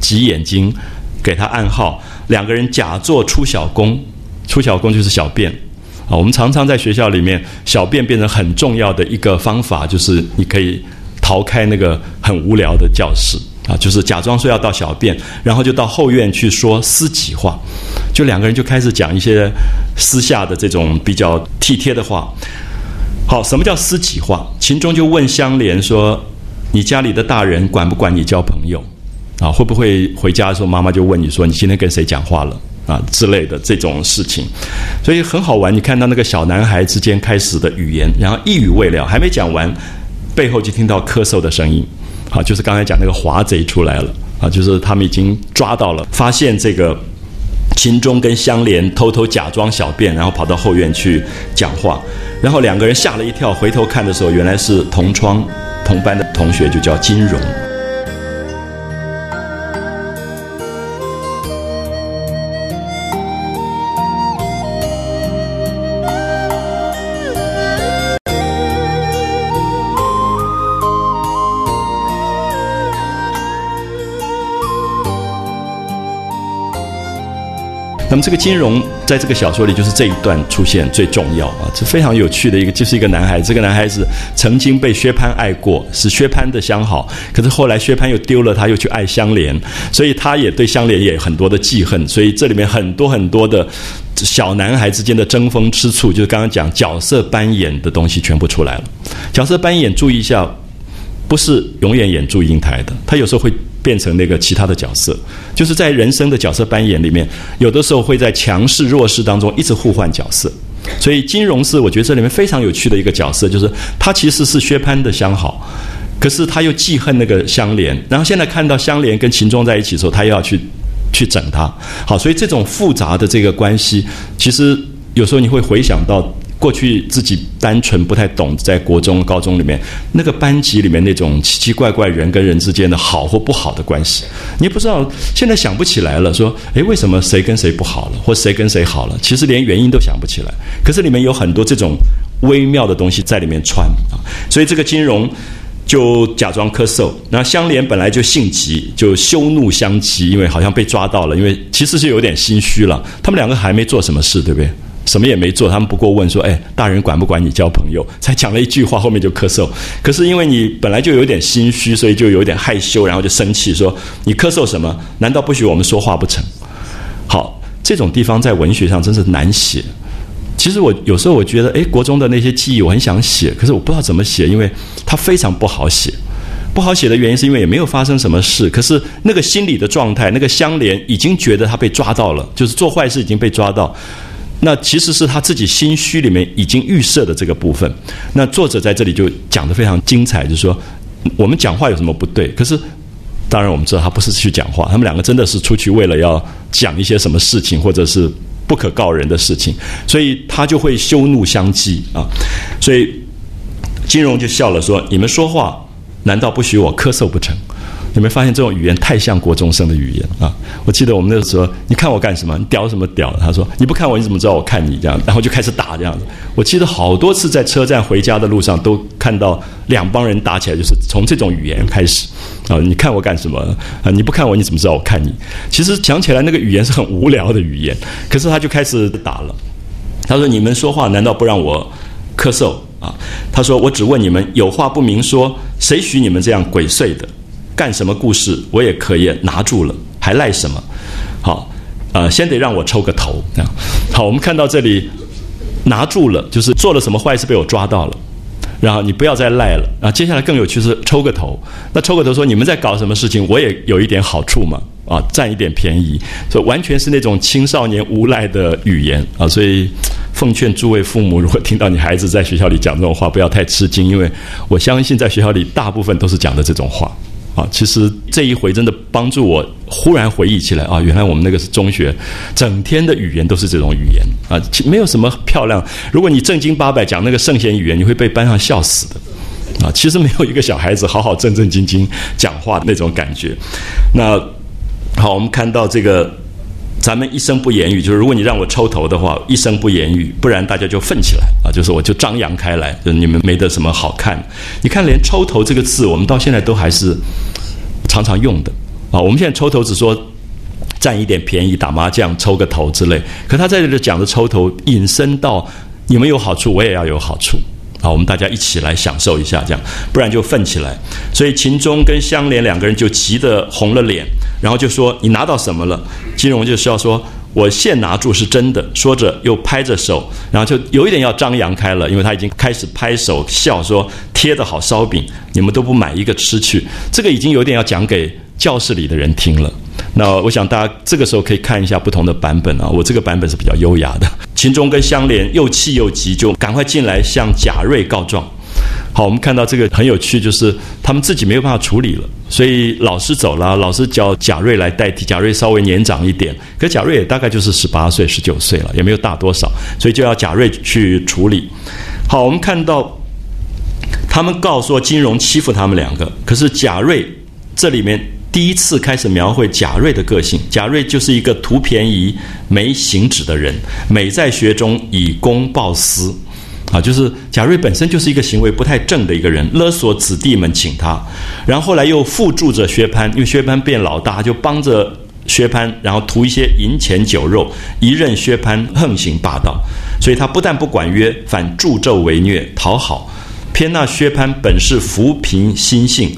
急眼睛给他暗号，两个人假作出小宫，出小宫就是小便。啊，我们常常在学校里面，小便变成很重要的一个方法，就是你可以逃开那个很无聊的教室啊，就是假装说要到小便，然后就到后院去说私己话，就两个人就开始讲一些私下的这种比较体贴的话。好，什么叫私己话？秦钟就问香莲说：“你家里的大人管不管你交朋友？啊，会不会回家的时候妈妈就问你说你今天跟谁讲话了？”啊之类的这种事情，所以很好玩。你看到那个小男孩之间开始的语言，然后一语未了，还没讲完，背后就听到咳嗽的声音。好，就是刚才讲那个华贼出来了。啊，就是他们已经抓到了，发现这个秦钟跟香莲偷偷假装小便，然后跑到后院去讲话。然后两个人吓了一跳，回头看的时候，原来是同窗同班的同学，就叫金荣。那么这个金融在这个小说里就是这一段出现最重要啊，这非常有趣的一个，就是一个男孩，这个男孩子曾经被薛蟠爱过，是薛蟠的相好，可是后来薛蟠又丢了他，又去爱香莲，所以他也对香莲也有很多的记恨，所以这里面很多很多的小男孩之间的争风吃醋，就是刚刚讲角色扮演的东西全部出来了。角色扮演，注意一下，不是永远演祝英台的，他有时候会。变成那个其他的角色，就是在人生的角色扮演里面，有的时候会在强势弱势当中一直互换角色。所以金融是我觉得这里面非常有趣的一个角色，就是他其实是薛蟠的相好，可是他又记恨那个香莲，然后现在看到香莲跟秦钟在一起的时候，他又要去去整他。好，所以这种复杂的这个关系，其实有时候你会回想到。过去自己单纯不太懂，在国中、高中里面那个班级里面那种奇奇怪怪人跟人之间的好或不好的关系，你也不知道。现在想不起来了，说诶，为什么谁跟谁不好了，或谁跟谁好了？其实连原因都想不起来。可是里面有很多这种微妙的东西在里面穿啊，所以这个金融。就假装咳嗽，那香莲本来就性急，就羞怒相急，因为好像被抓到了，因为其实是有点心虚了。他们两个还没做什么事，对不对？什么也没做，他们不过问说：“哎，大人管不管你交朋友？”才讲了一句话，后面就咳嗽。可是因为你本来就有点心虚，所以就有点害羞，然后就生气说：“你咳嗽什么？难道不许我们说话不成？”好，这种地方在文学上真是难写。其实我有时候我觉得，哎，国中的那些记忆我很想写，可是我不知道怎么写，因为它非常不好写。不好写的原因是因为也没有发生什么事，可是那个心理的状态，那个相连已经觉得他被抓到了，就是做坏事已经被抓到。那其实是他自己心虚里面已经预设的这个部分。那作者在这里就讲的非常精彩，就是说我们讲话有什么不对？可是当然我们知道他不是去讲话，他们两个真的是出去为了要讲一些什么事情，或者是。不可告人的事情，所以他就会羞怒相激啊！所以金融就笑了，说：“你们说话难道不许我咳嗽不成？”有没有发现这种语言太像国中生的语言啊？我记得我们那个时候，你看我干什么？你屌什么屌？他说：“你不看我，你怎么知道我看你？”这样，然后就开始打这样子。我记得好多次在车站回家的路上，都看到两帮人打起来，就是从这种语言开始啊！你看我干什么？啊，你不看我，你怎么知道我看你？其实讲起来，那个语言是很无聊的语言，可是他就开始打了。他说：“你们说话难道不让我咳嗽啊？”他说：“我只问你们，有话不明说，谁许你们这样鬼祟的？”干什么故事我也可以拿住了，还赖什么？好，呃，先得让我抽个头。这样，好，我们看到这里拿住了，就是做了什么坏事被我抓到了，然后你不要再赖了。啊，接下来更有趣是抽个头。那抽个头说你们在搞什么事情，我也有一点好处嘛，啊，占一点便宜，所以完全是那种青少年无赖的语言啊。所以奉劝诸位父母，如果听到你孩子在学校里讲这种话，不要太吃惊，因为我相信在学校里大部分都是讲的这种话。啊，其实这一回真的帮助我忽然回忆起来啊，原来我们那个是中学，整天的语言都是这种语言啊，没有什么漂亮。如果你正经八百讲那个圣贤语言，你会被班上笑死的啊。其实没有一个小孩子好好正正经经讲话的那种感觉。那好，我们看到这个。咱们一声不言语，就是如果你让我抽头的话，一声不言语，不然大家就奋起来啊！就是我就张扬开来，就你们没得什么好看。你看，连抽头这个字，我们到现在都还是常常用的啊。我们现在抽头只说占一点便宜，打麻将抽个头之类。可他在这里讲的抽头，引申到你们有好处，我也要有好处。好，我们大家一起来享受一下，这样，不然就奋起来。所以秦钟跟香莲两个人就急得红了脸，然后就说：“你拿到什么了？”金荣就是要说：“我现拿住是真的。”说着又拍着手，然后就有一点要张扬开了，因为他已经开始拍手笑说：“贴的好烧饼，你们都不买一个吃去。”这个已经有点要讲给教室里的人听了。那我想大家这个时候可以看一下不同的版本啊，我这个版本是比较优雅的。秦钟跟香莲又气又急，就赶快进来向贾瑞告状。好，我们看到这个很有趣，就是他们自己没有办法处理了，所以老师走了，老师叫贾瑞来代替。贾瑞稍微年长一点，可贾瑞也大概就是十八岁、十九岁了，也没有大多少，所以就要贾瑞去处理。好，我们看到他们告说金融欺负他们两个，可是贾瑞这里面。第一次开始描绘贾瑞的个性，贾瑞就是一个图便宜、没行止的人，美在学中以公报私，啊，就是贾瑞本身就是一个行为不太正的一个人，勒索子弟们请他，然后后来又附助着薛蟠，因为薛蟠变老大，就帮着薛蟠，然后图一些银钱酒肉，一任薛蟠横行霸道，所以他不但不管约，反助纣为虐，讨好，偏那薛蟠本是扶贫心性。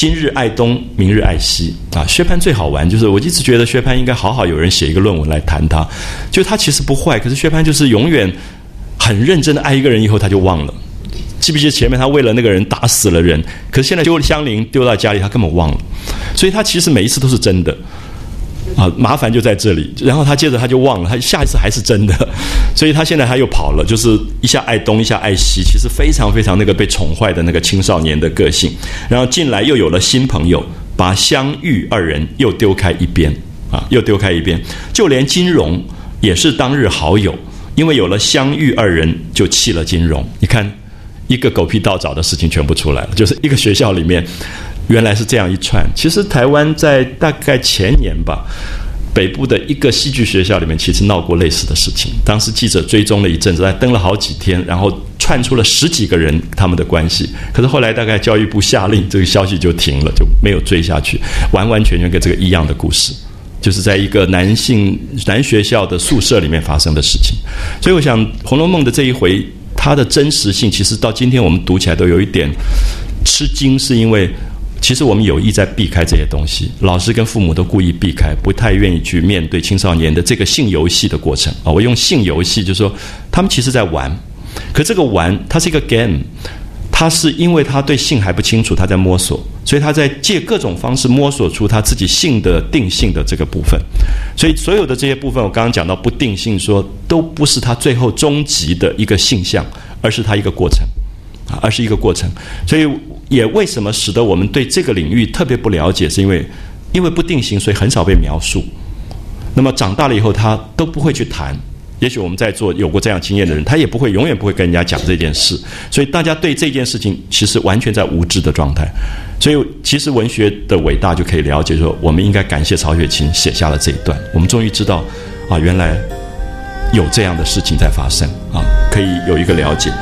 今日爱东，明日爱西啊！薛蟠最好玩，就是我一直觉得薛蟠应该好好有人写一个论文来谈他。就他其实不坏，可是薛蟠就是永远很认真的爱一个人，以后他就忘了。记不记得前面他为了那个人打死了人，可是现在丢了香菱丢到家里，他根本忘了。所以他其实每一次都是真的。啊，麻烦就在这里。然后他接着他就忘了，他下一次还是真的，(laughs) 所以他现在他又跑了，就是一下爱东，一下爱西，其实非常非常那个被宠坏的那个青少年的个性。然后进来又有了新朋友，把香玉二人又丢开一边，啊，又丢开一边。就连金荣也是当日好友，因为有了相遇二人，就弃了金融。你看，一个狗屁倒灶的事情全部出来了，就是一个学校里面原来是这样一串。其实台湾在大概前年吧。北部的一个戏剧学校里面，其实闹过类似的事情。当时记者追踪了一阵子，还登了好几天，然后串出了十几个人他们的关系。可是后来大概教育部下令，这个消息就停了，就没有追下去。完完全全跟这个一样的故事，就是在一个男性男学校的宿舍里面发生的事情。所以我想，《红楼梦》的这一回，它的真实性其实到今天我们读起来都有一点吃惊，是因为。其实我们有意在避开这些东西，老师跟父母都故意避开，不太愿意去面对青少年的这个性游戏的过程啊。我用性游戏，就是说他们其实在玩，可这个玩它是一个 game，他是因为他对性还不清楚，他在摸索，所以他在借各种方式摸索出他自己性的定性的这个部分。所以所有的这些部分，我刚刚讲到不定性，说都不是他最后终极的一个性向，而是他一个过程啊，而是一个过程。所以。也为什么使得我们对这个领域特别不了解？是因为因为不定型，所以很少被描述。那么长大了以后，他都不会去谈。也许我们在座有过这样经验的人，他也不会永远不会跟人家讲这件事。所以大家对这件事情其实完全在无知的状态。所以其实文学的伟大就可以了解说，我们应该感谢曹雪芹写下了这一段。我们终于知道啊，原来有这样的事情在发生啊，可以有一个了解。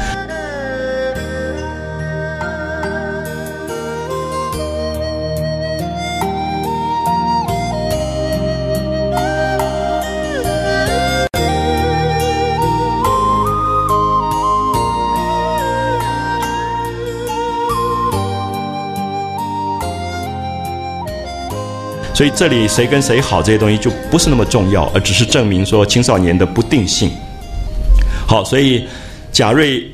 所以这里谁跟谁好这些东西就不是那么重要，而只是证明说青少年的不定性。好，所以贾瑞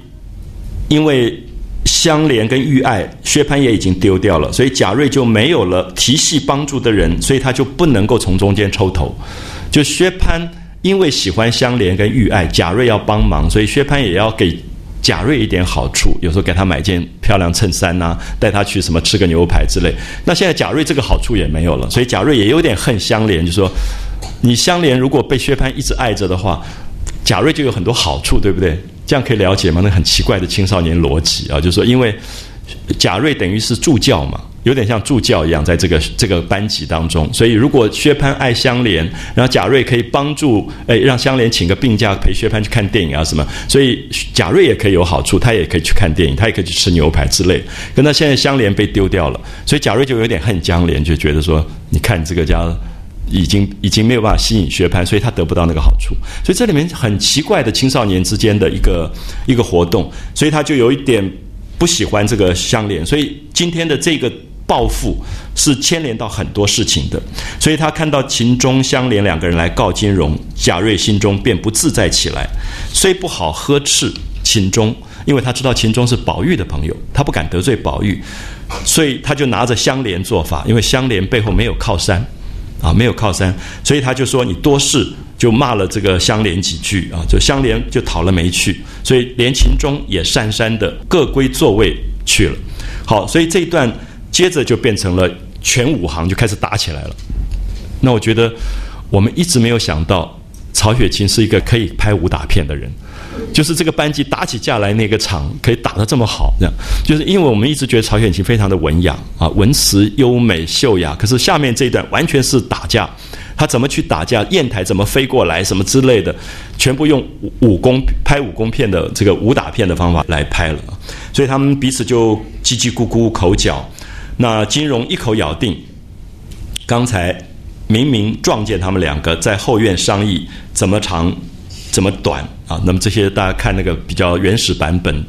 因为相连跟玉爱，薛蟠也已经丢掉了，所以贾瑞就没有了提系帮助的人，所以他就不能够从中间抽头。就薛蟠因为喜欢相连跟玉爱，贾瑞要帮忙，所以薛蟠也要给。贾瑞一点好处，有时候给他买件漂亮衬衫呐，带他去什么吃个牛排之类。那现在贾瑞这个好处也没有了，所以贾瑞也有点恨香莲，就说你香莲如果被薛蟠一直爱着的话，贾瑞就有很多好处，对不对？这样可以了解吗？那很奇怪的青少年逻辑啊，就说因为贾瑞等于是助教嘛。有点像助教一样，在这个这个班级当中。所以，如果薛蟠爱香莲，然后贾瑞可以帮助，诶，让香莲请个病假陪薛蟠去看电影啊什么。所以贾瑞也可以有好处，他也可以去看电影，他也可以去吃牛排之类。可那现在香莲被丢掉了，所以贾瑞就有点恨香莲，就觉得说，你看这个家已经已经没有办法吸引薛蟠，所以他得不到那个好处。所以这里面很奇怪的青少年之间的一个一个活动，所以他就有一点不喜欢这个香莲。所以今天的这个。报复是牵连到很多事情的，所以他看到秦钟、相连两个人来告金荣，贾瑞心中便不自在起来，虽不好呵斥秦钟，因为他知道秦钟是宝玉的朋友，他不敢得罪宝玉，所以他就拿着相连做法，因为相连背后没有靠山，啊，没有靠山，所以他就说你多事，就骂了这个相连几句啊，就相连就讨了没趣，所以连秦钟也讪讪的各归座位去了。好，所以这一段。接着就变成了全武行就开始打起来了。那我觉得我们一直没有想到曹雪芹是一个可以拍武打片的人，就是这个班级打起架来那个场可以打得这么好，这样就是因为我们一直觉得曹雪芹非常的文雅啊，文辞优美秀雅，可是下面这一段完全是打架，他怎么去打架，砚台怎么飞过来，什么之类的，全部用武功拍武功片的这个武打片的方法来拍了，所以他们彼此就叽叽咕咕口角。那金荣一口咬定，刚才明明撞见他们两个在后院商议怎么长，怎么短啊？那么这些大家看那个比较原始版本，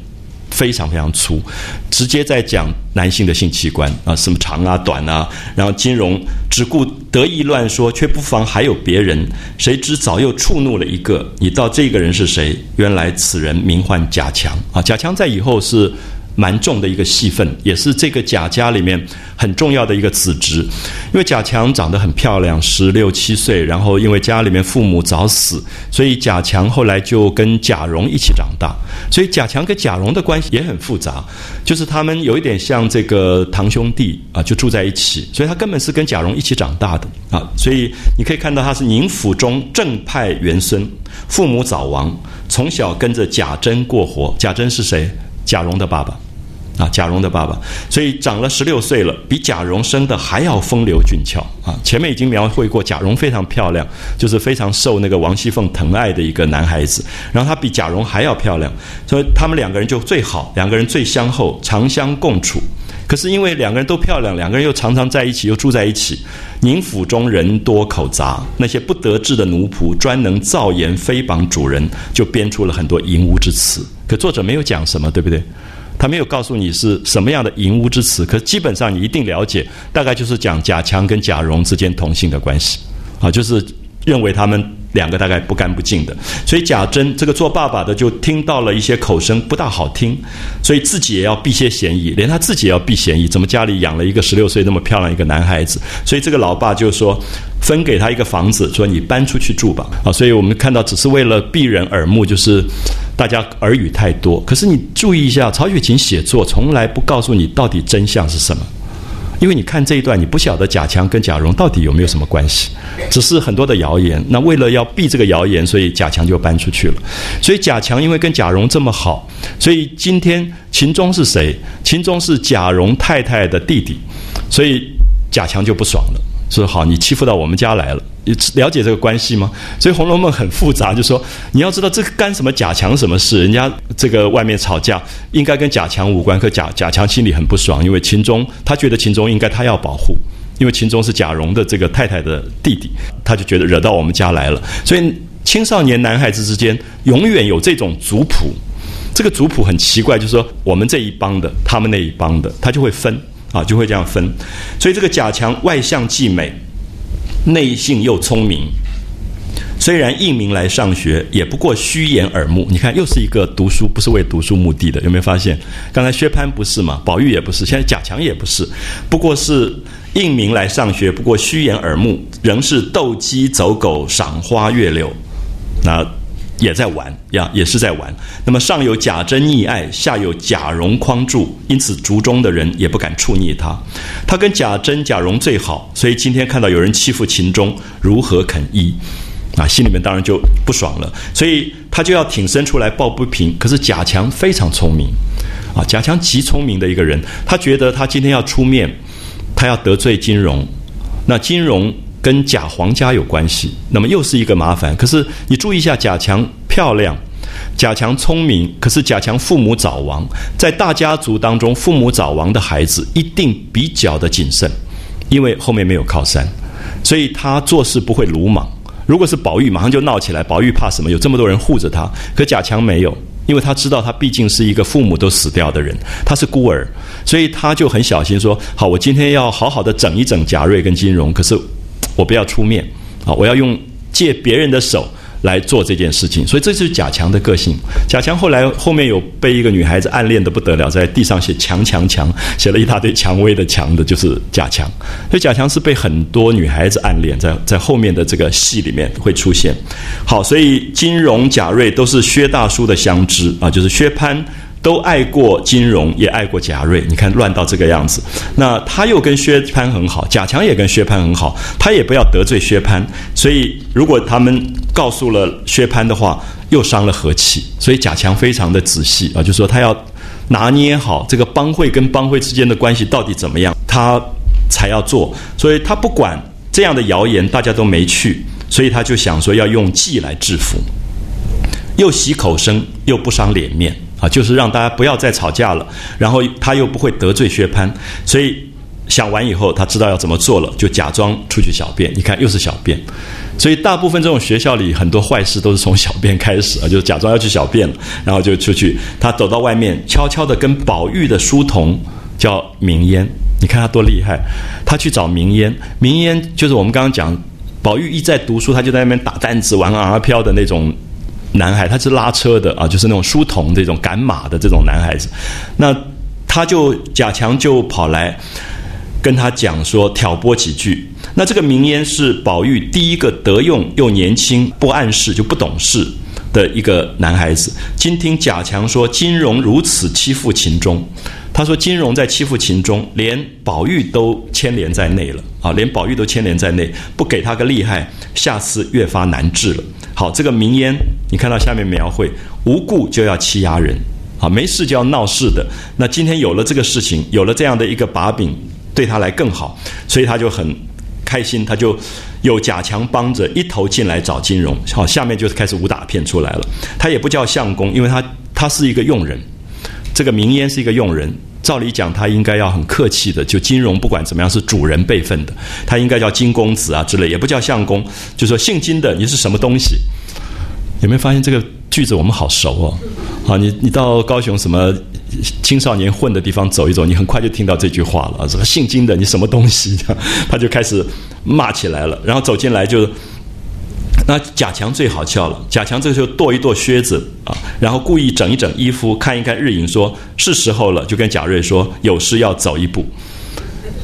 非常非常粗，直接在讲男性的性器官啊，什么长啊、短啊。然后金荣只顾得意乱说，却不妨还有别人。谁知早又触怒了一个，你道这个人是谁？原来此人名唤贾强啊。贾强在以后是。蛮重的一个戏份，也是这个贾家里面很重要的一个子侄。因为贾强长得很漂亮，十六七岁，然后因为家里面父母早死，所以贾强后来就跟贾蓉一起长大。所以贾强跟贾蓉的关系也很复杂，就是他们有一点像这个堂兄弟啊，就住在一起。所以他根本是跟贾蓉一起长大的啊。所以你可以看到他是宁府中正派元孙，父母早亡，从小跟着贾珍过活。贾珍是谁？贾蓉的爸爸。啊，贾蓉的爸爸，所以长了十六岁了，比贾蓉生的还要风流俊俏啊！前面已经描绘过，贾蓉非常漂亮，就是非常受那个王熙凤疼爱的一个男孩子。然后他比贾蓉还要漂亮，所以他们两个人就最好，两个人最相厚，长相共处。可是因为两个人都漂亮，两个人又常常在一起，又住在一起，宁府中人多口杂，那些不得志的奴仆专能造言诽谤主人，就编出了很多淫污之词。可作者没有讲什么，对不对？他没有告诉你是什么样的淫污之词，可基本上你一定了解，大概就是讲贾强跟贾蓉之间同性的关系，啊，就是认为他们两个大概不干不净的，所以贾珍这个做爸爸的就听到了一些口声不大好听，所以自己也要避些嫌疑，连他自己也要避嫌疑，怎么家里养了一个十六岁那么漂亮一个男孩子，所以这个老爸就说分给他一个房子，说你搬出去住吧，啊，所以我们看到只是为了避人耳目，就是。大家耳语太多，可是你注意一下，曹雪芹写作从来不告诉你到底真相是什么，因为你看这一段，你不晓得贾强跟贾蓉到底有没有什么关系，只是很多的谣言。那为了要避这个谣言，所以贾强就搬出去了。所以贾强因为跟贾蓉这么好，所以今天秦钟是谁？秦钟是贾蓉太太的弟弟，所以贾强就不爽了。说好，你欺负到我们家来了，了解这个关系吗？所以《红楼梦》很复杂，就说你要知道这个干什么贾强什么事？人家这个外面吵架，应该跟贾强无关，可贾贾强心里很不爽，因为秦钟他觉得秦钟应该他要保护，因为秦钟是贾蓉的这个太太的弟弟，他就觉得惹到我们家来了。所以青少年男孩子之间永远有这种族谱，这个族谱很奇怪，就是说我们这一帮的，他们那一帮的，他就会分。啊，就会这样分，所以这个贾强外向既美，内性又聪明。虽然应名来上学，也不过虚掩耳目。你看，又是一个读书不是为读书目的的，有没有发现？刚才薛蟠不是嘛，宝玉也不是，现在贾强也不是，不过是应名来上学，不过虚掩耳目，仍是斗鸡走狗，赏花月柳。那。也在玩呀，也是在玩。那么上有贾珍溺爱，下有贾蓉匡助，因此族中的人也不敢触逆他。他跟贾珍、贾蓉最好，所以今天看到有人欺负秦钟，如何肯依？啊，心里面当然就不爽了。所以他就要挺身出来抱不平。可是贾强非常聪明，啊，贾强极聪明的一个人。他觉得他今天要出面，他要得罪金融，那金融。跟贾皇家有关系，那么又是一个麻烦。可是你注意一下，贾强漂亮，贾强聪明，可是贾强父母早亡，在大家族当中，父母早亡的孩子一定比较的谨慎，因为后面没有靠山，所以他做事不会鲁莽。如果是宝玉，马上就闹起来。宝玉怕什么？有这么多人护着他。可贾强没有，因为他知道他毕竟是一个父母都死掉的人，他是孤儿，所以他就很小心说：好，我今天要好好的整一整贾瑞跟金荣。可是。我不要出面啊！我要用借别人的手来做这件事情，所以这就是贾强的个性。贾强后来后面有被一个女孩子暗恋的不得了，在地上写“强强强”，写了一大堆“蔷薇”的“强”的，就是贾强。所以贾强是被很多女孩子暗恋，在在后面的这个戏里面会出现。好，所以金荣、贾瑞都是薛大叔的相知啊，就是薛蟠。都爱过金融，也爱过贾瑞。你看乱到这个样子，那他又跟薛蟠很好，贾强也跟薛蟠很好，他也不要得罪薛蟠。所以如果他们告诉了薛蟠的话，又伤了和气。所以贾强非常的仔细啊，就说他要拿捏好这个帮会跟帮会之间的关系到底怎么样，他才要做。所以他不管这样的谣言大家都没去，所以他就想说要用计来制服，又洗口声，又不伤脸面。啊，就是让大家不要再吵架了，然后他又不会得罪薛蟠，所以想完以后，他知道要怎么做了，就假装出去小便。你看，又是小便，所以大部分这种学校里很多坏事都是从小便开始啊，就是假装要去小便了，然后就出去。他走到外面，悄悄地跟宝玉的书童叫明烟，你看他多厉害，他去找明烟，明烟就是我们刚刚讲，宝玉一在读书，他就在那边打弹子、玩阿飘的那种。男孩他是拉车的啊，就是那种书童这种赶马的这种男孩子，那他就贾强就跑来跟他讲说挑拨几句。那这个明烟是宝玉第一个得用又年轻不谙事就不懂事的一个男孩子。今听贾强说金荣如此欺负秦钟，他说金荣在欺负秦钟，连宝玉都牵连在内了啊，连宝玉都牵连在内，不给他个厉害，下次越发难治了。好，这个明烟你看到下面描绘，无故就要欺压人，啊，没事就要闹事的。那今天有了这个事情，有了这样的一个把柄，对他来更好，所以他就很开心，他就有贾强帮着一头进来找金融。好，下面就是开始武打片出来了。他也不叫相公，因为他他是一个佣人，这个明烟是一个佣人。照理讲，他应该要很客气的，就金融不管怎么样是主人辈分的，他应该叫金公子啊之类，也不叫相公，就说姓金的你是什么东西？有没有发现这个句子我们好熟哦？好，你你到高雄什么青少年混的地方走一走，你很快就听到这句话了啊！什么姓金的你什么东西？(laughs) 他就开始骂起来了，然后走进来就。那贾强最好笑了，贾强这个时候跺一跺靴子啊，然后故意整一整衣服，看一看日影，说是时候了，就跟贾瑞说有事要走一步。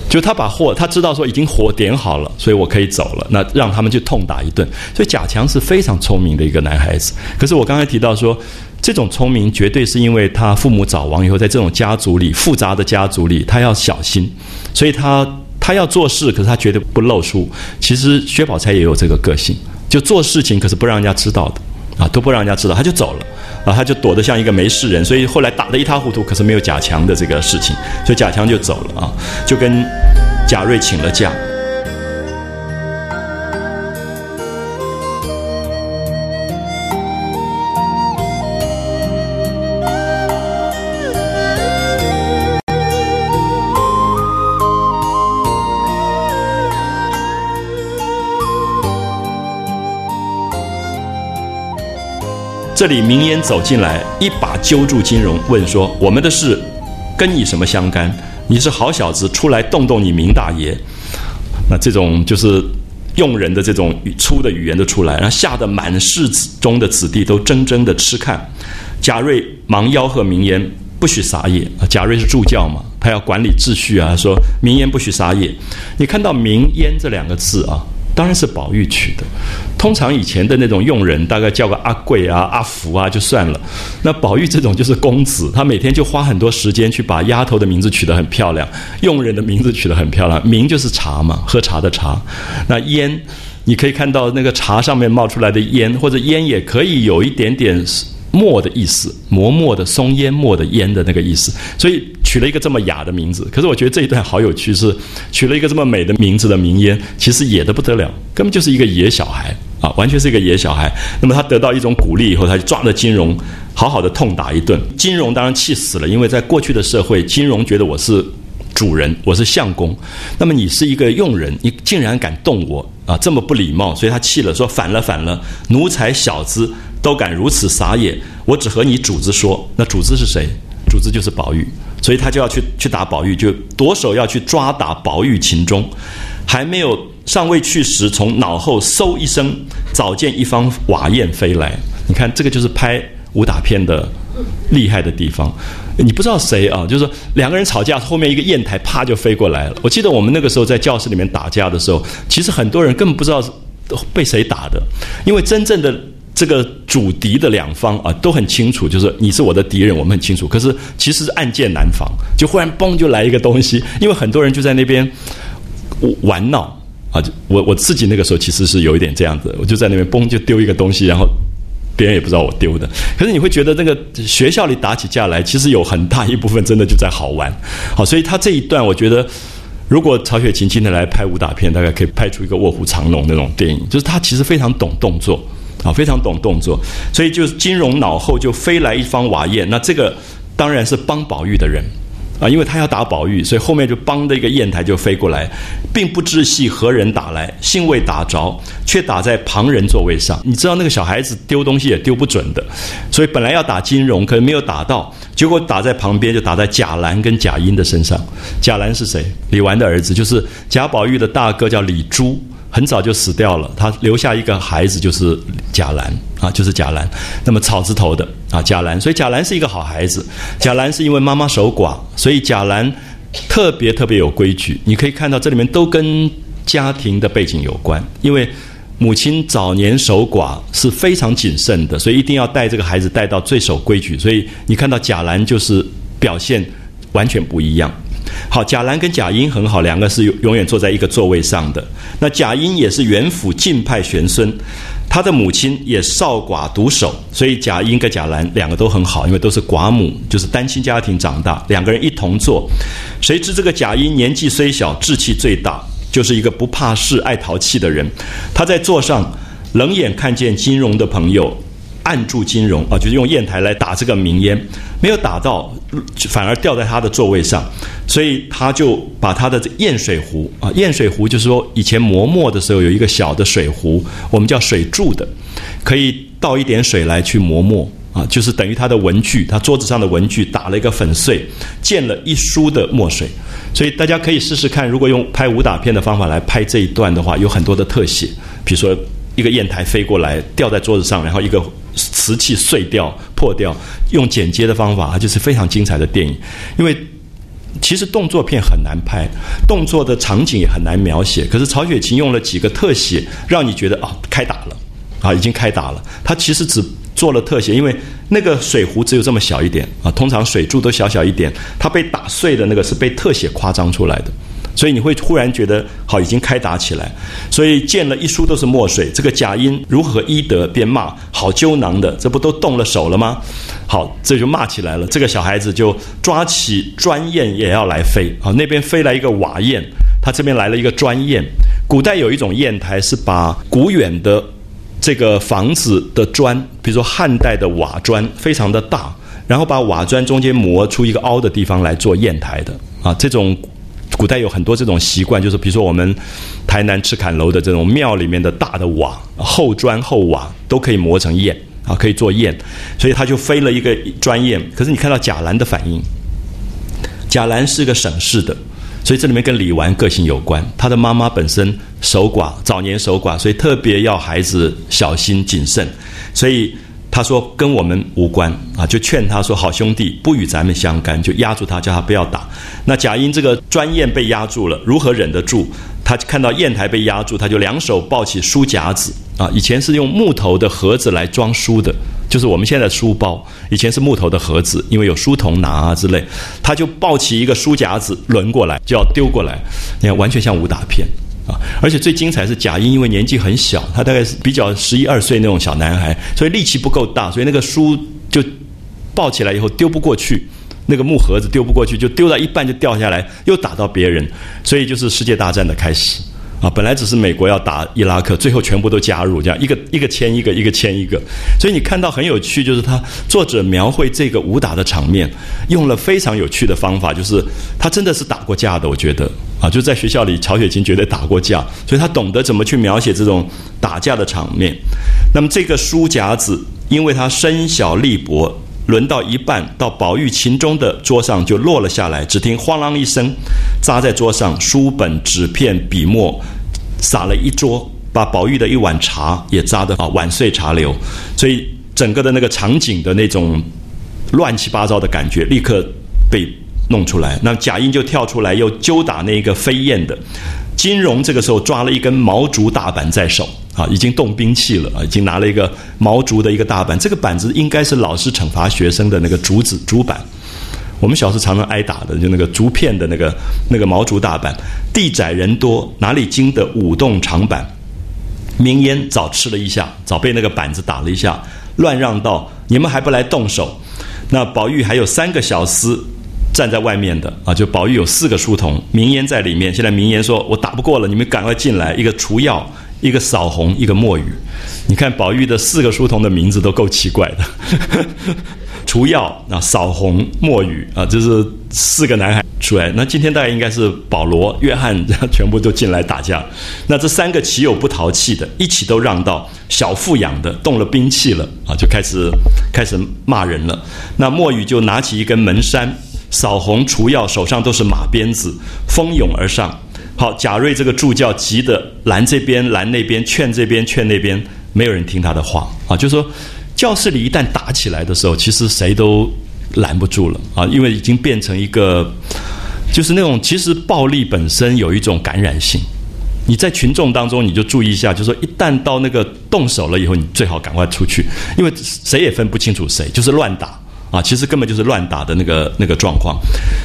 就他把火，他知道说已经火点好了，所以我可以走了。那让他们去痛打一顿。所以贾强是非常聪明的一个男孩子。可是我刚才提到说，这种聪明绝对是因为他父母早亡以后，在这种家族里复杂的家族里，他要小心，所以他他要做事，可是他绝对不露出。其实薛宝钗也有这个个性。就做事情，可是不让人家知道的，啊，都不让人家知道，他就走了，啊，他就躲得像一个没事人，所以后来打得一塌糊涂，可是没有贾强的这个事情，所以贾强就走了啊，就跟贾瑞请了假。这里明烟走进来，一把揪住金荣，问说：“我们的事跟你什么相干？你是好小子，出来动动你明大爷。”那这种就是用人的这种粗的语言都出来，然后吓得满室子中的子弟都怔怔的痴看。贾瑞忙吆喝明烟不许撒野。啊贾瑞是助教嘛，他要管理秩序啊，说明烟不许撒野。你看到“明烟”这两个字啊？当然是宝玉取的。通常以前的那种佣人，大概叫个阿贵啊、阿福啊就算了。那宝玉这种就是公子，他每天就花很多时间去把丫头的名字取得很漂亮，佣人的名字取得很漂亮。名就是茶嘛，喝茶的茶。那烟，你可以看到那个茶上面冒出来的烟，或者烟也可以有一点点。墨的意思，磨墨的松烟墨的烟的那个意思，所以取了一个这么雅的名字。可是我觉得这一段好有趣，是取了一个这么美的名字的名烟，其实野的不得了，根本就是一个野小孩啊，完全是一个野小孩。那么他得到一种鼓励以后，他就抓着金融，好好的痛打一顿。金融当然气死了，因为在过去的社会，金融觉得我是主人，我是相公，那么你是一个佣人，你竟然敢动我啊，这么不礼貌，所以他气了，说反了反了，奴才小子。都敢如此撒野，我只和你主子说。那主子是谁？主子就是宝玉，所以他就要去去打宝玉，就夺手要去抓打宝玉。秦钟还没有尚未去时，从脑后嗖一声，早见一方瓦燕飞来。你看，这个就是拍武打片的厉害的地方。你不知道谁啊？就是说两个人吵架，后面一个砚台啪就飞过来了。我记得我们那个时候在教室里面打架的时候，其实很多人根本不知道是被谁打的，因为真正的。这个主敌的两方啊都很清楚，就是你是我的敌人，我们很清楚。可是其实是暗箭难防，就忽然嘣就来一个东西，因为很多人就在那边玩闹啊。我我自己那个时候其实是有一点这样子，我就在那边嘣就丢一个东西，然后别人也不知道我丢的。可是你会觉得那个学校里打起架来，其实有很大一部分真的就在好玩。好，所以他这一段，我觉得如果曹雪芹今天来拍武打片，大概可以拍出一个卧虎藏龙那种电影，就是他其实非常懂动作。啊，非常懂动作，所以就金融脑后就飞来一方瓦砚，那这个当然是帮宝玉的人啊，因为他要打宝玉，所以后面就帮的一个砚台就飞过来，并不知系何人打来，幸未打着，却打在旁人座位上。你知道那个小孩子丢东西也丢不准的，所以本来要打金融，可能没有打到，结果打在旁边，就打在贾兰跟贾英的身上。贾兰是谁？李纨的儿子，就是贾宝玉的大哥，叫李珠。很早就死掉了，他留下一个孩子，就是贾兰啊，就是贾兰。那么草字头的啊，贾兰，所以贾兰是一个好孩子。贾兰是因为妈妈守寡，所以贾兰特别特别有规矩。你可以看到这里面都跟家庭的背景有关，因为母亲早年守寡是非常谨慎的，所以一定要带这个孩子带到最守规矩。所以你看到贾兰就是表现完全不一样。好，贾兰跟贾英很好，两个是永远坐在一个座位上的。那贾英也是元府晋派玄孙，他的母亲也少寡独守，所以贾英跟贾兰两个都很好，因为都是寡母，就是单亲家庭长大，两个人一同做。谁知这个贾英年纪虽小，志气最大，就是一个不怕事、爱淘气的人。他在座上冷眼看见金融的朋友。按住金融啊，就是用砚台来打这个名烟，没有打到，反而掉在他的座位上，所以他就把他的砚水壶啊，砚水壶就是说以前磨墨的时候有一个小的水壶，我们叫水柱的，可以倒一点水来去磨墨啊，就是等于他的文具，他桌子上的文具打了一个粉碎，溅了一书的墨水，所以大家可以试试看，如果用拍武打片的方法来拍这一段的话，有很多的特写，比如说一个砚台飞过来掉在桌子上，然后一个。瓷器碎掉、破掉，用剪接的方法，它就是非常精彩的电影。因为其实动作片很难拍，动作的场景也很难描写。可是曹雪芹用了几个特写，让你觉得啊，开打了，啊，已经开打了。他其实只做了特写，因为那个水壶只有这么小一点啊，通常水柱都小小一点，它被打碎的那个是被特写夸张出来的。所以你会忽然觉得好，已经开打起来。所以见了一书都是墨水，这个贾音如何医德，便骂好揪囊的，这不都动了手了吗？好，这就骂起来了。这个小孩子就抓起砖砚也要来飞。好，那边飞来一个瓦砚，他这边来了一个砖砚。古代有一种砚台是把古远的这个房子的砖，比如说汉代的瓦砖，非常的大，然后把瓦砖中间磨出一个凹的地方来做砚台的啊，这种。古代有很多这种习惯，就是比如说我们台南赤坎楼的这种庙里面的大的瓦、厚砖厚瓦都可以磨成砚啊，可以做砚，所以他就飞了一个砖砚。可是你看到贾兰的反应，贾兰是个省事的，所以这里面跟李纨个性有关。他的妈妈本身守寡，早年守寡，所以特别要孩子小心谨慎，所以。他说：“跟我们无关啊！”就劝他说：“好兄弟，不与咱们相干。”就压住他，叫他不要打。那贾英这个专砚被压住了，如何忍得住？他看到砚台被压住，他就两手抱起书夹子啊！以前是用木头的盒子来装书的，就是我们现在书包。以前是木头的盒子，因为有书童拿啊之类。他就抱起一个书夹子轮过来，就要丢过来。你看，完全像武打片。而且最精彩是贾英，因为年纪很小，他大概是比较十一二岁那种小男孩，所以力气不够大，所以那个书就抱起来以后丢不过去，那个木盒子丢不过去，就丢到一半就掉下来，又打到别人，所以就是世界大战的开始。啊，本来只是美国要打伊拉克，最后全部都加入，这样一个一个签一个，一个签一个。所以你看到很有趣，就是他作者描绘这个武打的场面，用了非常有趣的方法，就是他真的是打过架的，我觉得啊，就在学校里，曹雪芹绝对打过架，所以他懂得怎么去描写这种打架的场面。那么这个书夹子，因为它身小力薄。轮到一半，到宝玉琴中的桌上就落了下来。只听哐啷一声，砸在桌上，书本、纸片、笔墨洒了一桌，把宝玉的一碗茶也砸得啊碗碎茶流。所以整个的那个场景的那种乱七八糟的感觉立刻被弄出来。那贾英就跳出来，又揪打那个飞燕的。金荣这个时候抓了一根毛竹大板在手。啊，已经动兵器了啊！已经拿了一个毛竹的一个大板，这个板子应该是老师惩罚学生的那个竹子竹板。我们小时候常常挨打的，就那个竹片的那个那个毛竹大板。地窄人多，哪里经得舞动长板？明烟早吃了一下，早被那个板子打了一下，乱让道：“你们还不来动手？”那宝玉还有三个小厮站在外面的啊，就宝玉有四个书童，明烟在里面。现在明烟说：“我打不过了，你们赶快进来。”一个除药。一个扫红，一个墨雨，你看宝玉的四个书童的名字都够奇怪的，(laughs) 除药啊，扫红、墨雨啊，这是四个男孩出来。那今天大概应该是保罗、约翰全部都进来打架。那这三个岂有不淘气的？一起都让道，小富养的动了兵器了啊，就开始 (laughs) 开始骂人了。那墨雨就拿起一根门扇，扫红、除药手上都是马鞭子，蜂拥而上。好，贾瑞这个助教急得拦这边拦那边，劝这边劝那边，没有人听他的话啊。就说教室里一旦打起来的时候，其实谁都拦不住了啊，因为已经变成一个，就是那种其实暴力本身有一种感染性。你在群众当中，你就注意一下，就说一旦到那个动手了以后，你最好赶快出去，因为谁也分不清楚谁，就是乱打啊。其实根本就是乱打的那个那个状况，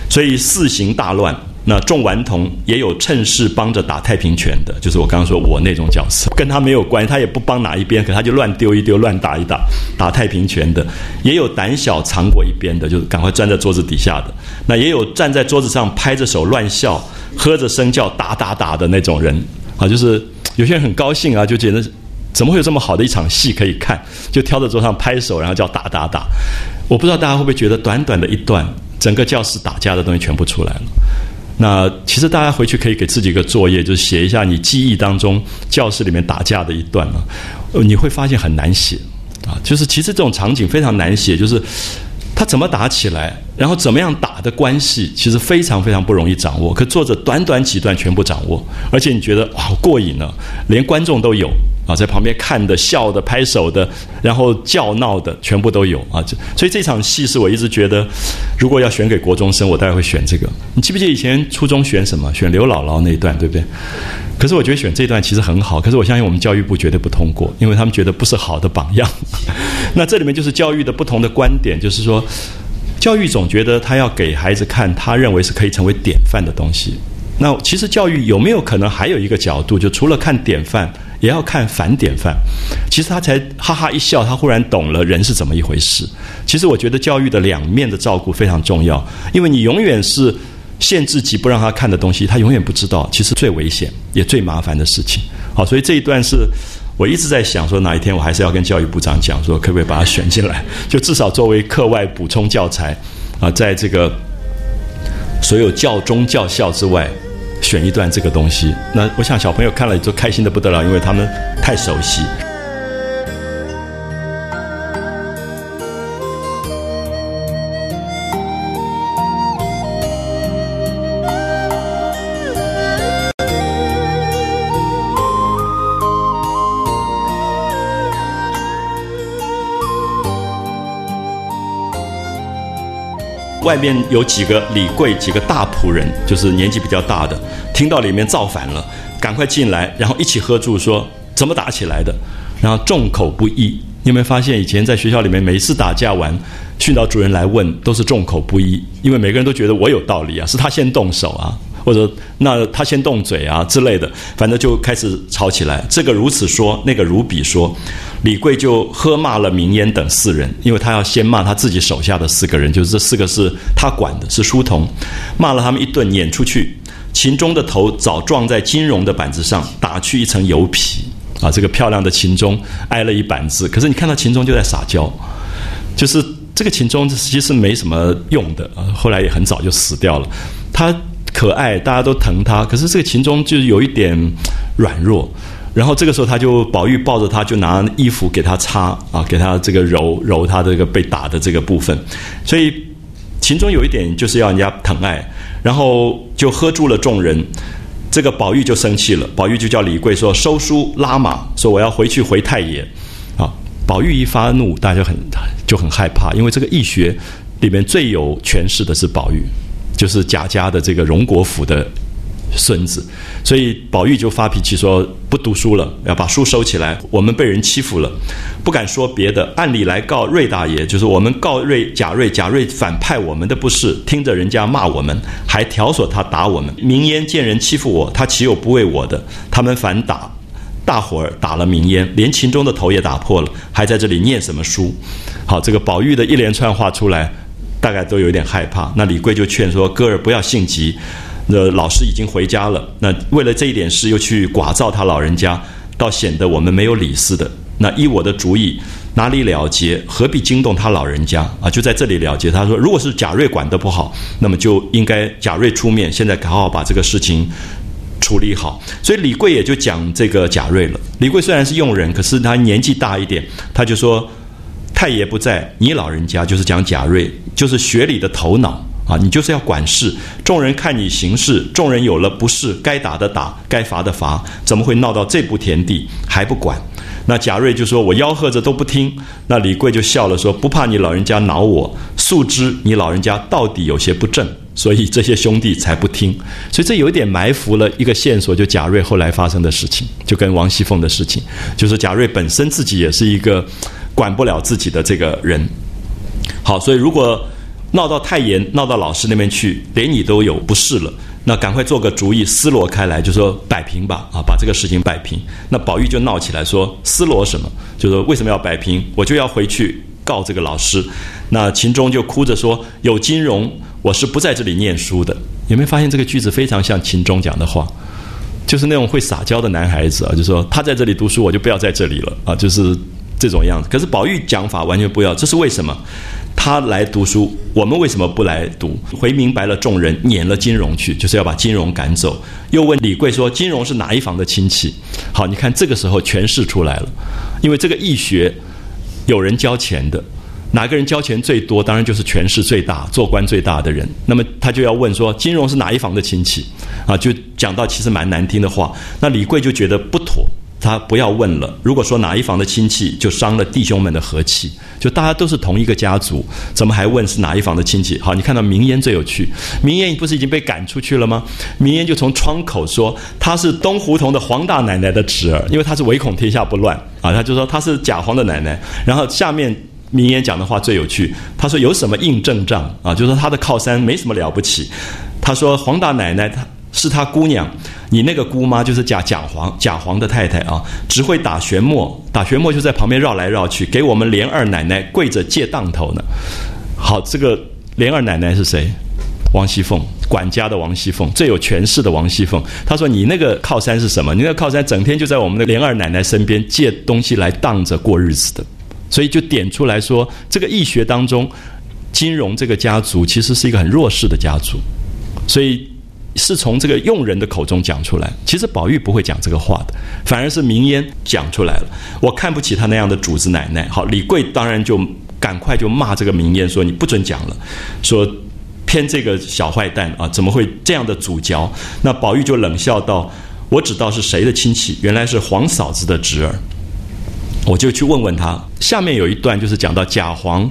所以四行大乱。那众顽童也有趁势帮着打太平拳的，就是我刚刚说我那种角色，跟他没有关系，他也不帮哪一边，可他就乱丢一丢，乱打一打，打太平拳的，也有胆小藏过一边的，就是赶快钻在桌子底下的，那也有站在桌子上拍着手乱笑、喝着声叫打打打的那种人啊，就是有些人很高兴啊，就觉得怎么会有这么好的一场戏可以看，就挑着桌上拍手，然后叫打打打。我不知道大家会不会觉得短短的一段，整个教室打架的东西全部出来了。那其实大家回去可以给自己一个作业，就是写一下你记忆当中教室里面打架的一段啊，你会发现很难写啊。就是其实这种场景非常难写，就是他怎么打起来，然后怎么样打的关系，其实非常非常不容易掌握。可作者短短几段全部掌握，而且你觉得好过瘾呢，连观众都有。啊，在旁边看的、笑的、拍手的，然后叫闹的，全部都有啊！这所以这场戏是我一直觉得，如果要选给国中生，我大概会选这个。你记不记得以前初中选什么？选刘姥姥那一段，对不对？可是我觉得选这段其实很好，可是我相信我们教育部绝对不通过，因为他们觉得不是好的榜样。(laughs) 那这里面就是教育的不同的观点，就是说，教育总觉得他要给孩子看他认为是可以成为典范的东西。那其实教育有没有可能还有一个角度，就除了看典范？也要看反典范，其实他才哈哈一笑，他忽然懂了人是怎么一回事。其实我觉得教育的两面的照顾非常重要，因为你永远是限制级不让他看的东西，他永远不知道，其实最危险也最麻烦的事情。好，所以这一段是我一直在想，说哪一天我还是要跟教育部长讲，说可不可以把它选进来，就至少作为课外补充教材啊，在这个所有教中教校之外。选一段这个东西，那我想小朋友看了就开心的不得了，因为他们太熟悉。外面有几个李贵，几个大仆人，就是年纪比较大的，听到里面造反了，赶快进来，然后一起喝住，说怎么打起来的，然后众口不一。你有没有发现，以前在学校里面，每次打架完，训导主任来问，都是众口不一，因为每个人都觉得我有道理啊，是他先动手啊。或者那他先动嘴啊之类的，反正就开始吵起来。这个如此说，那个如彼说，李贵就喝骂了明烟等四人，因为他要先骂他自己手下的四个人，就是这四个是他管的，是书童，骂了他们一顿，撵出去。秦钟的头早撞在金荣的板子上，打去一层油皮啊！这个漂亮的秦钟挨了一板子。可是你看到秦钟就在撒娇，就是这个秦钟其实没什么用的啊，后来也很早就死掉了。他。可爱，大家都疼他。可是这个秦钟就是有一点软弱，然后这个时候他就宝玉抱着他，就拿衣服给他擦啊，给他这个揉揉他这个被打的这个部分。所以秦钟有一点就是要人家疼爱，然后就喝住了众人。这个宝玉就生气了，宝玉就叫李贵说收书拉马，说我要回去回太爷。啊，宝玉一发怒，大家很就很害怕，因为这个易学里面最有权势的是宝玉。就是贾家的这个荣国府的孙子，所以宝玉就发脾气说不读书了，要把书收起来。我们被人欺负了，不敢说别的，按理来告瑞大爷，就是我们告瑞贾瑞，贾瑞反派我们的不是，听着人家骂我们，还挑唆他打我们。明烟见人欺负我，他岂有不为我的？他们反打，大伙儿打了明烟，连秦钟的头也打破了，还在这里念什么书？好，这个宝玉的一连串话出来。大概都有点害怕，那李贵就劝说歌儿不要性急，那老师已经回家了，那为了这一点事又去寡造他老人家，倒显得我们没有理似的。那依我的主意，哪里了结？何必惊动他老人家啊？就在这里了结。他说，如果是贾瑞管得不好，那么就应该贾瑞出面，现在好好把这个事情处理好。所以李贵也就讲这个贾瑞了。李贵虽然是佣人，可是他年纪大一点，他就说。太爷不在，你老人家就是讲贾瑞，就是学里的头脑啊，你就是要管事。众人看你行事，众人有了不是，该打的打，该罚的罚，怎么会闹到这步田地还不管？那贾瑞就说：“我吆喝着都不听。”那李贵就笑了说：“不怕你老人家恼我，素知你老人家到底有些不正，所以这些兄弟才不听。所以这有点埋伏了一个线索，就贾瑞后来发生的事情，就跟王熙凤的事情，就是贾瑞本身自己也是一个。”管不了自己的这个人，好，所以如果闹到太严，闹到老师那边去，连你都有不是了，那赶快做个主意，思罗开来，就说摆平吧，啊，把这个事情摆平。那宝玉就闹起来，说思罗什么？就说为什么要摆平？我就要回去告这个老师。那秦钟就哭着说：“有金荣，我是不在这里念书的。”有没有发现这个句子非常像秦钟讲的话？就是那种会撒娇的男孩子啊，就说他在这里读书，我就不要在这里了啊，就是这种样子。可是宝玉讲法完全不一样，这是为什么？他来读书，我们为什么不来读？回明白了众人，撵了金融去，就是要把金融赶走。又问李贵说：“金融是哪一房的亲戚？”好，你看这个时候权势出来了，因为这个义学有人交钱的，哪个人交钱最多？当然就是权势最大、做官最大的人。那么他就要问说：“金融是哪一房的亲戚？”啊，就讲到其实蛮难听的话。那李贵就觉得不妥。他不要问了。如果说哪一房的亲戚，就伤了弟兄们的和气。就大家都是同一个家族，怎么还问是哪一房的亲戚？好，你看到明烟最有趣。明烟不是已经被赶出去了吗？明烟就从窗口说他是东胡同的黄大奶奶的侄儿，因为他是唯恐天下不乱啊。他就说他是假黄的奶奶。然后下面明烟讲的话最有趣，他说有什么硬证仗啊？就说他的靠山没什么了不起。他说黄大奶奶他。是他姑娘，你那个姑妈就是贾贾皇贾皇的太太啊，只会打旋磨，打旋磨就在旁边绕来绕去，给我们连二奶奶跪着借当头呢。好，这个连二奶奶是谁？王熙凤，管家的王熙凤，最有权势的王熙凤。他说：“你那个靠山是什么？你那个靠山整天就在我们的连二奶奶身边借东西来当着过日子的。”所以就点出来说，这个义学当中，金融这个家族其实是一个很弱势的家族，所以。是从这个佣人的口中讲出来，其实宝玉不会讲这个话的，反而是明烟讲出来了。我看不起他那样的主子奶奶。好，李贵当然就赶快就骂这个明烟说：“你不准讲了，说偏这个小坏蛋啊，怎么会这样的主教？”那宝玉就冷笑道：“我知道是谁的亲戚，原来是皇嫂子的侄儿，我就去问问他。”下面有一段就是讲到贾皇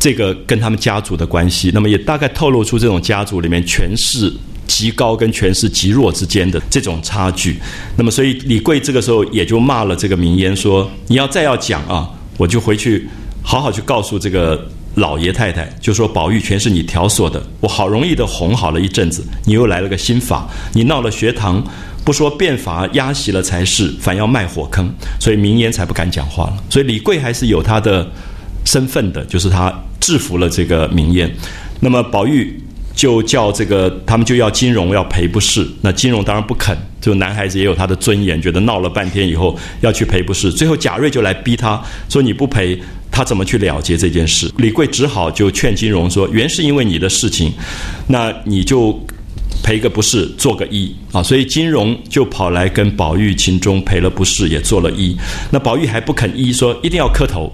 这个跟他们家族的关系，那么也大概透露出这种家族里面权势。极高跟权势极弱之间的这种差距，那么所以李贵这个时候也就骂了这个明烟说：“你要再要讲啊，我就回去好好去告诉这个老爷太太，就说宝玉全是你挑唆的。我好容易的哄好了一阵子，你又来了个新法，你闹了学堂，不说变法压席了才是，反要卖火坑，所以明烟才不敢讲话了。所以李贵还是有他的身份的，就是他制服了这个明烟。那么宝玉。”就叫这个，他们就要金荣要赔不是，那金荣当然不肯。就男孩子也有他的尊严，觉得闹了半天以后要去赔不是。最后贾瑞就来逼他说：“你不赔，他怎么去了结这件事？”李贵只好就劝金荣说：“原是因为你的事情，那你就赔个不是，做个揖啊。”所以金荣就跑来跟宝玉、秦钟赔了不是，也做了揖。那宝玉还不肯揖，说一定要磕头。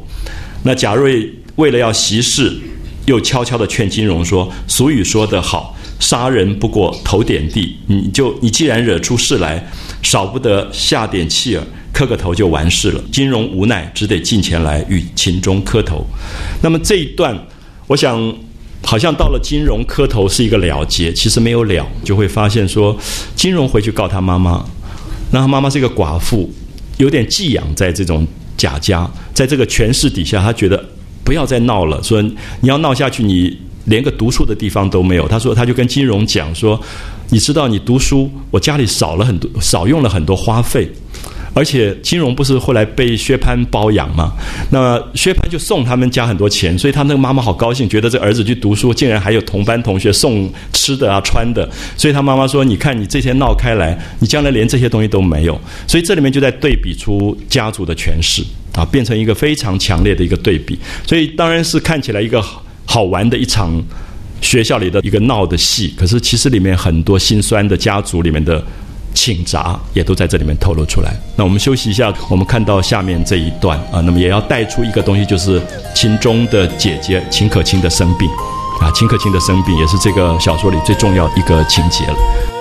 那贾瑞为了要息事。又悄悄地劝金融说：“俗语说得好，杀人不过头点地。你就你既然惹出事来，少不得下点气儿，磕个头就完事了。”金融无奈，只得进前来与秦钟磕头。那么这一段，我想好像到了金融磕头是一个了结，其实没有了，就会发现说，金融回去告他妈妈，那他妈妈是一个寡妇，有点寄养在这种贾家，在这个权势底下，他觉得。不要再闹了，说你要闹下去，你连个读书的地方都没有。他说，他就跟金荣讲说，你知道你读书，我家里少了很多，少用了很多花费。而且金荣不是后来被薛蟠包养吗？那薛蟠就送他们家很多钱，所以他那个妈妈好高兴，觉得这儿子去读书，竟然还有同班同学送吃的啊、穿的。所以他妈妈说：“你看你这些闹开来，你将来连这些东西都没有。”所以这里面就在对比出家族的权势啊，变成一个非常强烈的一个对比。所以当然是看起来一个好玩的一场学校里的一个闹的戏，可是其实里面很多心酸的家族里面的。请杂也都在这里面透露出来。那我们休息一下，我们看到下面这一段啊，那么也要带出一个东西，就是秦钟的姐姐秦可卿的生病啊，秦可卿的生病也是这个小说里最重要一个情节了。